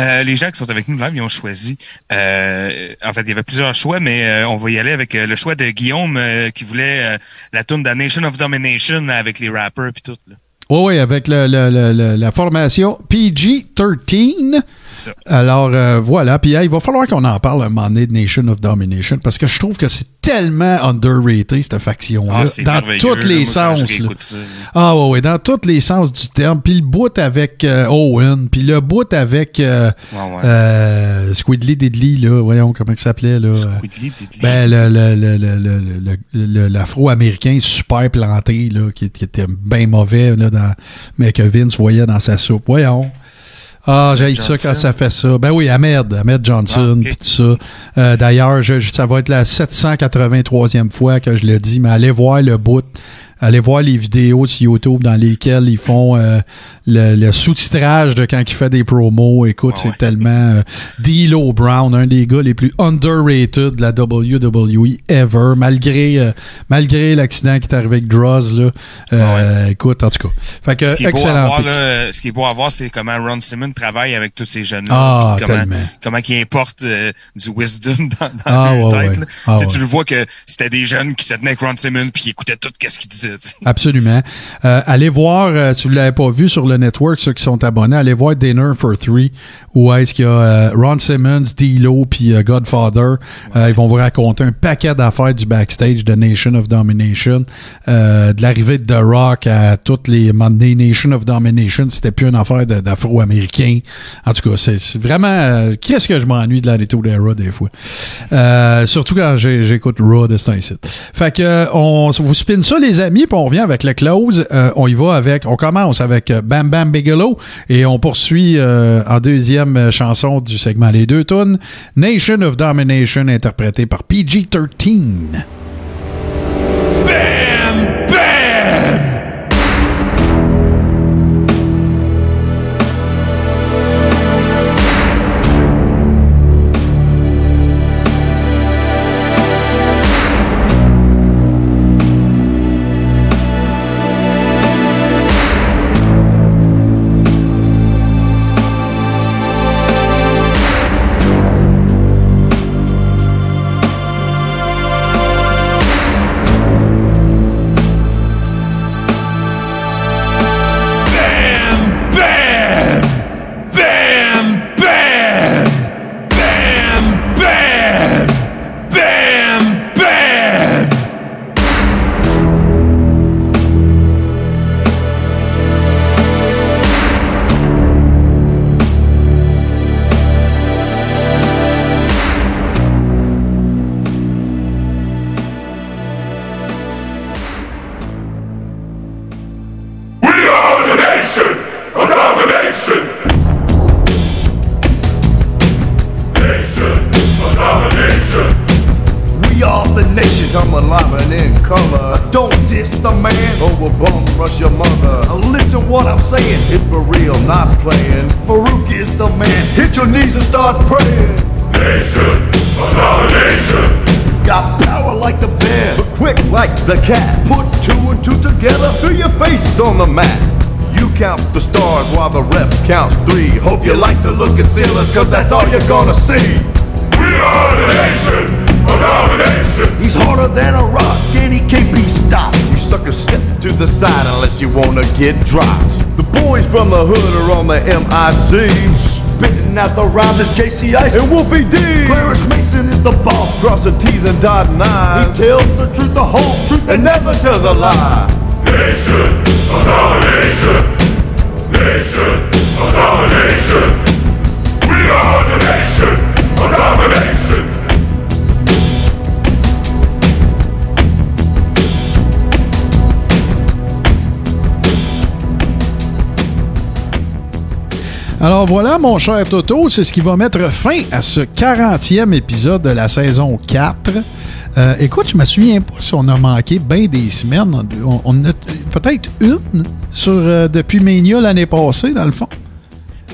[SPEAKER 3] Euh, les gens qui sont avec nous live, ils ont choisi. euh, en fait, il y avait plusieurs choix, mais euh, on va y aller avec le choix de Guillaume qui voulait la tune de Nation of Domination avec les rappers puis tout. là.
[SPEAKER 2] Oui, oui, avec le, le- le- le- la formation PG-13.
[SPEAKER 3] Ça.
[SPEAKER 2] Alors, euh, voilà. Puis, hey, il va falloir qu'on en parle un moment donné de Nation of Domination parce que je trouve que c'est tellement underrated, cette faction-là.
[SPEAKER 3] Ah, c'est
[SPEAKER 2] dans tous
[SPEAKER 3] là,
[SPEAKER 2] les sens. là.
[SPEAKER 3] ça, là.
[SPEAKER 2] Ah ouais, ouais, dans tous les sens du terme. Puis le bout avec euh, Owen, puis le bout avec euh,
[SPEAKER 3] Ouais, ouais.
[SPEAKER 2] euh, Squidly Diddly, là, voyons comment il s'appelait, là.
[SPEAKER 3] Squidly, Diddly.
[SPEAKER 2] Ben, le, le, le, le, le, le- le- l'afro-américain super planté, là, qui, qui était bien mauvais, là, dans, mais que Vince voyait dans sa soupe. Voyons. Ah, j'ai ça quand ça fait ça. Ben oui, Ahmed, Ahmed Johnson,
[SPEAKER 3] Ah, ok.
[SPEAKER 2] puis tout ça. Euh, D'ailleurs, je- ça va être la 783e fois que je le dis, mais allez voir le bout Allez voir les vidéos sur YouTube dans lesquelles ils font euh, le, le sous-titrage de quand il fait des promos. Écoute,
[SPEAKER 3] Ouais,
[SPEAKER 2] c'est
[SPEAKER 3] ouais.
[SPEAKER 2] tellement... Euh, D'Lo Brown, un des gars les plus underrated de la WWE ever, malgré euh, malgré l'accident qui est arrivé avec Droz. Là. Euh, Écoute, en tout cas. Fait que,
[SPEAKER 3] Ce qui est beau à
[SPEAKER 2] excellent.
[SPEAKER 3] voir,
[SPEAKER 2] pick.
[SPEAKER 3] là, ce qui est beau à voir, c'est comment Ron Simmons travaille avec tous ces jeunes-là.
[SPEAKER 2] Ah,
[SPEAKER 3] puis comment,
[SPEAKER 2] tellement.
[SPEAKER 3] comment il importe euh, du wisdom dans, dans
[SPEAKER 2] Ah,
[SPEAKER 3] leur
[SPEAKER 2] ouais,
[SPEAKER 3] tête. là.
[SPEAKER 2] Ah,
[SPEAKER 3] Tu sais,
[SPEAKER 2] ouais.
[SPEAKER 3] Tu le vois que c'était des jeunes qui se tenaient avec Ron Simmons puis qui écoutaient tout ce qu'il disait. tu sais.
[SPEAKER 2] Absolument. Euh, allez voir, euh, si vous ne l'avez pas vu sur le network, ceux qui sont abonnés, allez voir Dinner for Three, où est-ce qu'il y a euh, Ron Simmons, D-Lo, puis euh, Godfather. Euh, ils vont vous raconter un paquet d'affaires du backstage de Nation of Domination, de l'arrivée de The Rock à toutes les Monday Nation of Domination. C'était plus une affaire d'afro-américains. En tout cas, c'est vraiment... Qu'est-ce que je m'ennuie de la Retour Era des fois? Surtout quand j'écoute Raw de temps-ci. Fait que on vous spin ça les amis, puis on revient avec le close. On y va avec, on commence avec euh, Bam Bam Bigelow et on poursuit euh, en deuxième euh, chanson du segment les deux tunes, Nation of Domination interprété par PG-13.
[SPEAKER 6] Hope you like the look of sailors, cause that's all you're gonna see.
[SPEAKER 7] We are the nation of domination.
[SPEAKER 6] He's harder than a rock and he can't be stopped. You suckers step to the side unless you wanna get dropped. The boys from the hood are on the MIC. Spitting out the rhymes is JC Ice and Wolfie D. Clarence Mason is the boss, crossing T's and dotting I's. He tells the truth, the whole truth, and never tells a lie.
[SPEAKER 7] Nation of domination. Nation of domination.
[SPEAKER 2] Alors voilà, mon cher Toto, c'est ce qui va mettre fin à ce 40e épisode de la saison 4. Euh, écoute, je me souviens pas si on a manqué bien des semaines. On, a peut-être une sur, euh, depuis Mania l'année passée, dans le fond.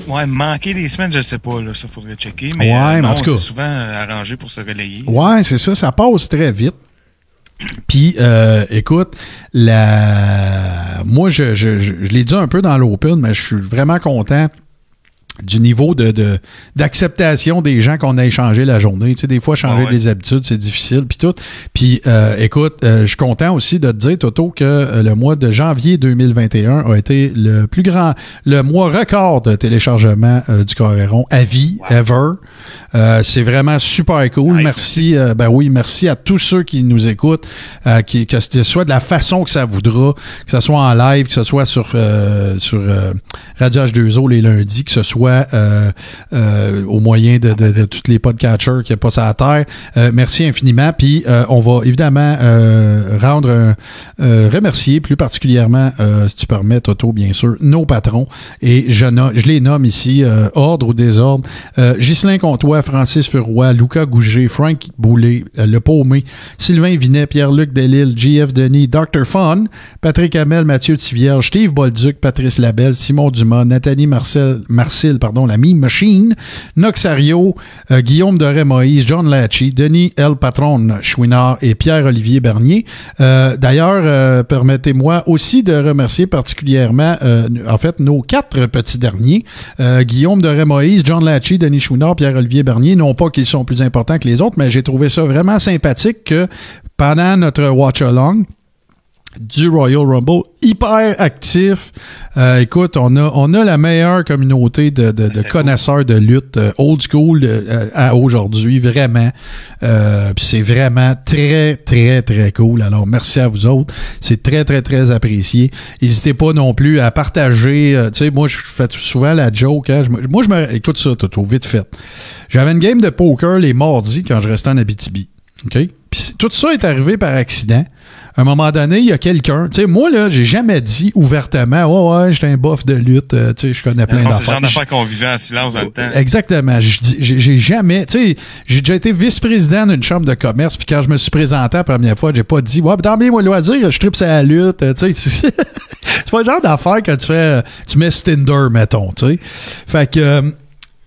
[SPEAKER 3] Ouais, manquer des semaines, je sais pas, là, ça faudrait checker. Mais,
[SPEAKER 2] Ouais,
[SPEAKER 3] euh,
[SPEAKER 2] mais en tout cas.
[SPEAKER 3] c'est souvent euh, arrangé pour se relayer.
[SPEAKER 2] Ouais, c'est ça, ça passe très vite. Puis, euh, écoute, la... moi, je, je, je, je l'ai dit un peu dans l'open, mais je suis vraiment content du niveau de de- d'acceptation des gens qu'on a échangé la journée. Tu sais, des fois, changer
[SPEAKER 3] ouais.
[SPEAKER 2] les habitudes, c'est difficile, puis tout. Puis, euh, écoute, euh, je suis content aussi de te dire, Toto, que euh, le mois de janvier 2021 a été le plus grand, le mois record de téléchargement euh, du Coréron à vie, ever. Euh, c'est vraiment super cool.
[SPEAKER 3] Nice,
[SPEAKER 2] merci, ben oui, merci à tous ceux qui nous écoutent, euh, qui, que ce soit de la façon que ça voudra, que ce soit en live, que ce soit sur, euh, sur euh, Radio H2O les lundis, que ce soit euh, euh, au moyen de, de, tous les podcatchers qui passent à la terre. Euh, merci infiniment. Puis on va évidemment rendre remercier plus particulièrement, si tu permets, Toto, bien sûr, nos patrons. Et je, les nomme ici, ordre ou désordre. Ghislain Comtois, Francis Furoy, Lucas Gouget, Frank Boulet, Le Paumé, Sylvain Vinet, Pierre-Luc Delille, JF Denis, Dr. Fun, Patrick Hamel, Mathieu Tivierge, Steve Bolduc, Patrice Labelle, Simon Dumas, Nathalie Marcel, Marcel, pardon, la Mime Machine, Noxario, euh, Guillaume Doré Moïse, John Lachie, Denis L. Patron Chouinard et Pierre-Olivier Bernier. Euh, D'ailleurs, euh, permettez-moi aussi de remercier particulièrement, en fait, nos quatre petits derniers, Guillaume Doré Moïse, John Lachie, Denis Chouinard, Pierre-Olivier Bernier. Non pas qu'ils sont plus importants que les autres, mais j'ai trouvé ça vraiment sympathique que pendant notre watch-along, du Royal Rumble, hyper actif. Euh, écoute, on a, on a la meilleure communauté de, de- de
[SPEAKER 3] C'était
[SPEAKER 2] connaisseurs de lutte euh, old school euh, à aujourd'hui, vraiment. Euh, Puis c'est vraiment très, très, très cool. Alors, merci à vous autres. C'est très, très, très apprécié. N'hésitez pas non plus à partager. euh, tu sais, moi, je fais souvent la joke. hein. Moi, je me... Écoute ça, Toto, vite fait. J'avais une game de poker les mardis quand je restais en Abitibi. OK? Puis tout ça est arrivé par accident. À un moment donné, il y a quelqu'un. Tu sais, moi, là, j'ai jamais dit ouvertement, ouais, ouais, j'étais un bof de lutte. euh, tu sais, je connais plein
[SPEAKER 3] Non, c'est le genre
[SPEAKER 2] d'affaires.
[SPEAKER 3] d'affaires qu'on vivait en silence dans le temps.
[SPEAKER 2] Exactement. J'ai jamais, tu sais, j'ai déjà été vice-président d'une chambre de commerce, puis quand je me suis présenté la première fois, j'ai pas dit, ouais, dans bien moi loisir, je tripe sur la lutte, euh, tu sais. C'est pas le genre d'affaire quand tu fais, euh, tu mets Stinder, mettons, tu sais. Fait que, euh,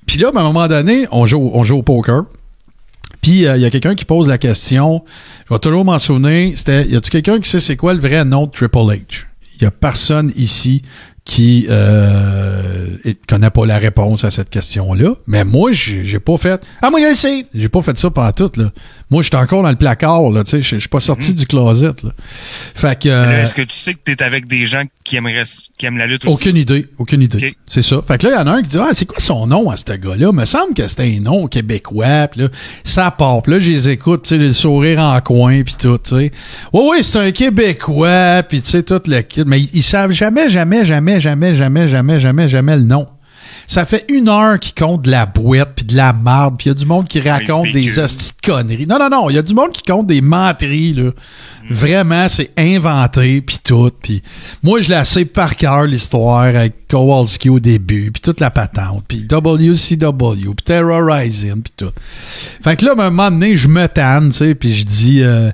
[SPEAKER 2] puis là, ben, à un moment donné, on joue, on joue au poker. Puis il y a quelqu'un qui pose la question, je vais toujours m'en souvenir, c'était, y a-tu quelqu'un qui sait c'est quoi le vrai nom de Triple H? Il y a personne ici qui euh, connaît pas la réponse à cette question-là. Mais moi, j'ai pas fait. Ah, moi, je le sais! J'ai pas fait ça pendant tout, là. Moi, j'étais encore dans le placard, là, tu sais. Je je suis pas sorti du closet, là. Fait que. Euh,
[SPEAKER 3] Est-ce que tu sais que t'es avec des gens qui aimeraient qui aiment la lutte aussi?
[SPEAKER 2] aucune idée, aucune idée. C'est ça. Fait que là, il y en a un qui dit Ah, c'est quoi son nom à ce gars-là? Me semble que c'était un nom québécois. Puis là, ça part. Puis là, je les écoute, tu sais, le sourire en coin, puis tout, tu sais. Oui, oui, c'est un Québécois, puis tu sais, tout le. Mais ils, ils savent jamais, jamais, jamais, jamais, jamais, jamais, jamais, jamais le nom. Ça fait une heure qu'ils comptent de la boîte puis de la marde, puis il y a du monde qui raconte des hosties de conneries. Non, non, non, il y a du monde qui compte des menteries, là. Vraiment, c'est inventé, puis tout. Puis moi, je la sais par cœur, l'histoire, avec Kowalski au début, puis toute la patente, puis WCW, puis Terra Rising, puis tout. Fait que là, à un moment donné, je me tanne, tu sais, puis je dis... euh,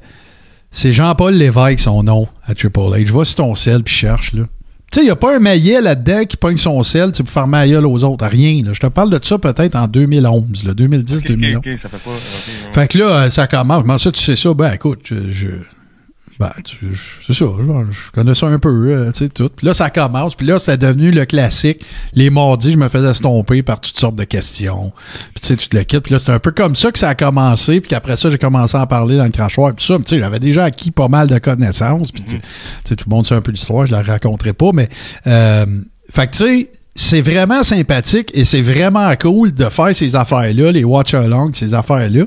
[SPEAKER 2] c'est Jean-Paul Lévesque, son nom, à Triple H. Va sur ton sel, puis cherche, là. Tu sais, il n'y a pas un maillet là-dedans qui pogne son sel pour faire maillet aux autres. Rien. Là. Je te parle de ça peut-être en 2011, là, 2010,
[SPEAKER 3] Ok, ok,
[SPEAKER 2] 2011.
[SPEAKER 3] ok, ça fait pas.
[SPEAKER 2] Fait que là, ça commence. Comment ça, tu sais ça? Ben, écoute, je. je- ben, c'est ça. Je, je connais ça un peu, euh, tu sais, tout. Puis là, ça commence. Puis là, c'est devenu le classique. Les mardis, je me faisais stomper par toutes sortes de questions. Puis tu sais, tu te le quittes. Puis là, c'est un peu comme ça que ça a commencé. Puis qu'après ça, j'ai commencé à en parler dans le crachoir. Puis tout ça. Mais tu sais, j'avais déjà acquis pas mal de connaissances. Puis tu sais, tu sais, tout le monde sait un peu l'histoire. Je la raconterai pas. Mais, euh, fait que tu sais, c'est vraiment sympathique et c'est vraiment cool de faire ces affaires-là, les watch-along, ces affaires-là.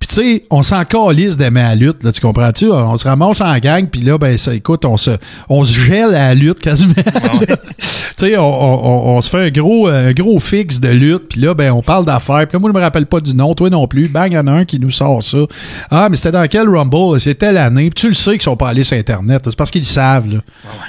[SPEAKER 2] Puis tu sais, on s'en calisse d'aimer la lutte, là, tu comprends-tu? On se ramasse en gang, puis là, ben ça, écoute, on se, on se gèle à la lutte quasiment. tu sais, on, on- on se fait un gros, un gros fixe de lutte, puis là, ben on parle d'affaires. Puis là, moi, je me rappelle pas du nom, toi non plus. Bang, il y en a un qui nous sort ça. Ah, mais c'était dans quel Rumble? C'était l'année. Puis tu le sais qu'ils sont pas allés sur Internet. C'est parce qu'ils le savent, là.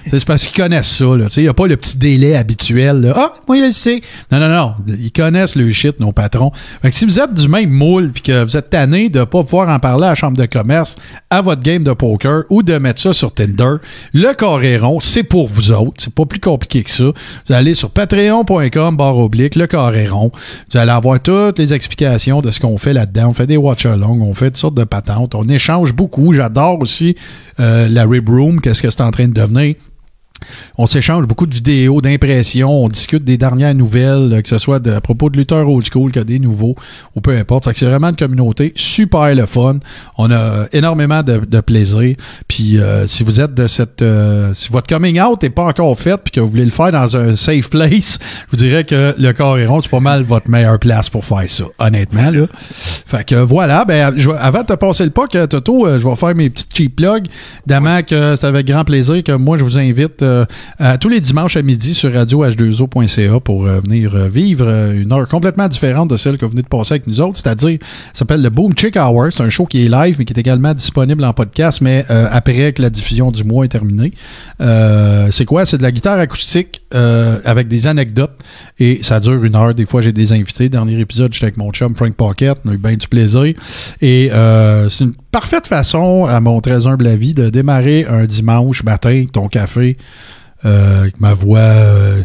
[SPEAKER 2] C'est parce qu'ils connaissent ça, là. Tu sais, il n'y a pas le petit délai habituel, là. Ah, moi, je le sais. Non, non, non. Ils connaissent le shit, nos patrons. Fait que si vous êtes du même moule, puis que vous êtes tanné de pas pouvoir en parler à la chambre de commerce, à votre game de poker, ou de mettre ça sur Tinder, le Coréron, c'est pour vous autres. C'est pas plus compliqué que ça. Vous allez sur patreon.com, barre oblique, le Coréron. Vous allez avoir toutes les explications de ce qu'on fait là-dedans. On fait des watch-alongs, on fait toutes sortes de patentes. On échange beaucoup. J'adore aussi euh, la Rib Room, qu'est-ce que c'est en train de devenir. On s'échange beaucoup de vidéos, d'impressions, on discute des dernières nouvelles, euh, que ce soit à propos de lutteurs old school, que des nouveaux, ou peu importe. Fait que c'est vraiment une communauté super le fun. On a énormément de, plaisir. Puis euh, si vous êtes de cette... euh, si votre coming out n'est pas encore fait puis que vous voulez le faire dans un safe place, je vous dirais que le Coréron, c'est pas mal votre meilleure place pour faire ça, honnêtement. Là. Fait que voilà, ben, avant de te passer le euh, Toto, je vais faire mes petites cheap plugs. Évidemment que c'est avec grand plaisir que moi, je vous invite euh, à tous les dimanches à midi sur radioh2o.ca pour euh, venir euh, vivre une heure complètement différente de celle que vous venez de passer avec nous autres. C'est-à-dire, ça s'appelle le Boom Chick Hour. C'est un show qui est live, mais qui est également disponible en podcast, mais après que la diffusion du mois est terminée. C'est quoi? C'est de la guitare acoustique avec des anecdotes et ça dure une heure. Des fois, j'ai des invités. Dernier épisode, j'étais avec mon chum Frank Pocket. On a eu bien du plaisir. Et c'est une parfaite façon, à mon très humble avis, de démarrer un dimanche matin ton café, avec ma voix euh,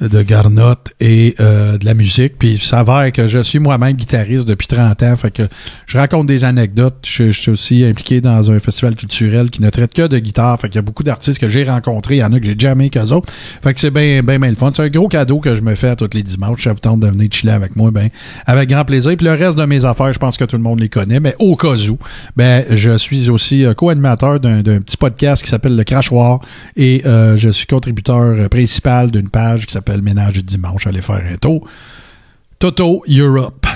[SPEAKER 2] de garnotte et euh, de la musique. Puis il s'avère que je suis moi-même guitariste depuis 30 ans. Fait que je raconte des anecdotes. Je, suis aussi impliqué dans un festival culturel qui ne traite que de guitare. Fait qu'il y a beaucoup d'artistes que j'ai rencontrés. Il y en a que j'ai jamais qu'eux autres. Fait que c'est bien, bien, bien le fun. C'est un gros cadeau que je me fais à tous les dimanches. Ça vous tente de venir chiller avec moi, ben, avec grand plaisir. Puis le reste de mes affaires, je pense que tout le monde les connaît. Mais au cas où, ben, je suis aussi euh, co-animateur d'un petit podcast qui s'appelle Le Crachoir. Et euh, je suis contributeur euh, principal d'une page qui s'appelle Ménage du dimanche. Allez faire un tour. Toto Europe.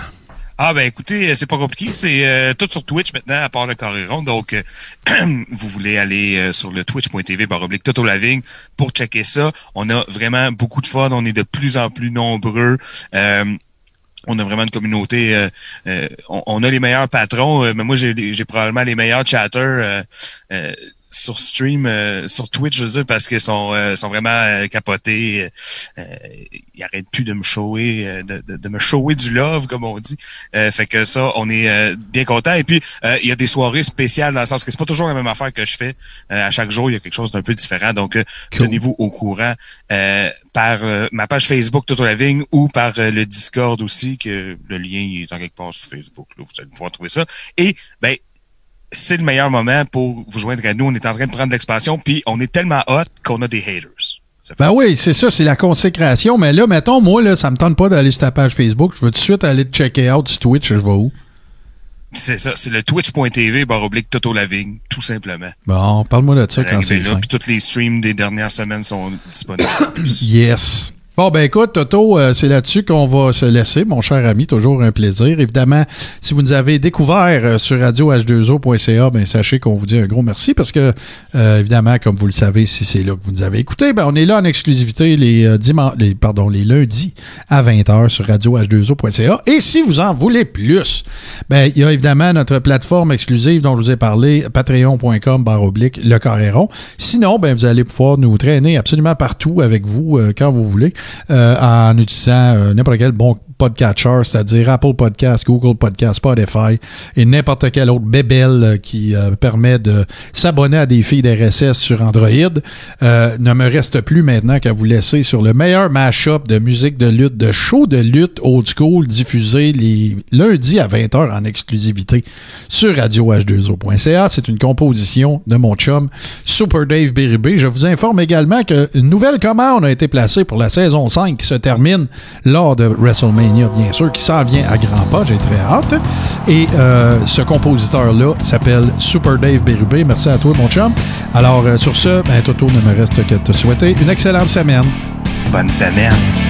[SPEAKER 3] Ah ben écoutez, euh, c'est pas compliqué, c'est euh, tout sur Twitch maintenant, à part le Coréron. Donc, euh, vous voulez aller sur le twitch.tv baroblique Toto Lavigne pour checker ça. On a vraiment beaucoup de fun, on est de plus en plus nombreux. On a vraiment une communauté. on, on a les meilleurs patrons, mais moi j'ai probablement les meilleurs chatters sur stream, euh, sur Twitch, je veux dire, parce qu'ils sont, euh, sont vraiment euh, capotés. Euh, ils arrêtent plus de me shower, euh, de, de, de me shower du love, comme on dit. Euh, fait que ça, on est euh, bien content. Et puis, euh, il y a des soirées spéciales dans le sens que c'est pas toujours la même affaire que je fais. Euh, à chaque jour, il y a quelque chose d'un peu différent. Donc, euh,
[SPEAKER 2] Cool.
[SPEAKER 3] tenez-vous au courant euh, par euh, ma page Facebook Toto la Vigne ou par euh, le Discord aussi, que le lien il est en quelque part sur Facebook. Là, vous allez pouvoir trouver ça. Et ben, c'est le meilleur moment pour vous joindre à nous. On est en train de prendre l'expansion, puis on est tellement hot qu'on a des haters.
[SPEAKER 2] Ben oui, c'est ça, c'est la consécration. Mais là, mettons, moi, là, ça me tente pas d'aller sur ta page Facebook. Je veux tout de suite aller te checker out sur Twitch. Je vais où?
[SPEAKER 3] C'est ça, c'est le twitch.tv barre oblique Toto Lavigne, tout simplement.
[SPEAKER 2] Bon, parle-moi de ça quand c'est
[SPEAKER 3] là, puis tous les streams des dernières semaines sont disponibles.
[SPEAKER 2] Yes. Bon, ben écoute, Toto, euh, c'est là-dessus qu'on va se laisser, mon cher ami. Toujours un plaisir. Évidemment, si vous nous avez découvert euh, sur radioh2o.ca, ben sachez qu'on vous dit un gros merci parce que, euh, évidemment, comme vous le savez, si c'est là que vous nous avez écouté, ben on est là en exclusivité les, euh, diman- les, pardon, les lundis à 20h sur radioh2o.ca. Et si vous en voulez plus, ben il y a évidemment notre plateforme exclusive dont je vous ai parlé, patreon.com barre oblique le carréron. Sinon, ben vous allez pouvoir nous traîner absolument partout avec vous euh, quand vous voulez euh, en utilisant euh, n'importe quel bon podcatcher, c'est-à-dire Apple Podcast, Google Podcast, Spotify et n'importe quel autre bébel euh, qui euh, permet de s'abonner à des filles d'RSS sur Android. Euh, ne me reste plus maintenant qu'à vous laisser sur le meilleur mashup de musique de lutte, de show de lutte old school diffusé les lundis à 20h en exclusivité sur radioh2o.ca. C'est une composition de mon chum Super Dave Bérubé. Je vous informe également qu'une nouvelle commande a été placée pour la saison 5 qui se termine lors de WrestleMania, bien sûr, qui s'en vient à grands pas. J'ai très hâte. Et euh, ce compositeur-là s'appelle Super Dave Bérubé. Merci à toi, mon chum. Alors, euh, sur ce, ben, Toto, ne me reste que te souhaiter une excellente semaine.
[SPEAKER 3] Bonne semaine.